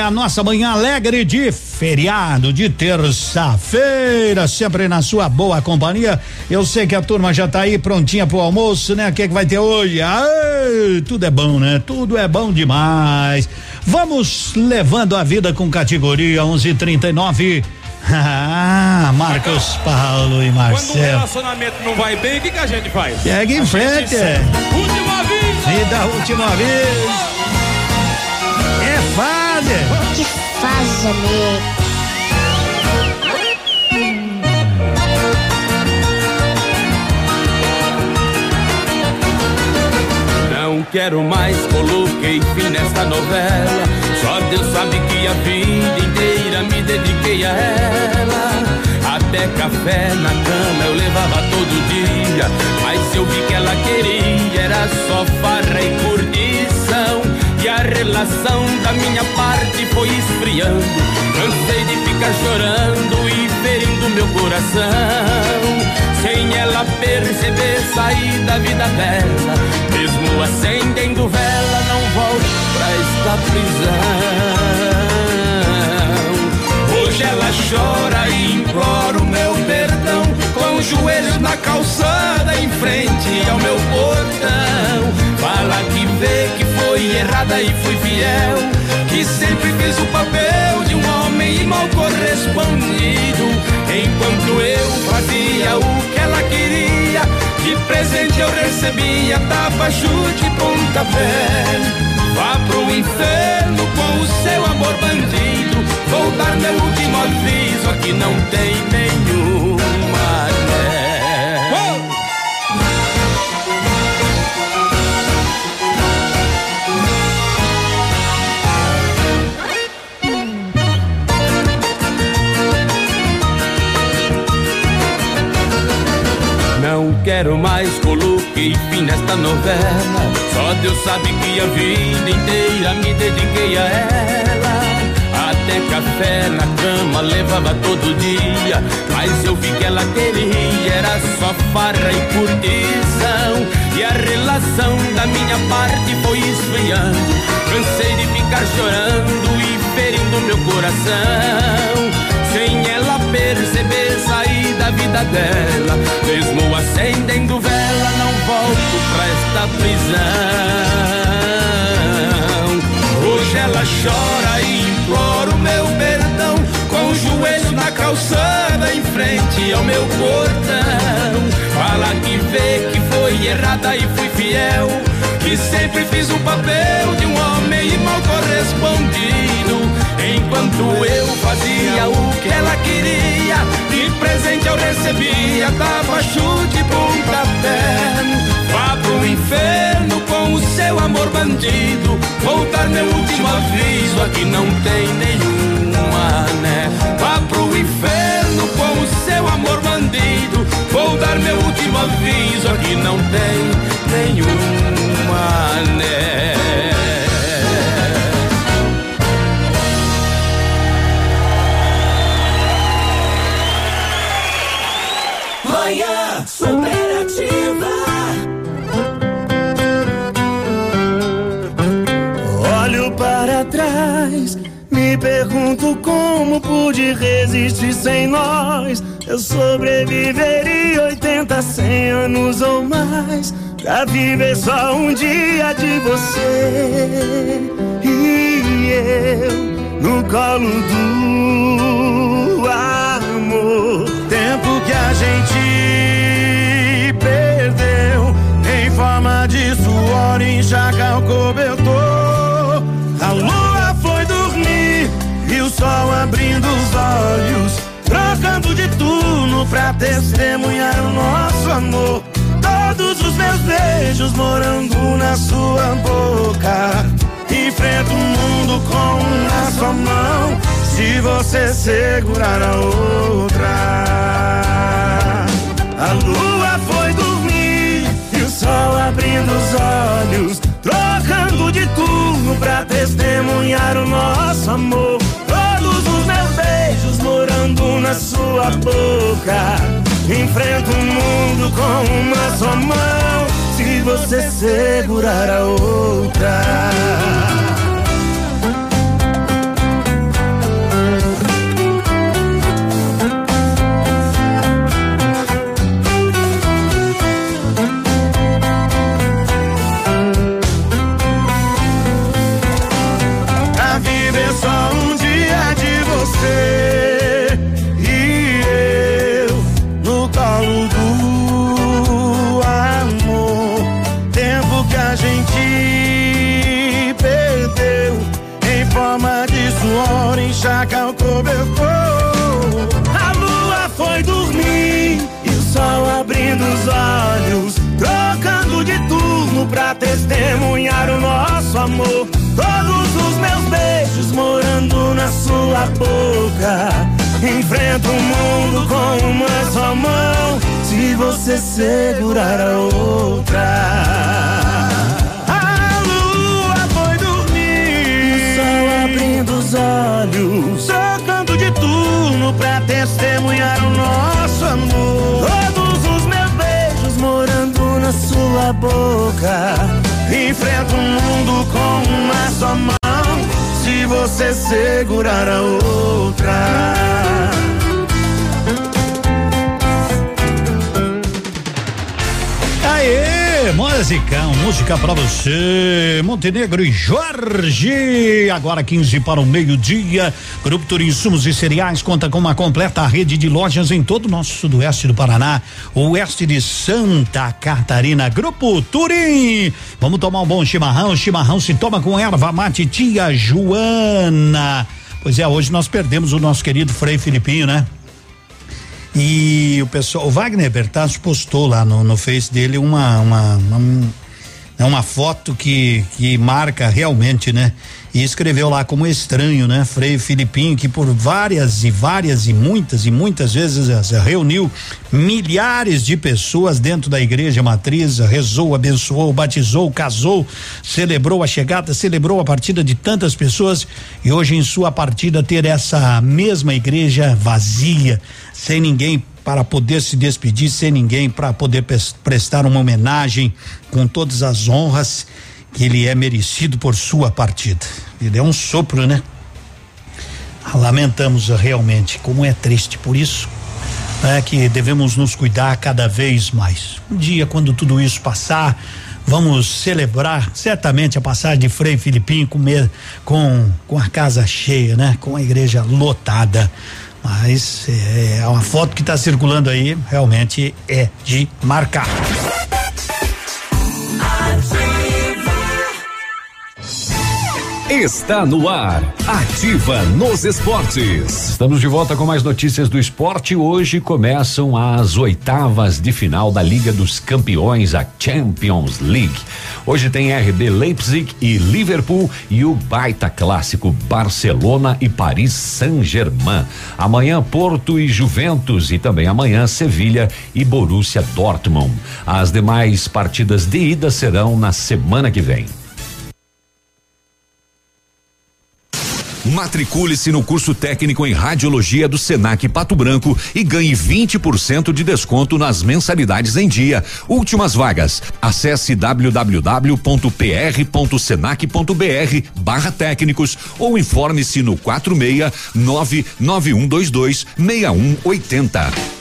S10: a nossa manhã alegre de feriado de terça-feira, sempre na sua boa companhia. Eu sei que a turma já tá aí prontinha pro almoço, né? O que, que vai ter hoje? Ai, tudo é bom, né? Tudo é bom demais. Vamos levando a vida com categoria 1139. Ah, Marcos Paulo e Marcelo. Quando o
S12: relacionamento não vai bem, o que, que a gente faz?
S10: Segue em frente.
S12: Última vida.
S10: Vida última vez. É fase.
S3: Que fase, amigo.
S12: Não quero mais, coloquei fim nesta novela. Só Deus sabe que a vida inteira me dediquei a ela. Até café na cama eu levava todo dia. Mas eu vi que ela queria, era só farra e curtição. A relação da minha parte foi esfriando. Cansei de ficar chorando e ferindo meu coração. Sem ela perceber, sair da vida dela. Mesmo acendendo vela, não volto pra esta prisão. Hoje ela chora e implora Com os joelhos na calçada, em frente ao meu portão. Fala que vê que foi errada e fui fiel. Que sempre fiz o papel de um homem mal correspondido. Enquanto eu fazia o que ela queria, de presente eu recebia tapa, chute e pontapé. Vá pro inferno com o seu amor bandido. Vou dar meu último aviso, aqui não tem nenhuma quero mais, coloquei fim nesta novela. Só Deus sabe que a vida inteira me dediquei a ela. Até café na cama levava todo dia. Mas eu vi que ela queria, era só farra e curtição. E a relação da minha parte foi esfriando. Cansei de ficar chorando e ferindo meu coração. Sem ela perceber, vida dela. Mesmo acendendo vela, não volto pra esta prisão. Hoje ela chora e implora o meu perdão. Com o joelho na calçada, em frente ao meu portão. Fala que vê que foi errada e fui fiel. Que sempre fiz o papel de um homem mal correspondido. Enquanto eu fazia o que ela queria, de presente eu recebia, dava chute pontapé. Vá pro inferno com o seu amor bandido, vou dar meu último aviso, aqui não tem nenhuma, né? Vá pro inferno com o seu amor bandido, vou dar meu último aviso, aqui não tem nenhuma, né?
S20: Me pergunto como pude resistir sem nós. Eu sobreviveria 80, 100 anos ou mais. Pra viver só um dia de você e eu no colo do amor. Tempo que a gente perdeu em forma de suor, enxaga o cobertor. Sol abrindo os olhos, trocando de turno pra testemunhar o nosso amor. Todos os meus beijos morando na sua boca. Enfrento o mundo com uma só mão. Se você segurar a outra, a lua foi dormir e o sol abrindo os olhos, trocando de turno pra testemunhar o nosso amor. Morando na sua boca. Enfrento o mundo com uma só mão. Se você segurar a outra. Amor. Todos os meus beijos morando na sua boca. Enfrento o mundo com uma só mão, se você segurar a outra. A lua foi dormir, o sol abrindo os olhos, trocando de turno pra testemunhar o nosso amor. Todos os meus beijos morando na sua boca. Enfrento o mundo com uma só mão, se você segurar a outra.
S10: Musicão, música pra você. Montenegro e Jorge. Agora 15 para o meio-dia. Grupo Turim Insumos e Cereais conta com uma completa rede de lojas em todo o nosso sudoeste do Paraná, oeste de Santa Catarina. Grupo Turim. Vamos tomar um bom chimarrão. chimarrão se toma com erva mate tia Joana. Pois é, hoje nós perdemos o nosso querido Frei Filipinho, né? E o pessoal, o Wagner Bertazzi postou lá no, no Face dele uma uma, uma, é uma foto que que marca realmente, né? E escreveu lá como estranho, né? Frei Filipinho, que por várias e várias e muitas e muitas vezes eh, reuniu milhares de pessoas dentro da igreja matriz, rezou, abençoou, batizou, casou, celebrou a chegada, celebrou a partida de tantas pessoas e hoje em sua partida ter essa mesma igreja vazia, sem ninguém para poder se despedir, sem ninguém para poder prestar uma homenagem com todas as honras que ele é merecido por sua partida. Ele é um sopro, né? Lamentamos realmente, como é triste por isso, é que devemos nos cuidar cada vez mais. Um dia, quando tudo isso passar, vamos celebrar certamente a passagem de Frei Filipinho com, com, com a casa cheia, né? Com a igreja lotada. Mas é, é uma foto que está circulando aí, realmente é de marcar.
S64: Está no ar. Ativa nos esportes.
S26: Estamos de volta com mais notícias do esporte. Hoje começam as oitavas de final da Liga dos Campeões, a Champions League. Hoje tem RB Leipzig e Liverpool e o baita clássico Barcelona e Paris Saint-Germain. Amanhã Porto e Juventus e também amanhã Sevilha e Borussia Dortmund. As demais partidas de ida serão na semana que vem.
S64: Matricule-se no curso técnico em radiologia do Senac Pato Branco e ganhe 20% de desconto nas mensalidades em dia. Últimas vagas. Acesse www.pr.senac.br barra técnicos ou informe-se no 46 99122 6180.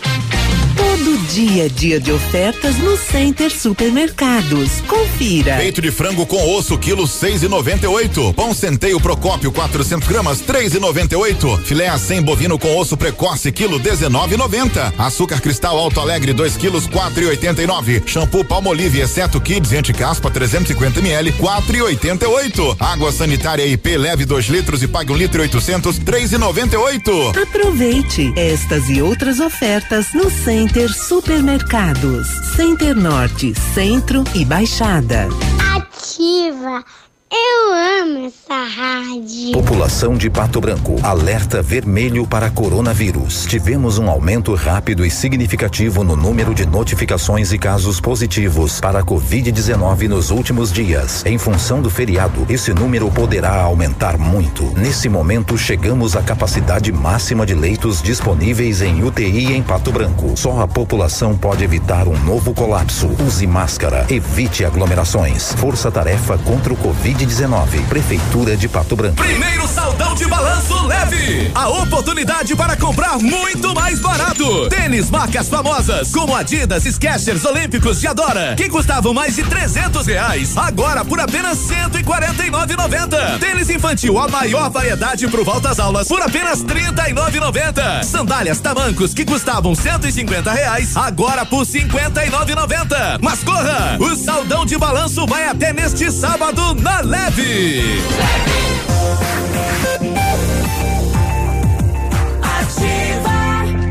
S65: Todo dia dia de ofertas no Center Supermercados. Confira.
S66: Peito de frango com osso, quilo seis e noventa e oito. Pão centeio Procópio, 400 gramas, três e noventa e oito. Filé a 100 bovino com osso precoce, quilo dezenove e noventa. Açúcar cristal Alto Alegre, 2 quilos, quatro e oitenta e nove. Shampoo Palmolive, exceto Kids anti-caspa, 350 ml, quatro e oitenta e oito. Água sanitária IP leve 2 litros e pague um litro e oitocentos, três e noventa e oito.
S65: Aproveite estas e outras ofertas no Center Center Supermercados, Center Norte, Centro e Baixada.
S3: Ativa eu amo essa rádio.
S31: População de Pato Branco. Alerta vermelho para coronavírus. Tivemos um aumento rápido e significativo no número de notificações e casos positivos para a Covid-19 nos últimos dias. Em função do feriado, esse número poderá aumentar muito. Nesse momento, chegamos à capacidade máxima de leitos disponíveis em UTI em Pato Branco. Só a população pode evitar um novo colapso. Use máscara. Evite aglomerações. Força-tarefa contra o Covid Covid-19. Prefeitura de Pato Branco.
S64: Primeiro saldão de balanço leve. A oportunidade para comprar muito mais barato. Tênis marcas famosas como Adidas, Skechers, Olímpicos e Adora, que custavam mais de 300 reais, agora por apenas 149,90. Tênis infantil a maior variedade por volta às aulas por apenas 39,90. Sandálias tamancos que custavam 150 reais, agora por 59,90. Mas corra! O saldão de balanço vai até neste sábado na leve.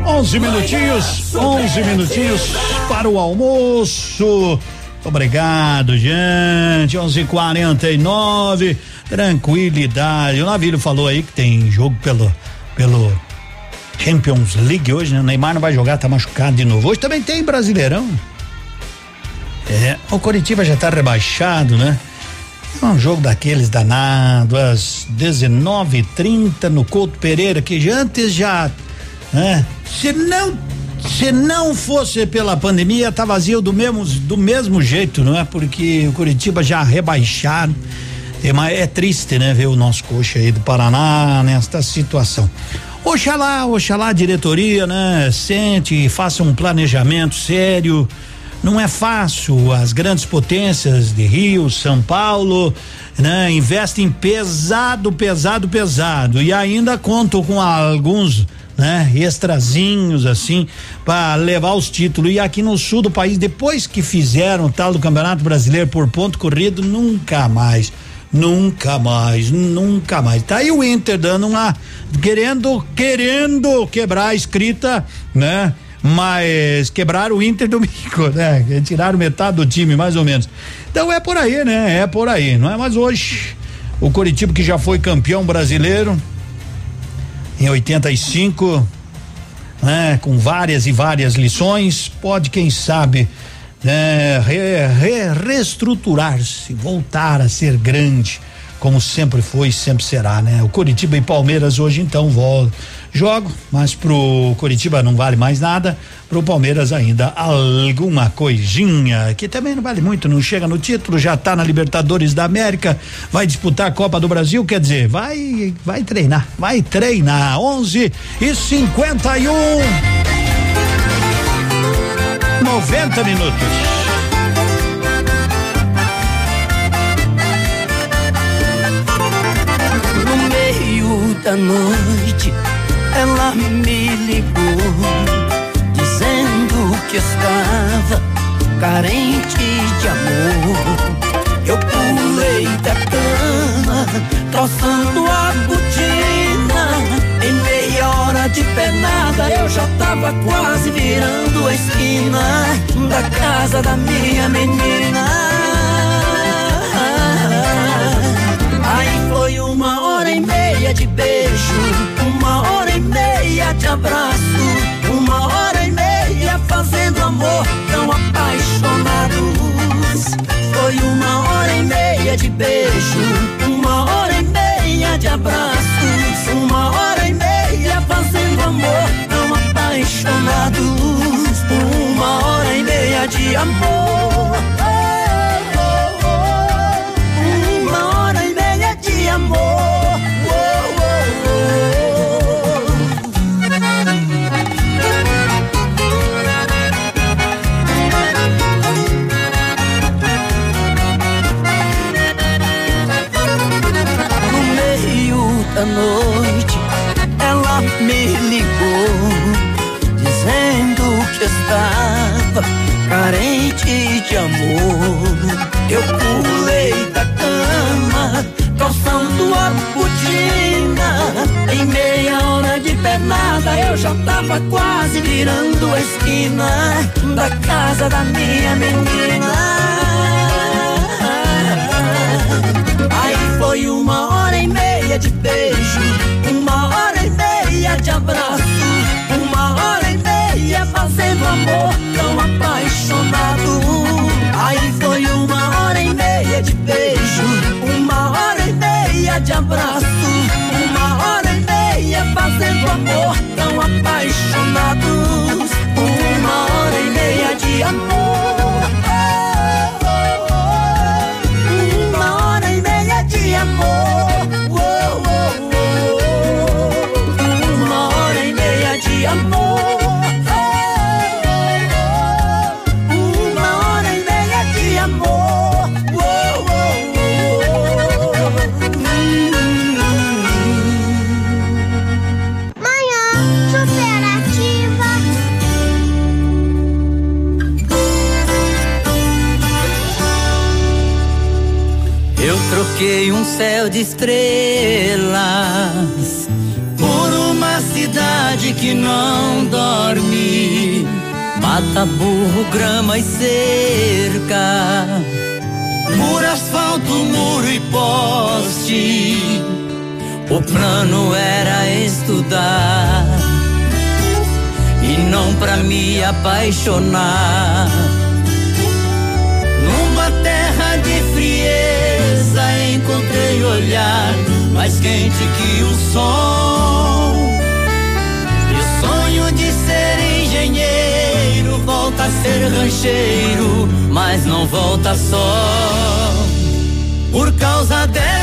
S10: 11 minutinhos, 11 minutinhos para o almoço. Obrigado, gente. 11:49. Tranquilidade. O Navilho falou aí que tem jogo pelo pelo Champions League hoje, né? O Neymar não vai jogar, tá machucado de novo. Hoje também tem Brasileirão. É, o Coritiba já tá rebaixado, né? Um jogo daqueles danado, às 19:30 no Couto Pereira, que já antes já, né? Se não se não fosse pela pandemia, tá vazio do mesmo do mesmo jeito, não é? Porque o Curitiba já rebaixado. É, é triste, né, ver o nosso coxa aí do Paraná nesta situação. Oxalá, oxalá diretoria, né, sente e faça um planejamento sério. Não é fácil, as grandes potências de Rio, São Paulo, né, investem pesado, pesado, pesado e ainda contam com alguns né? Extrazinhos assim para levar os títulos. E aqui no sul do país, depois que fizeram o tal do Campeonato Brasileiro por ponto corrido, nunca mais. Nunca mais, nunca mais. Tá aí o Inter dando uma querendo querendo quebrar a escrita, né? Mas quebraram o Inter domingo, né? Tiraram metade do time, mais ou menos. Então é por aí, né? É por aí, não é? Mas hoje o Coritiba que já foi campeão brasileiro, em 85, né, com várias e várias lições, pode, quem sabe, né, re, re, reestruturar-se, voltar a ser grande, como sempre foi e sempre será, né? O Curitiba e Palmeiras hoje então voltam jogo, mas pro Curitiba não vale mais nada, pro Palmeiras ainda alguma coisinha, que também não vale muito, não chega no título, já tá na Libertadores da América, vai disputar a Copa do Brasil, quer dizer, vai vai treinar, vai treinar. 11 e 51 90 minutos.
S67: No meio da noite ela me ligou, dizendo que estava carente de amor. Eu pulei da cama, calçando a botina. Em meia hora de pernada, eu já tava quase virando a esquina da casa da minha menina. Aí foi uma hora e meia de beijo, uma hora e meia de abraço, uma hora e meia fazendo amor tão apaixonados. Foi uma hora e meia de beijo, uma hora e meia de abraços, uma hora e meia fazendo amor tão apaixonados. Uma hora e meia de amor. Uma hora e meia de amor. Noite, ela me ligou, dizendo que estava carente de amor. Eu pulei da cama, calçando a botina. Em meia hora de pernada, eu já tava quase virando a esquina da casa da minha menina. Aí foi uma hora e meia de beijo, de abraço, uma hora e meia fazendo amor tão apaixonado. Aí foi uma hora e meia de beijo, uma hora e meia de abraço, uma hora e meia fazendo amor tão apaixonados. Uma hora e meia de amor. Estrelas por uma da cidade que não dorme. Mata burro, grama e cerca. Por asfalto, muro e poste. O plano era estudar e não pra me apaixonar. Encontrei olhar mais quente que o sol. E o sonho de ser engenheiro volta a ser rancheiro, mas não volta só. Por causa dela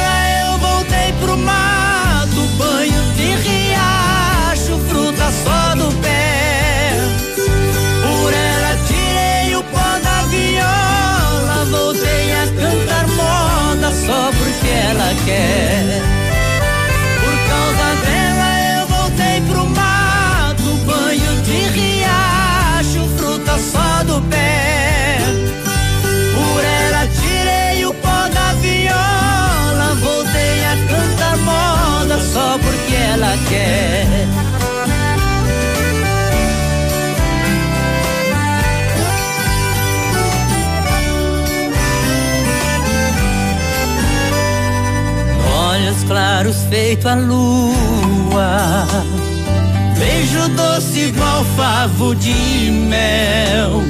S67: feito a lua, beijo doce igual favo de mel.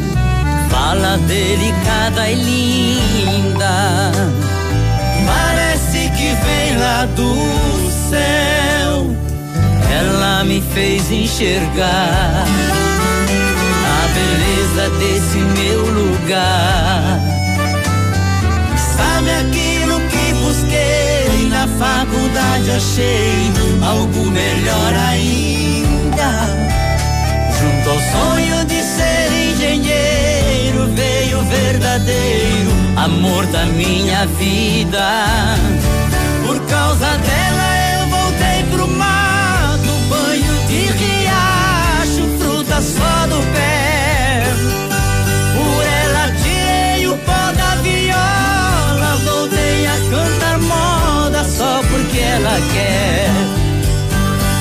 S67: Fala delicada e linda, parece que vem lá do céu. Ela me fez enxergar a beleza desse meu lugar. Achei algo melhor ainda. Junto ao sonho de ser engenheiro veio o verdadeiro amor da minha vida. Por causa dela eu voltei pro mato, banho de riacho, fruta só do pé. Ela quer.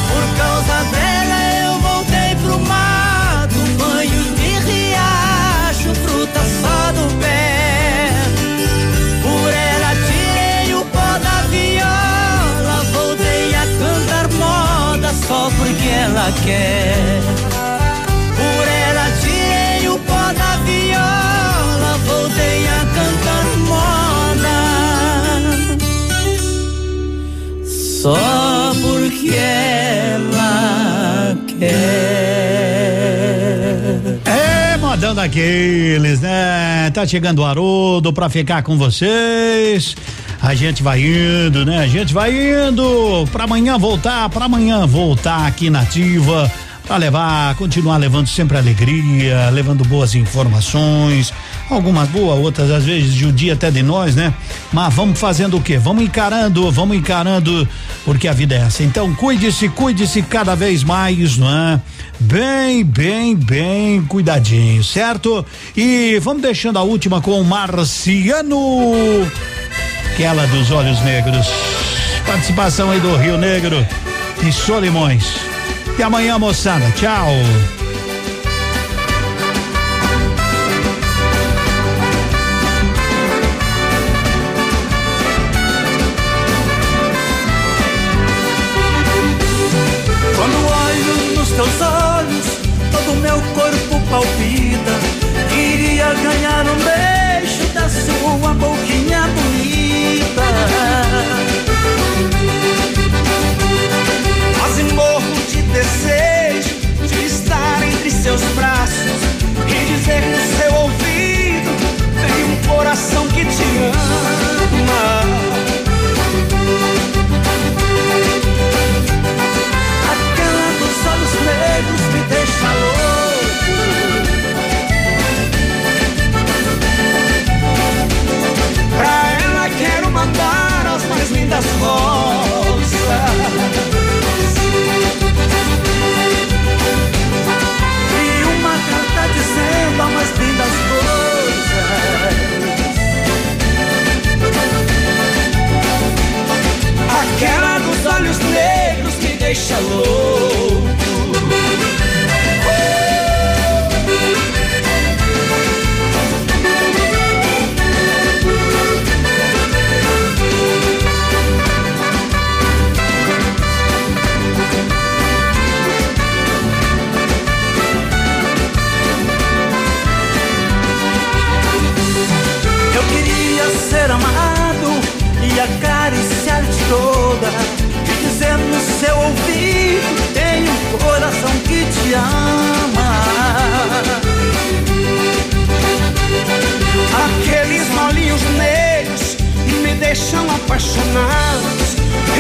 S67: Por causa dela eu voltei pro mato, banho de riacho, fruta só do pé. Por ela tirei o pó da viola, voltei a cantar moda só porque ela quer. Só porque ela quer.
S10: É, modão daqueles, né? Tá chegando o Haroldo pra ficar com vocês. A gente vai indo, né? A gente vai indo pra amanhã voltar, pra amanhã voltar aqui na ativa para levar, continuar levando sempre alegria, levando boas informações, algumas boas, outras às vezes de um dia até de nós, né? Mas vamos fazendo o quê? Vamos encarando, vamos encarando, porque a vida é essa. Então cuide-se, cuide-se cada vez mais, não é? Bem, bem, bem cuidadinho, certo? E vamos deixando a última com o Marciano, aquela dos olhos negros. Participação aí do Rio Negro e Solimões. E amanhã, moçada. Tchau.
S67: Quando olho nos teus olhos, todo meu corpo palpita. Queria ganhar um beijo da sua boquinha seus braços e dizer no seu ouvido: tem um coração que te ama. fica louco. Eu queria ser amado e acariciar toda ama. Aqueles molinhos negros me deixam apaixonado.